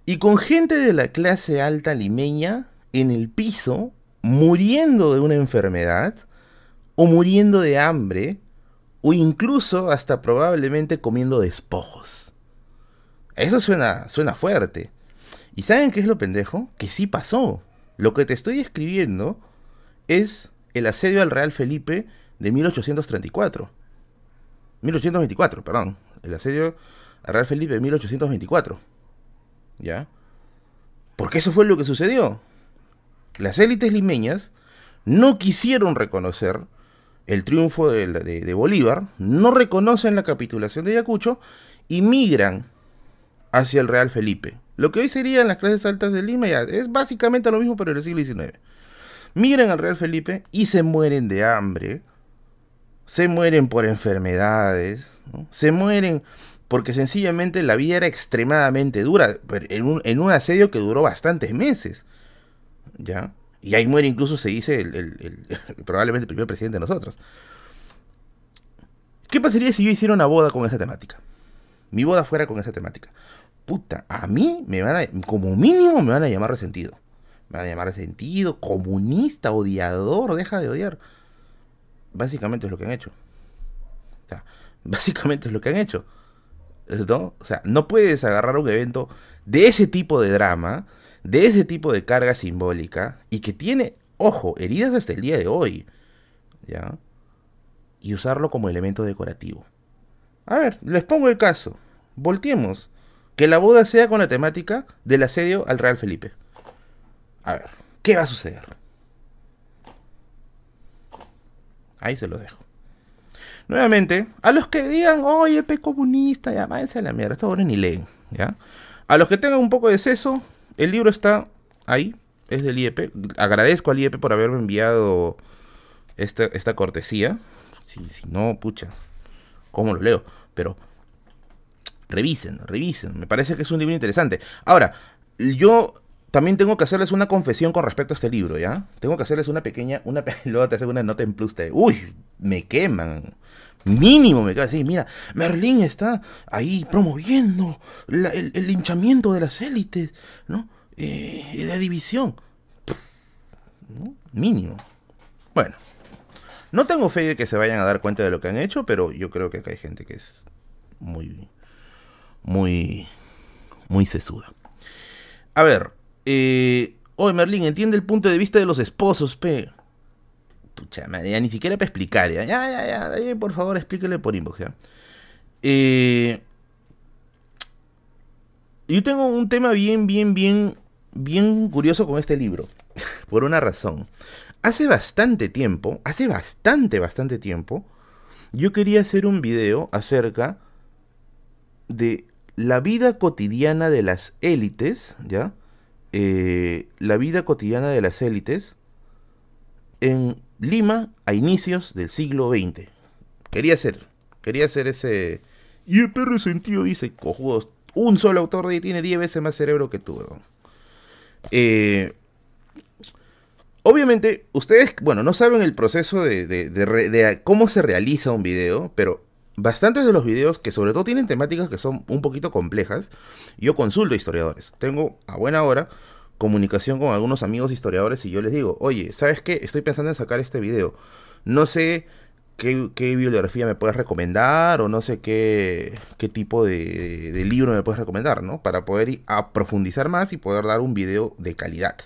[SPEAKER 1] Y con gente de la clase alta limeña en el piso, muriendo de una enfermedad, o muriendo de hambre, o incluso hasta probablemente comiendo despojos. Eso suena, suena fuerte. ¿Y saben qué es lo pendejo? Que sí pasó. Lo que te estoy escribiendo es el asedio al Real Felipe de 1834. 1824, perdón. El asedio Real Felipe de 1824. ¿Ya? Porque eso fue lo que sucedió. Las élites limeñas no quisieron reconocer el triunfo de, Bolívar, no reconocen la capitulación de Ayacucho y migran hacia el Real Felipe. Lo que hoy serían las clases altas de Lima ya es básicamente lo mismo pero el siglo XIX. Migran al Real Felipe y se mueren de hambre, se mueren por enfermedades, se mueren porque sencillamente la vida era extremadamente dura, en un, en un asedio que duró bastantes meses. ¿Ya? Y ahí muere incluso, se dice, el, (laughs) probablemente el primer presidente de nosotros. ¿Qué pasaría si yo hiciera una boda con esa temática? Mi boda fuera con esa temática. Puta, a mí me van a, como mínimo me van a llamar resentido. Me van a llamar resentido, comunista, odiador, deja de odiar. Básicamente es lo que han hecho. O sea, (laughs) básicamente es lo que han hecho. ¿no? O sea, no puedes agarrar un evento de ese tipo de drama, de ese tipo de carga simbólica, y que tiene, ojo, heridas hasta el día de hoy, ¿ya? Y usarlo como elemento decorativo. A ver, les pongo el caso. Volteemos. Que la boda sea con la temática del asedio al Real Felipe. A ver, ¿qué va a suceder? Ahí se lo dejo. Nuevamente, a los que digan, oye, pe comunista, ya váyanse a la mierda, esto ahora ni leen, ¿ya? A los que tengan un poco de seso, el libro está ahí, es del IEP. Agradezco al IEP por haberme enviado esta, esta cortesía. Si, si no, pucha, ¿cómo lo leo? Pero revisen, revisen. Me parece que es un libro interesante. Ahora, yo también tengo que hacerles una confesión con respecto a este libro, ¿ya? Tengo que hacerles una pequeña, una pelota, (laughs) hacer una nota en plus de, uy, me queman. Mínimo me cae así, mira, Merlín está ahí promoviendo el, linchamiento de las élites, ¿no? Eh, de división. Mínimo. Bueno, No tengo fe de que se vayan a dar cuenta de lo que han hecho, pero yo creo que acá hay gente que es muy, muy, muy sesuda. A ver, eh, oye Merlín, entiende el punto de vista de los esposos, pe. Pucha madre, ya ni siquiera para explicar, ya, ya, ya, por favor explíquele por inbox. Eh, yo tengo un tema bien, bien, bien, bien curioso con este libro, (laughs) por una razón. Hace bastante tiempo, hace bastante, bastante tiempo, yo quería hacer un video acerca de la vida cotidiana de las élites, ¿ya? Eh, la vida cotidiana de las élites en Lima a inicios del siglo XX. Quería hacer, quería hacer ese... Y el perro sentido dice, cojudos, un solo autor de ahí tiene 10 veces más cerebro que tú. Eh, obviamente, ustedes, bueno, no saben el proceso de, de, cómo se realiza un video, pero bastantes de los videos que sobre todo tienen temáticas que son un poquito complejas, yo consulto historiadores. Tengo a buena hora comunicación con algunos amigos historiadores y yo les digo, oye, ¿sabes qué? Estoy pensando en sacar este video. No sé qué, bibliografía me puedes recomendar o no sé qué, qué tipo de, libro me puedes recomendar, ¿no? Para poder ir profundizar más y poder dar un video de calidad.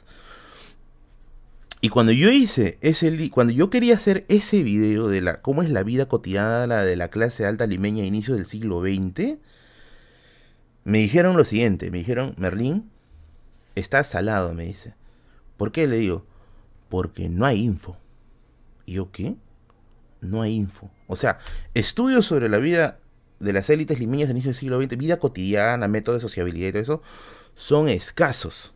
[SPEAKER 1] Y cuando yo hice ese cuando yo quería hacer ese video de la cómo es la vida cotidiana de la clase alta limeña a inicios del siglo XX, me dijeron lo siguiente, me dijeron, Merlín, estás salado, me dice. ¿Por qué le digo? Porque no hay info. ¿Y yo qué? No hay info. O sea, estudios sobre la vida de las élites limeñas a inicios del siglo XX, vida cotidiana, métodos de sociabilidad y todo eso, son escasos.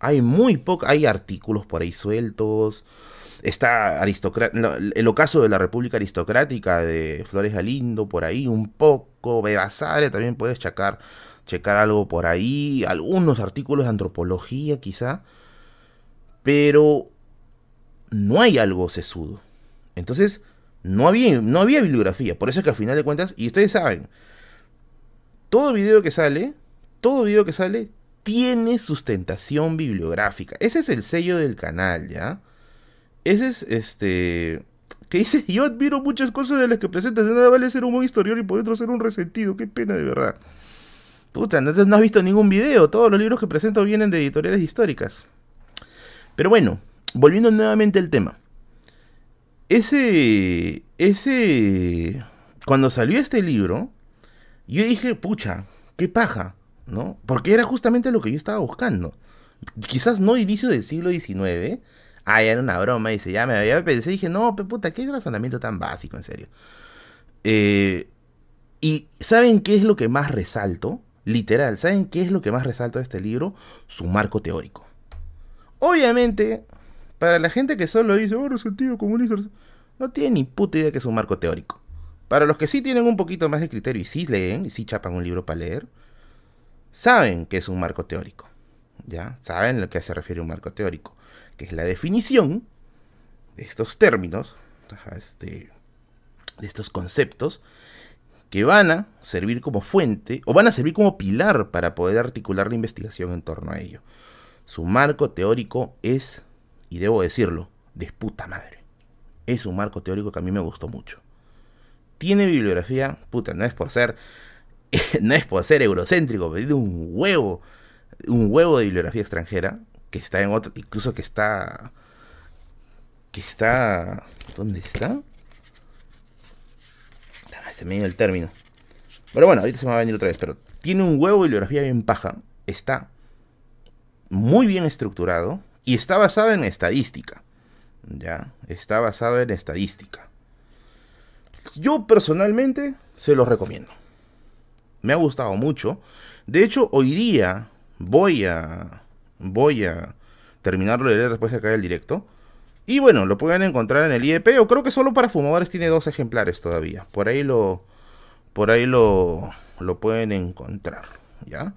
[SPEAKER 1] Hay muy poco, hay artículos por ahí sueltos. Está el ocaso de la República Aristocrática de Flores Galindo, por ahí un poco. Bebasare también puedes checar, checar algo por ahí. Algunos artículos de antropología quizá. Pero no hay algo sesudo. Entonces, no había, no había bibliografía. Por eso es que al final de cuentas, y ustedes saben, todo video que sale, todo video que sale tiene sustentación bibliográfica. Ese es el sello del canal, ¿ya? Ese es este. Que dice, (laughs) yo admiro muchas cosas de las que presentas. De nada vale ser un buen historiador y por dentro ser un resentido. Qué pena, de verdad. Puta, no has visto ningún video. Todos los libros que presento vienen de editoriales históricas. Pero bueno, volviendo nuevamente al tema. Ese. Ese. Cuando salió este libro, yo dije, pucha, qué paja. ¿No? Porque era justamente lo que yo estaba buscando. Quizás no inicio del siglo XIX. Ah, era una broma, dice, ya me había pensé, dije, no, puta, qué razonamiento tan básico, en serio. Eh, y ¿saben qué es lo que más resalto? Literal, ¿saben qué es lo que más resalto de este libro? Su marco teórico. Obviamente, para la gente que solo dice, oh, resentido comunista, no tiene ni puta idea que es un marco teórico. Para los que sí tienen un poquito más de criterio y sí leen y sí chapan un libro para leer, saben que es un marco teórico. ¿Ya? Saben a que se refiere un marco teórico, que es la definición de estos términos, este, de estos conceptos, que van a servir como fuente o van a servir como pilar para poder articular la investigación en torno a ello. Su marco teórico es, y debo decirlo, de puta madre. Es un marco teórico que a mí me gustó mucho. Tiene bibliografía, puta, no es por ser (laughs) no es por ser eurocéntrico, pero tiene un huevo, un huevo de bibliografía extranjera, que está en otro, incluso que está, que está, ¿dónde está? Ah, se me dio el término. Pero bueno, ahorita se me va a venir otra vez, pero tiene un huevo de bibliografía bien paja, está muy bien estructurado y está basado en estadística. Ya, está basado en estadística. Yo personalmente se los recomiendo me ha gustado mucho. De hecho, hoy día voy a voy a terminarlo de leer después de caer el directo. Y bueno, lo pueden encontrar en el IEP o creo que solo para fumadores tiene dos ejemplares todavía. Por ahí lo por ahí lo lo pueden encontrar, ¿ya?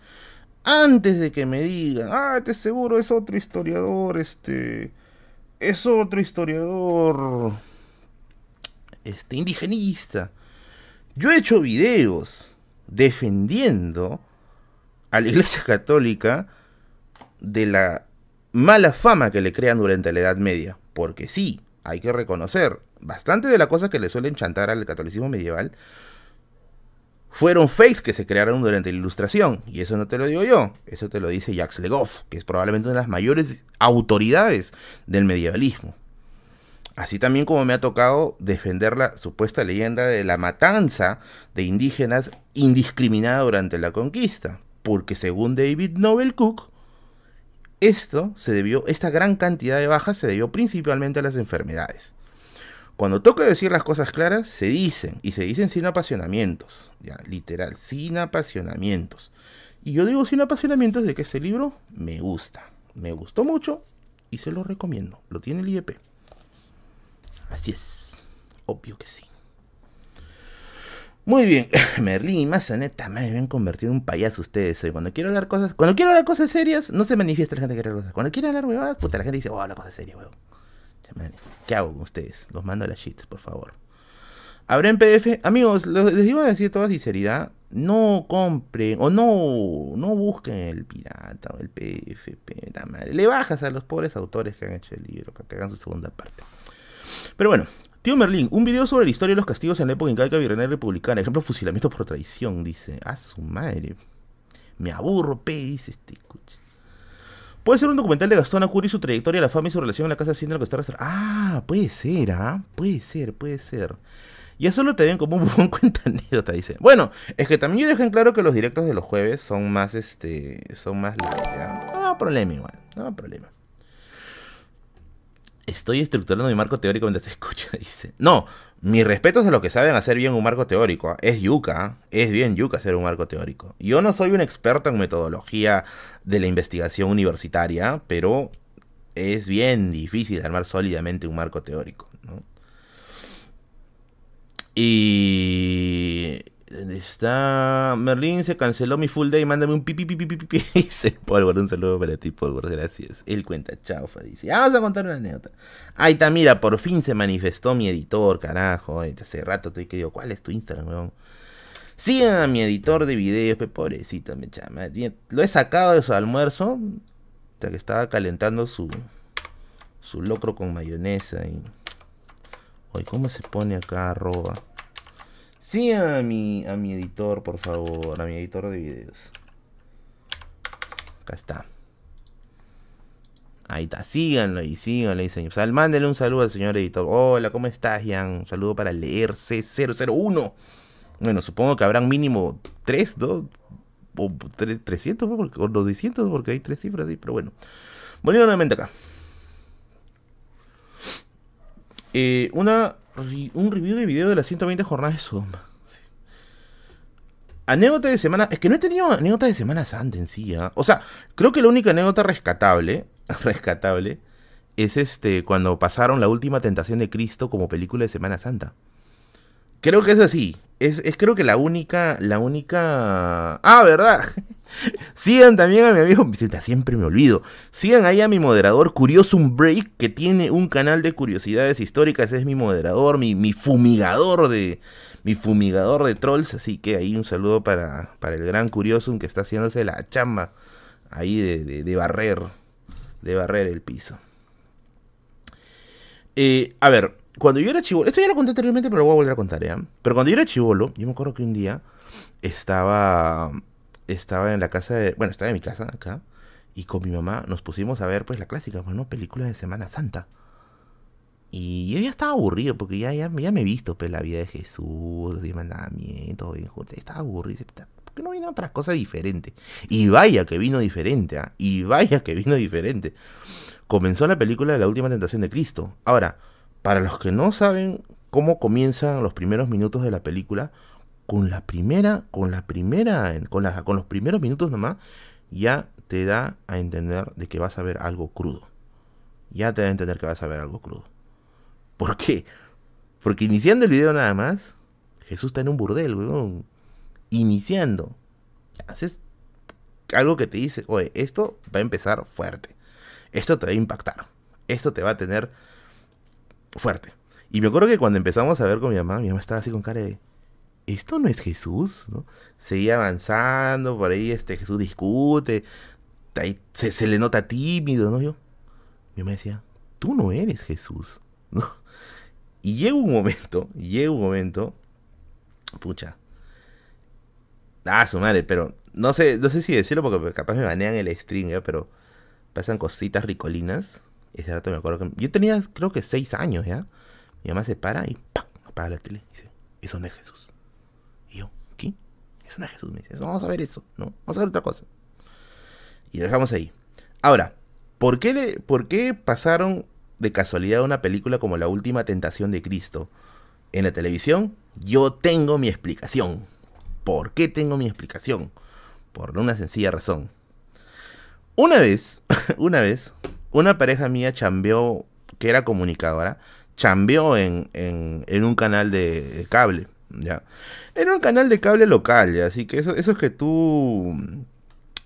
[SPEAKER 1] Antes de que me digan, "Ah, este seguro es otro historiador, este es otro historiador este indigenista." Yo he hecho videos defendiendo a la Iglesia Católica de la mala fama que le crean durante la Edad Media. Porque sí, hay que reconocer, bastante de las cosas que le suelen chantar al catolicismo medieval fueron fakes que se crearon durante la ilustración. Y eso no te lo digo yo, eso te lo dice Jacques Legoff, que es probablemente una de las mayores autoridades del medievalismo. Así también como me ha tocado defender la supuesta leyenda de la matanza de indígenas indiscriminada durante la conquista. Porque según David Nobel Cook, esto se debió, esta gran cantidad de bajas se debió principalmente a las enfermedades. Cuando toca decir las cosas claras, se dicen, y se dicen sin apasionamientos, ya, literal, sin apasionamientos. Y yo digo sin apasionamientos de que este libro me gusta, me gustó mucho y se lo recomiendo. Lo tiene el IEP. Así es, obvio que sí. Muy bien, (laughs) Merlín y Mazaneta me habían convertido en un payaso ustedes hoy. Cuando quiero hablar cosas, cuando quiero hablar cosas serias, no se manifiesta la gente que quiere cosas. Cuando quiero hablar huevadas, puta, la gente dice, oh, la cosa seria, huevón. ¿Qué hago con ustedes? Los mando a la shit, por favor. Habrá en PDF. Amigos, les digo a decir toda sinceridad. No compren o no, no busquen el pirata o el PFP. Madre. Le bajas a los pobres autores que han hecho el libro para que hagan su segunda parte. Pero bueno, Tío Merlín, un video sobre la historia de los castigos en la época incaica virreinal republicana. Ejemplo, fusilamiento por traición, dice. A su madre. Me aburro, pe, dice este escucha. Puede ser un documental de Gastón Acuri, su trayectoria, la fama y su relación en la casa haciendo lo que está Ah, puede ser, ¿ah? Puede ser, puede ser. Y eso lo te ven como un (laughs) buen cuenta anécdota, dice. Bueno, es que también yo dejen claro que los directos de los jueves son más, este, son más No hay problema igual, no hay problema. Estoy estructurando mi marco teórico mientras te escucho, (laughs) dice. No, mis respetos a los que saben hacer bien un marco teórico. Es yuca, es bien yuca hacer un marco teórico. Yo no soy un experto en metodología de la investigación universitaria, pero es bien difícil armar sólidamente un marco teórico. Y está Merlin se canceló mi full day, mándame un pipi pipi pipi pipi. (laughs) Dice Polvor, un saludo para ti, Polvor, gracias. Él cuenta chaufa, dice. vamos a contar una anécdota. Ahí está, mira, por fin se manifestó mi editor, carajo. Hace rato estoy que digo, ¿cuál es tu Instagram, weón? Sigan a mi editor de videos, pobrecito, me chama. Lo he sacado de su almuerzo. Hasta que estaba calentando su su locro con mayonesa y. Oye, ¿cómo se pone acá arroba? Sí a mi, a mi editor, por favor, a mi editor de videos. Acá está. Ahí está, síganlo y síganlo y señor. Sal, mándele un saludo al señor editor. Hola, ¿cómo estás, Jan? Un saludo para leer C001. Bueno, supongo que habrán mínimo 3, 2, o 300, o 200, porque hay tres cifras ahí, pero bueno. Volviendo nuevamente acá. Eh, una un review de video de las 120 jornadas de Sodoma. Anécdota de semana. Es que no he tenido anécdota de Semana Santa en sí. ¿ah? O sea, creo que la única anécdota rescatable. (laughs) Rescatable. Es este. Cuando pasaron la última tentación de Cristo como película de Semana Santa. Creo que es así. Es, es creo que la única. La única. Ah, ¿verdad? (laughs) Sigan también a mi amigo siempre me olvido. Sigan ahí a mi moderador Curiosum Break, que tiene un canal de curiosidades históricas. Es mi moderador, mi, mi fumigador de. Mi fumigador de trolls. Así que ahí un saludo para, para el gran Curiosum que está haciéndose la chamba ahí de, de, barrer. De barrer el piso. Eh, a ver, cuando yo era chivolo, esto ya lo conté anteriormente, pero lo voy a volver a contar, ¿ya? Pero cuando yo era chivolo, yo me acuerdo que un día estaba estaba en la casa de, bueno, estaba en mi casa acá, y con mi mamá nos pusimos a ver pues la clásica, bueno, pues, película de Semana Santa. Y yo ya estaba aburrido porque ya, ya, ya me he visto pues, la vida de Jesús, los diez mandamientos, estaba aburrido. ¿Por qué no viene otra cosa diferente? Y vaya que vino diferente, ¿ah? y vaya que vino diferente. Comenzó la película de la última tentación de Cristo. Ahora, para los que no saben cómo comienzan los primeros minutos de la película, con la primera, con la primera, con, los primeros minutos nomás, ya te da a entender de que vas a ver algo crudo. Ya te da a entender que vas a ver algo crudo. ¿Por qué? Porque iniciando el video nada más, Jesús está en un burdel, weón. Iniciando. Haces algo que te dice, oye, esto va a empezar fuerte. Esto te va a impactar. Esto te va a tener fuerte. Y me acuerdo que cuando empezamos a ver con mi mamá, mi mamá estaba así con cara de, esto no es Jesús, ¿no? Seguía avanzando, por ahí este Jesús discute, se, le nota tímido, ¿no? Yo, yo me decía, tú no eres Jesús, (laughs) Y llega un momento, llega un momento, pucha. Ah, su madre, pero no sé, no sé si decirlo porque capaz me banean el stream, ¿ya? pero pasan cositas ricolinas. Ese rato me acuerdo que yo tenía creo que seis años, ¿ya? Mi mamá se para y ¡pam! apaga la tele y dice, eso no es Jesús. Y yo, ¿qué? Eso no es Jesús. Me dice, vamos a ver eso, ¿no? Vamos a ver otra cosa. Y dejamos ahí. Ahora, ¿por qué, ¿por qué pasaron de casualidad una película como La Última Tentación de Cristo en la televisión? Yo tengo mi explicación. ¿Por qué tengo mi explicación? Por una sencilla razón. Una vez, (laughs) una vez, una pareja mía chambeó, que era comunicadora, chambeó en, en, un canal de, cable, ¿ya? Era un canal de cable local, ¿ya? Así que eso, eso es que tú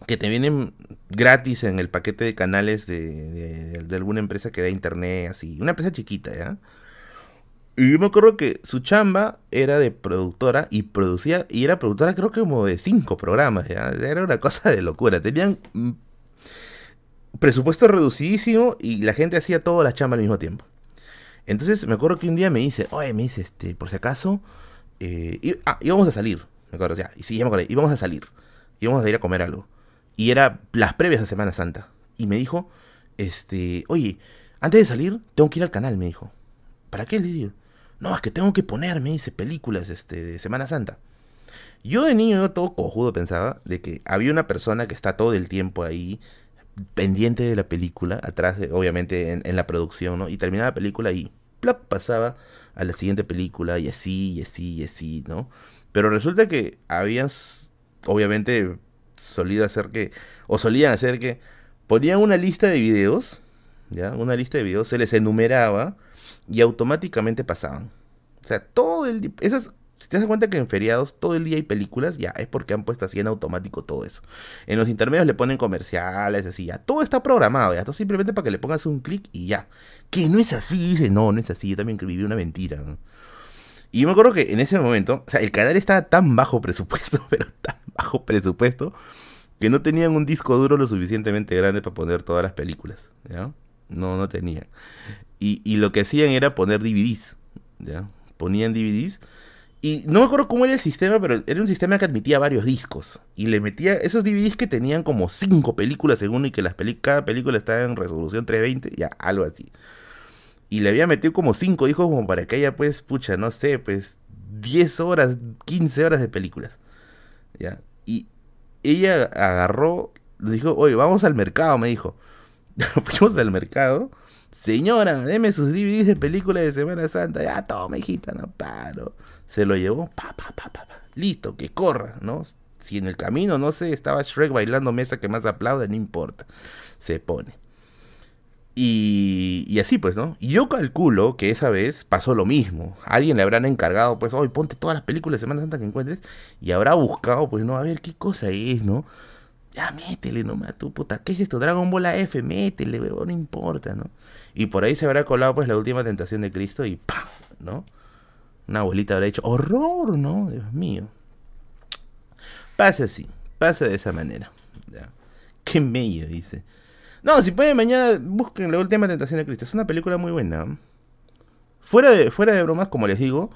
[SPEAKER 1] que te vienen gratis en el paquete de canales de, alguna empresa que da internet, así, una empresa chiquita, ¿ya? Y yo me acuerdo que su chamba era de productora y producía, y era productora creo que como de cinco programas, ¿ya? Era una cosa de locura. Tenían presupuesto reducidísimo y la gente hacía toda la chamba al mismo tiempo. Entonces me acuerdo que un día me dice, oye, me dice, este, por si acaso, eh, y, ah, íbamos a salir, me acuerdo, ya, y sí, ya me acuerdo, íbamos a salir, íbamos a ir a comer algo. Y era las previas de Semana Santa. Y me dijo, este, oye, antes de salir, tengo que ir al canal, me dijo. ¿Para qué? Le digo. No, es que tengo que ponerme, dice, películas este, de Semana Santa. Yo de niño, yo todo cojudo pensaba de que había una persona que está todo el tiempo ahí, pendiente de la película, atrás, obviamente, en, la producción, ¿no? Y terminaba la película y ¡plop! pasaba a la siguiente película y así, y así, y así, ¿no? Pero resulta que habías, obviamente, solido hacer que, o solían hacer que, ponían una lista de videos, ¿ya? Una lista de videos, se les enumeraba y automáticamente pasaban. O sea, todo el... Esas, si te das cuenta que en feriados todo el día hay películas, ya es porque han puesto así en automático todo eso. En los intermedios le ponen comerciales, así, ya. Todo está programado, ya. Todo simplemente para que le pongas un clic y ya. Que no es así, dice, no, no es así. Yo también viví una mentira. Y yo me acuerdo que en ese momento, o sea, el canal estaba tan bajo presupuesto, (laughs) pero tan bajo presupuesto, que no tenían un disco duro lo suficientemente grande para poner todas las películas, ¿ya? No, no tenían. Y, y lo que hacían era poner DVDs, ¿ya? Ponían DVDs y no me acuerdo cómo era el sistema, pero era un sistema que admitía varios discos. Y le metía esos DVDs que tenían como cinco películas según y que las cada película estaba en resolución 320, ya, algo así. Y le había metido como cinco discos como para que haya, pues, pucha, no sé, pues, 10 horas, 15 horas de películas. ¿Ya? Y ella agarró, le dijo, oye, vamos al mercado, me dijo. (laughs) Fuimos al mercado. Señora, deme sus DVDs de películas de Semana Santa. Ya, toma, hijita, no paro se lo llevó, pa, pa, pa, pa, listo, que corra, ¿no? Si en el camino, no sé, estaba Shrek bailando mesa que más aplaude, no importa, se pone. Y, y, así pues, ¿no? Y yo calculo que esa vez pasó lo mismo. alguien le habrán encargado, pues, hoy ponte todas las películas de Semana Santa que encuentres. Y habrá buscado, pues, no, a ver qué cosa es, ¿no? Ya métele nomás, tu puta, ¿qué es esto? Dragon Ball F, métele, weón, no importa, ¿no? Y por ahí se habrá colado, pues, la última tentación de Cristo y ¡pam! ¿no? Una abuelita habrá dicho, horror, ¿no? Dios mío. Pasa así, pasa de esa manera. Qué mello, dice. No, si pueden mañana busquen la última tentación de Cristo. Es una película muy buena. Fuera de, fuera de bromas, como les digo,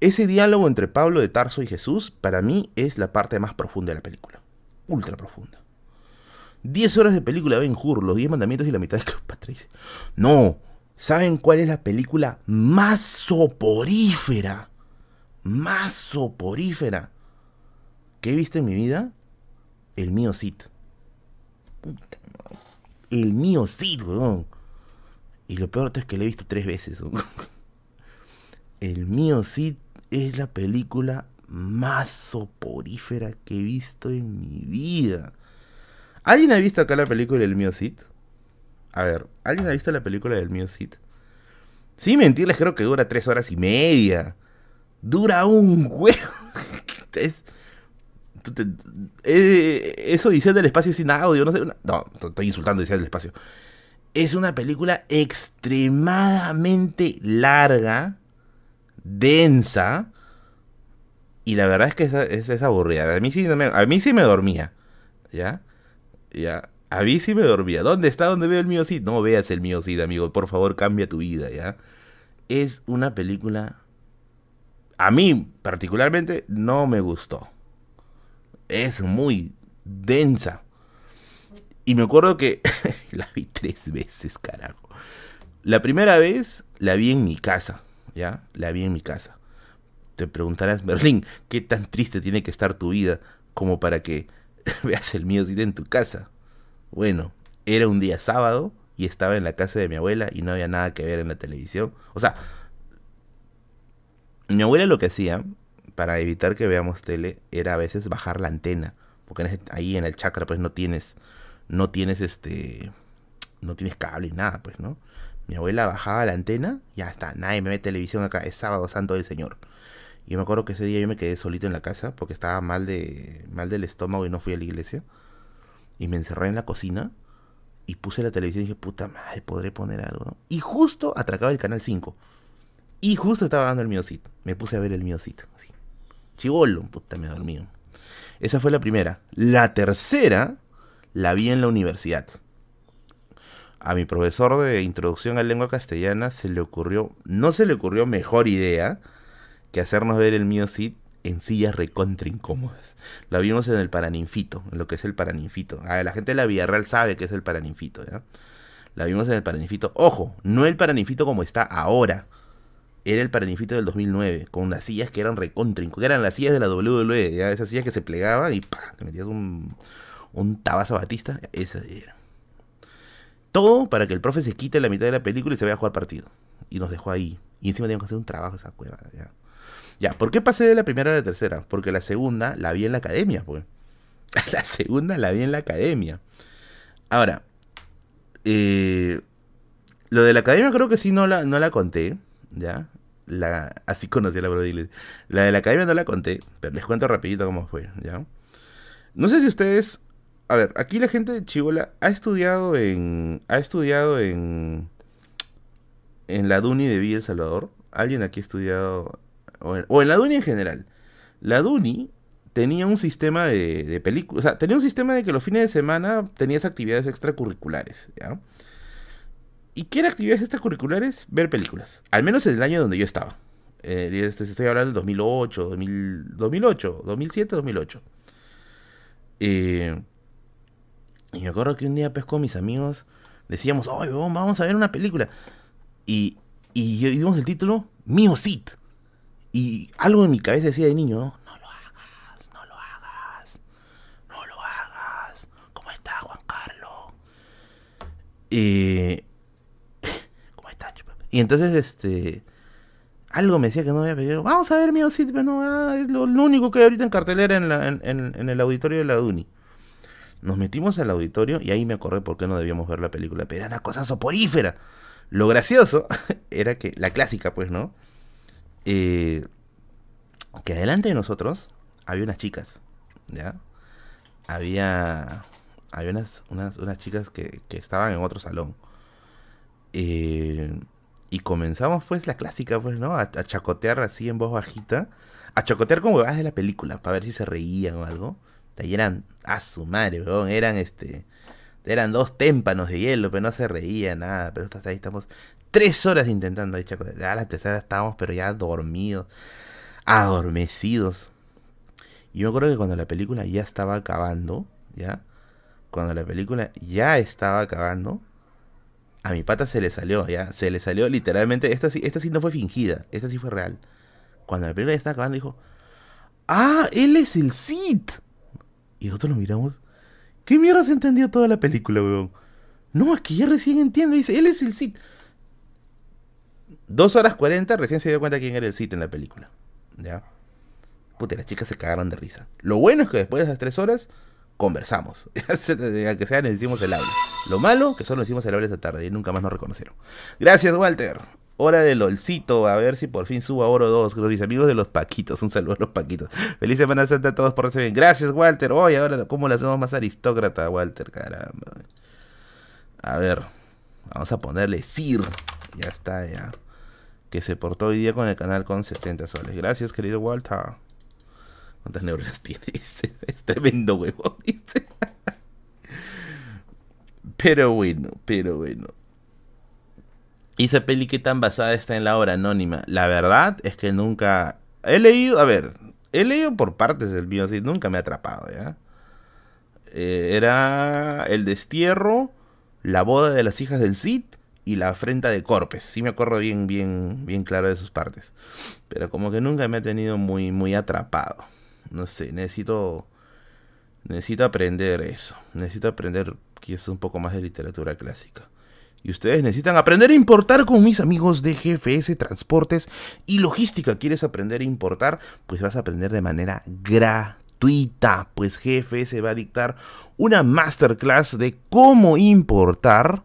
[SPEAKER 1] ese diálogo entre Pablo de Tarso y Jesús, para mí, es la parte más profunda de la película. Ultra profunda. Diez horas de película, Ben Hur, los diez mandamientos y la mitad de Cleopatra. No, ¿Saben cuál es la película más soporífera? Más soporífera que he visto en mi vida? El mío Cid. El mío Cid, weón. Y lo peor es que lo he visto tres veces. (laughs) El mío Cid es la película más soporífera que he visto en mi vida. ¿Alguien ha visto acá la película El mío Cid? A ver, ¿alguien ha visto la película del Mio Cid? Sí, mentirles, creo que dura tres horas y media. Dura un huevo. (laughs) eh, eso dice del espacio sin audio, no sé. No, estoy insultando dice del espacio. Es una película extremadamente larga, densa. Y la verdad es que es, es, aburrida. A mí, sí a mí sí me dormía. ¿Ya? ¿Ya? A mí sí me dormía. ¿Dónde está donde veo el mío sí? No veas el mío sí, amigo. Por favor, cambia tu vida, ¿ya? Es una película. A mí, particularmente, no me gustó. Es muy densa. Y me acuerdo que (laughs) la vi tres veces, carajo. La primera vez la vi en mi casa, ¿ya? La vi en mi casa. Te preguntarás, Berlín, ¿qué tan triste tiene que estar tu vida como para que (laughs) veas el mío en tu casa? Bueno, era un día sábado y estaba en la casa de mi abuela y no había nada que ver en la televisión. O sea, mi abuela lo que hacía para evitar que veamos tele era a veces bajar la antena, porque ahí en el chakra pues no tienes no tienes este no tienes cable y nada, pues, ¿no? Mi abuela bajaba la antena, ya está, nadie me ve televisión acá, es sábado santo del Señor. Y yo me acuerdo que ese día yo me quedé solito en la casa porque estaba mal de mal del estómago y no fui a la iglesia. Y me encerré en la cocina y puse la televisión y dije, puta madre, podré poner algo, ¿no? Y justo atracaba el canal 5. Y justo estaba dando el miocito. Me puse a ver el miocito, así. Chivolo, puta, me dormí. Esa fue la primera. La tercera la vi en la universidad. A mi profesor de introducción a lengua castellana se le ocurrió, no se le ocurrió mejor idea que hacernos ver el mío Cid en sillas recontra incómodas. La vimos en el Paraninfito, en lo que es el Paraninfito. A la gente de la Villarreal sabe que es el Paraninfito, ¿ya? La vimos en el Paraninfito. Ojo, no el Paraninfito como está ahora. Era el Paraninfito del 2009, con unas sillas que eran recontra, que eran las sillas de la WWE, ¿ya? esas sillas que se plegaban y ¡pah! te metías un, un tabazo batista, esa era. Todo para que el profe se quite la mitad de la película y se vaya a jugar partido. Y nos dejó ahí. Y encima teníamos que hacer un trabajo esa cueva. Ya. Ya, ¿por qué pasé de la primera a la tercera? Porque la segunda la vi en la academia, pues. (laughs) La segunda la vi en la academia. Ahora, eh, lo de la academia creo que sí no la, no la conté, ¿ya? La, así conocí a la Brody. La de la academia no la conté, pero les cuento rapidito cómo fue, ¿ya? No sé si ustedes a ver, aquí la gente de Chivola ha estudiado en. Ha estudiado en. En la Duni de Villa El Salvador. Alguien aquí ha estudiado. O en, la Duni en general. La Duni tenía un sistema de, películas. O sea, tenía un sistema de que los fines de semana tenías actividades extracurriculares. ¿Y qué eran actividades extracurriculares? Ver películas. Al menos en el año donde yo estaba. Eh, este, estoy hablando del 2008, 2008, 2007, 2008. Eh, y me acuerdo que un día con mis amigos decíamos, ¡ay, vamos a ver una película! Y, y vimos el título, Mío Sit. Y algo en mi cabeza decía de niño, ¿no? No lo hagas, no lo hagas, no lo hagas. ¿Cómo está Juan Carlos? Eh, (laughs) ¿Cómo está? Y entonces, este... Algo me decía que no había pedido. Vamos a ver Mío pero no, ah, es lo, único que hay ahorita en cartelera en, en el auditorio de la Duni. Nos metimos al auditorio y ahí me acordé por qué no debíamos ver la película. Pero era una cosa soporífera. Lo gracioso (laughs) era que, la clásica pues, ¿no? Eh, que adelante de nosotros había unas chicas, ¿ya? Había, había unas, unas, unas chicas que, que, estaban en otro salón. Eh, y comenzamos pues la clásica, pues, ¿no? A, chacotear así en voz bajita. A chacotear como huevadas de la película, para ver si se reían o algo. Y eran, a su madre, weón, eran este, eran dos témpanos de hielo, pero no se reía nada, pero hasta ahí estamos tres horas intentando. Dicho, ya la tercera estábamos, pero ya dormidos, adormecidos. Y yo creo que cuando la película ya estaba acabando, ¿ya? Cuando la película ya estaba acabando, a mi pata se le salió, ¿ya? Se le salió literalmente. Esta sí, esta sí no fue fingida, esta sí fue real. Cuando la película ya estaba acabando, dijo: ¡Ah, él es el Cid! Y nosotros lo miramos. ¿Qué mierda se entendió toda la película, weón? No, es que ya recién entiendo. Dice: Él es el Cid. 2 horas 40 recién se dio cuenta quién era el Cid en la película. ¿Ya? Puta, las chicas se cagaron de risa. Lo bueno es que después de esas tres horas conversamos. (laughs) que sea, nos hicimos el habla. Lo malo, que solo nos hicimos el habla esa tarde y nunca más nos reconocieron. Gracias, Walter. Hora del olcito, a ver si por fin subo a Oro 2. Mis amigos de los Paquitos, un saludo a los Paquitos. Feliz Semana Santa a todos por recibir. Gracias, Walter. Hoy, ahora, ¿cómo la hacemos más aristócrata, Walter? Caramba. A ver, vamos a ponerle Sir. Ya está, ya. Que se portó hoy día con el canal con 70 soles. Gracias, querido Walter. ¿Cuántas neuronas (laughs) tiene? es tremendo huevo, (laughs) Pero bueno, pero bueno. ¿Y esa peli qué tan basada está en la obra anónima? La verdad es que nunca... He leído, a ver, he leído por partes del video, así, nunca me ha atrapado, ¿ya? Eh, era El Destierro, La Boda de las Hijas del Cid y La Afrenta de Corpes. Sí me acuerdo bien, bien, bien claro de sus partes. Pero como que nunca me ha tenido muy, muy atrapado. No sé, necesito... Necesito aprender eso. Necesito aprender que es un poco más de literatura clásica. Y ustedes necesitan aprender a importar con mis amigos de GFS Transportes y Logística. ¿Quieres aprender a importar? Pues vas a aprender de manera gratuita. Pues GFS va a dictar una masterclass de cómo importar.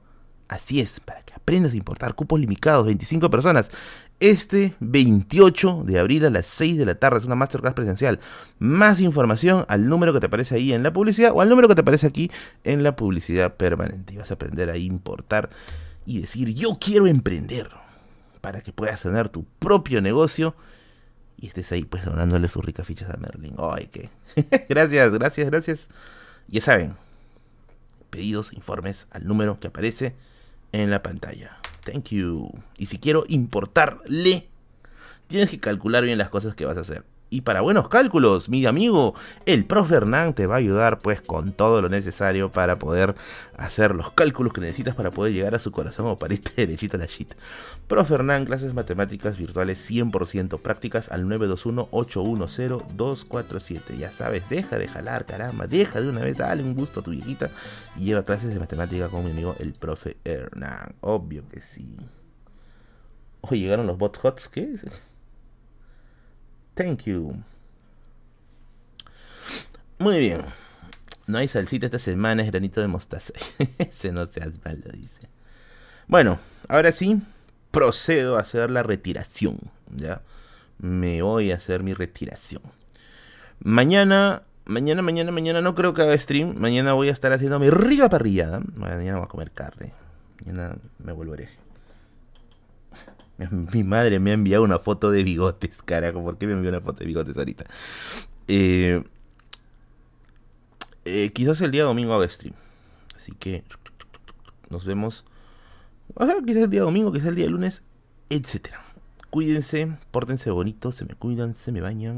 [SPEAKER 1] Así es, para que aprendas a importar. Cupos limitados, 25 personas este 28 de abril a las 6 de la tarde. Es una masterclass presencial. Más información al número que te aparece ahí en la publicidad o al número que te aparece aquí en la publicidad permanente. Y vas a aprender a importar y decir yo quiero emprender para que puedas tener tu propio negocio y estés ahí pues donándole sus ricas fichas a Merlin. Ay, qué. (laughs) gracias, gracias, gracias. Ya saben, pedidos, informes al número que aparece en la pantalla. Thank you. Y si quiero importarle, tienes que calcular bien las cosas que vas a hacer. Y para buenos cálculos, mi amigo, el profe Hernán te va a ayudar pues con todo lo necesario para poder hacer los cálculos que necesitas para poder llegar a su corazón o para irte (laughs) derechito a la shit. Profe Hernán, clases matemáticas virtuales 100% prácticas al 921-810-247. Ya sabes, deja de jalar, caramba, deja de una vez, dale un gusto a tu viejita y lleva clases de matemática con mi amigo el profe Hernán. Obvio que sí. Oye, llegaron los bot hots, ¿qué? Thank you. Muy bien. No hay salsita esta semana, es granito de mostaza. (laughs) Ese no seas malo, dice. Bueno, ahora sí, procedo a hacer la retiración. ¿ya? Me voy a hacer mi retiración. Mañana, mañana, mañana, mañana no creo que haga stream. Mañana voy a estar haciendo mi rica parrillada. Mañana voy a comer carne. Mañana me vuelvo hereje. (laughs) Mi madre me ha enviado una foto de bigotes, carajo. ¿Por qué me envió una foto de bigotes ahorita? Eh, eh, quizás el día domingo haga stream. Así que nos vemos. Quizás el día domingo, quizás el día lunes, etcétera. Cuídense, pórtense bonitos, se me cuidan, se me bañan.